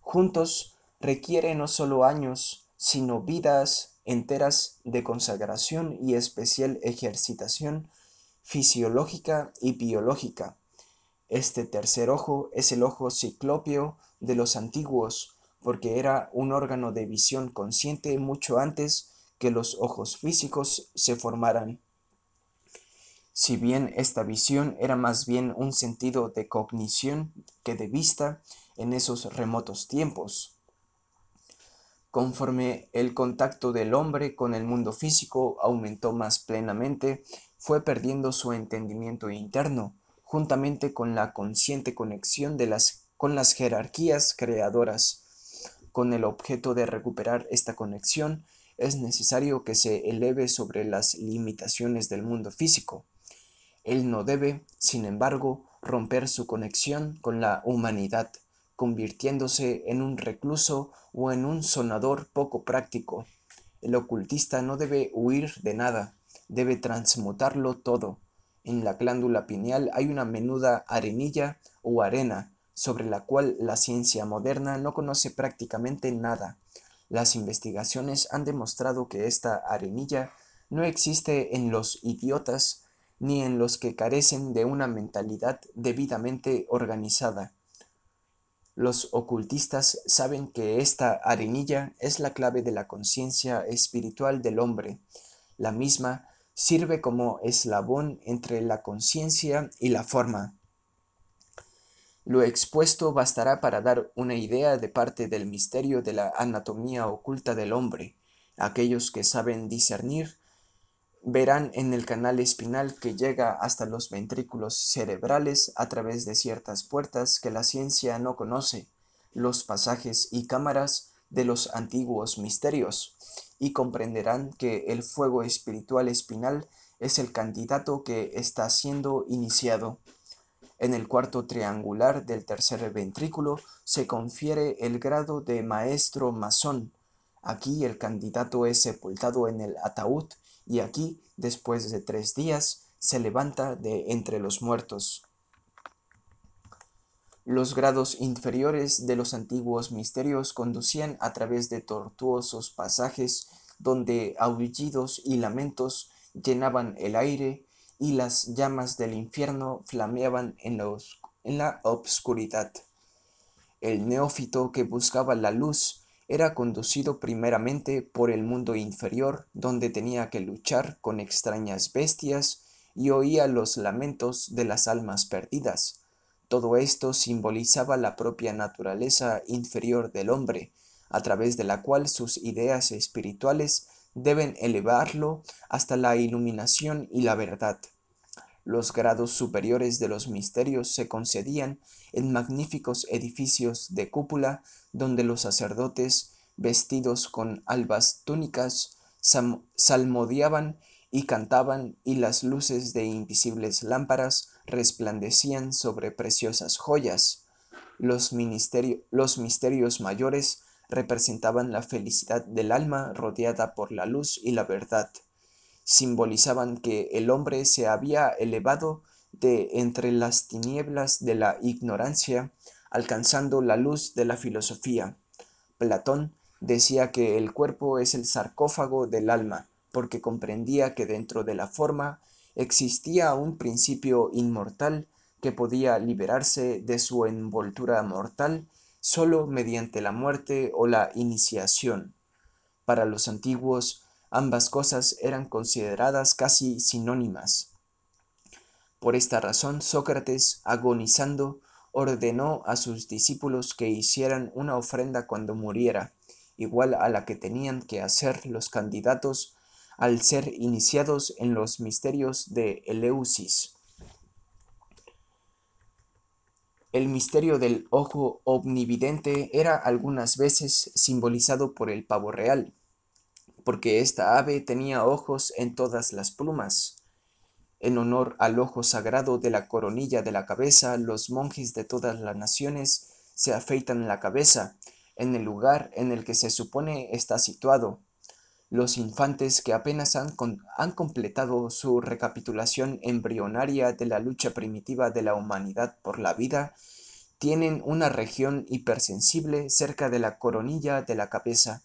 juntos requiere no solo años, sino vidas enteras de consagración y especial ejercitación fisiológica y biológica. Este tercer ojo es el ojo ciclópeo de los antiguos, porque era un órgano de visión consciente mucho antes que los ojos físicos se formaran. Si bien esta visión era más bien un sentido de cognición que de vista en esos remotos tiempos, Conforme el contacto del hombre con el mundo físico aumentó más plenamente, fue perdiendo su entendimiento interno, juntamente con la consciente conexión de las, con las jerarquías creadoras. Con el objeto de recuperar esta conexión, es necesario que se eleve sobre las limitaciones del mundo físico. Él no debe, sin embargo, romper su conexión con la humanidad, convirtiéndose en un recluso o en un sonador poco práctico. El ocultista no debe huir de nada, debe transmutarlo todo. En la glándula pineal hay una menuda arenilla o arena, sobre la cual la ciencia moderna no conoce prácticamente nada. Las investigaciones han demostrado que esta arenilla no existe en los idiotas ni en los que carecen de una mentalidad debidamente organizada. Los ocultistas saben que esta arenilla es la clave de la conciencia espiritual del hombre. La misma sirve como eslabón entre la conciencia y la forma. Lo expuesto bastará para dar una idea de parte del misterio de la anatomía oculta del hombre. Aquellos que saben discernir verán en el canal espinal que llega hasta los ventrículos cerebrales a través de ciertas puertas que la ciencia no conoce, los pasajes y cámaras de los antiguos misterios, y comprenderán que el fuego espiritual espinal es el candidato que está siendo iniciado. En el cuarto triangular del tercer ventrículo se confiere el grado de maestro masón. Aquí el candidato es sepultado en el ataúd y aquí, después de tres días, se levanta de entre los muertos. Los grados inferiores de los antiguos misterios conducían a través de tortuosos pasajes donde aullidos y lamentos llenaban el aire y las llamas del infierno flameaban en, en la obscuridad. El neófito que buscaba la luz era conducido primeramente por el mundo inferior, donde tenía que luchar con extrañas bestias y oía los lamentos de las almas perdidas. Todo esto simbolizaba la propia naturaleza inferior del hombre, a través de la cual sus ideas espirituales deben elevarlo hasta la iluminación y la verdad. Los grados superiores de los misterios se concedían en magníficos edificios de cúpula donde los sacerdotes, vestidos con albas túnicas, salmodiaban y cantaban y las luces de invisibles lámparas resplandecían sobre preciosas joyas. Los, misterios mayores representaban la felicidad del alma rodeada por la luz y la verdad simbolizaban que el hombre se había elevado de entre las tinieblas de la ignorancia, alcanzando la luz de la filosofía. Platón decía que el cuerpo es el sarcófago del alma, porque comprendía que dentro de la forma existía un principio inmortal que podía liberarse de su envoltura mortal solo mediante la muerte o la iniciación. Para los antiguos, ambas cosas eran consideradas casi sinónimas. Por esta razón, Sócrates, agonizando, ordenó a sus discípulos que hicieran una ofrenda cuando muriera, igual a la que tenían que hacer los candidatos al ser iniciados en los misterios de Eleusis. El misterio del ojo omnividente era algunas veces simbolizado por el pavo real, porque esta ave tenía ojos en todas las plumas. En honor al ojo sagrado de la coronilla de la cabeza, los monjes de todas las naciones se afeitan la cabeza, en el lugar en el que se supone está situado. Los infantes que apenas han, han, completado su recapitulación embrionaria de la lucha primitiva de la humanidad por la vida, tienen una región hipersensible cerca de la coronilla de la cabeza.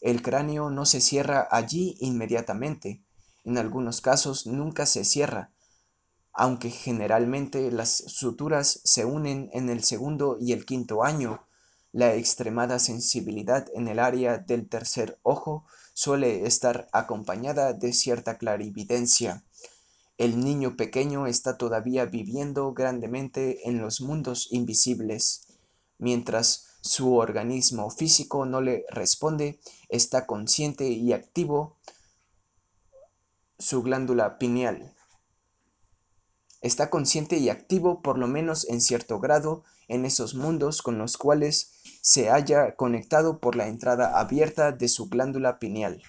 El cráneo no se cierra allí inmediatamente, en algunos casos nunca se cierra, aunque generalmente las suturas se unen en el segundo y el quinto año. La extremada sensibilidad en el área del tercer ojo suele estar acompañada de cierta clarividencia. El niño pequeño está todavía viviendo grandemente en los mundos invisibles. Mientras su organismo físico no le responde, está consciente y activo su glándula pineal. Está consciente y activo por lo menos en cierto grado en esos mundos con los cuales se haya conectado por la entrada abierta de su glándula pineal.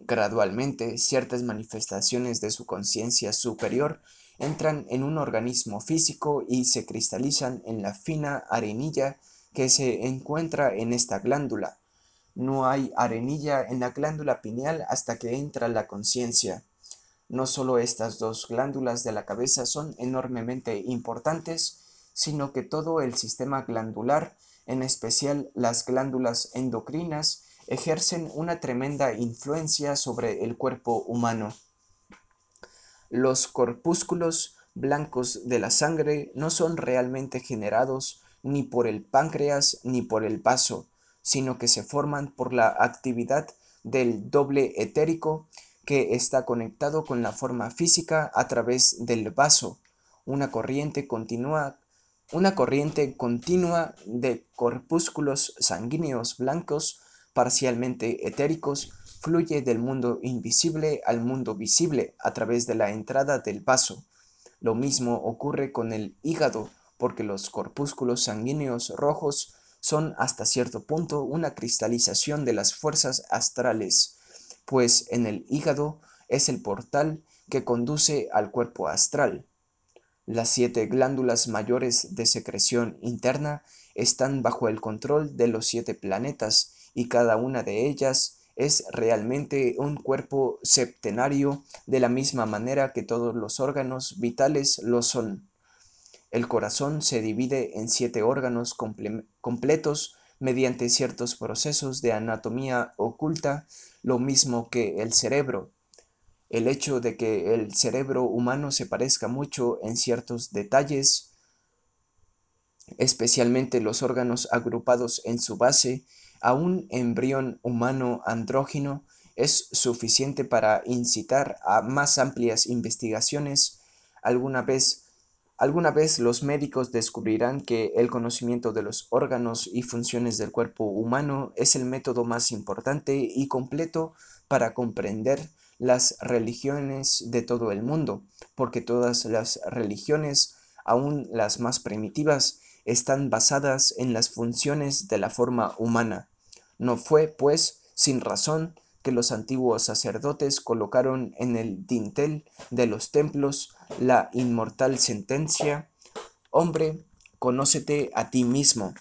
Gradualmente, ciertas manifestaciones de su conciencia superior entran en un organismo físico y se cristalizan en la fina arenilla que se encuentra en esta glándula, no hay arenilla en la glándula pineal hasta que entra la conciencia. No solo estas dos glándulas de la cabeza son enormemente importantes, sino que todo el sistema glandular, en especial las glándulas endocrinas, ejercen una tremenda influencia sobre el cuerpo humano. Los corpúsculos blancos de la sangre no son realmente generados ni por el páncreas ni por el vaso, sino que se forman por la actividad del doble etérico que está conectado con la forma física a través del vaso, una corriente continua, una corriente continua de corpúsculos sanguíneos blancos parcialmente etéricos fluye del mundo invisible al mundo visible a través de la entrada del vaso. Lo mismo ocurre con el hígado, porque los corpúsculos sanguíneos rojos son hasta cierto punto una cristalización de las fuerzas astrales, pues en el hígado es el portal que conduce al cuerpo astral. Las siete glándulas mayores de secreción interna están bajo el control de los siete planetas y cada una de ellas es realmente un cuerpo septenario de la misma manera que todos los órganos vitales lo son. El corazón se divide en siete órganos completos mediante ciertos procesos de anatomía oculta, lo mismo que el cerebro. El hecho de que el cerebro humano se parezca mucho en ciertos detalles, especialmente los órganos agrupados en su base, a un embrión humano andrógino, es suficiente para incitar a más amplias investigaciones. Alguna vez Alguna vez los médicos descubrirán que el conocimiento de los órganos y funciones del cuerpo humano es el método más importante y completo para comprender las religiones de todo el mundo, porque todas las religiones, aun las más primitivas, están basadas en las funciones de la forma humana. No fue, pues, sin razón que los antiguos sacerdotes colocaron en el dintel de los templos la inmortal sentencia, hombre, conócete a ti mismo.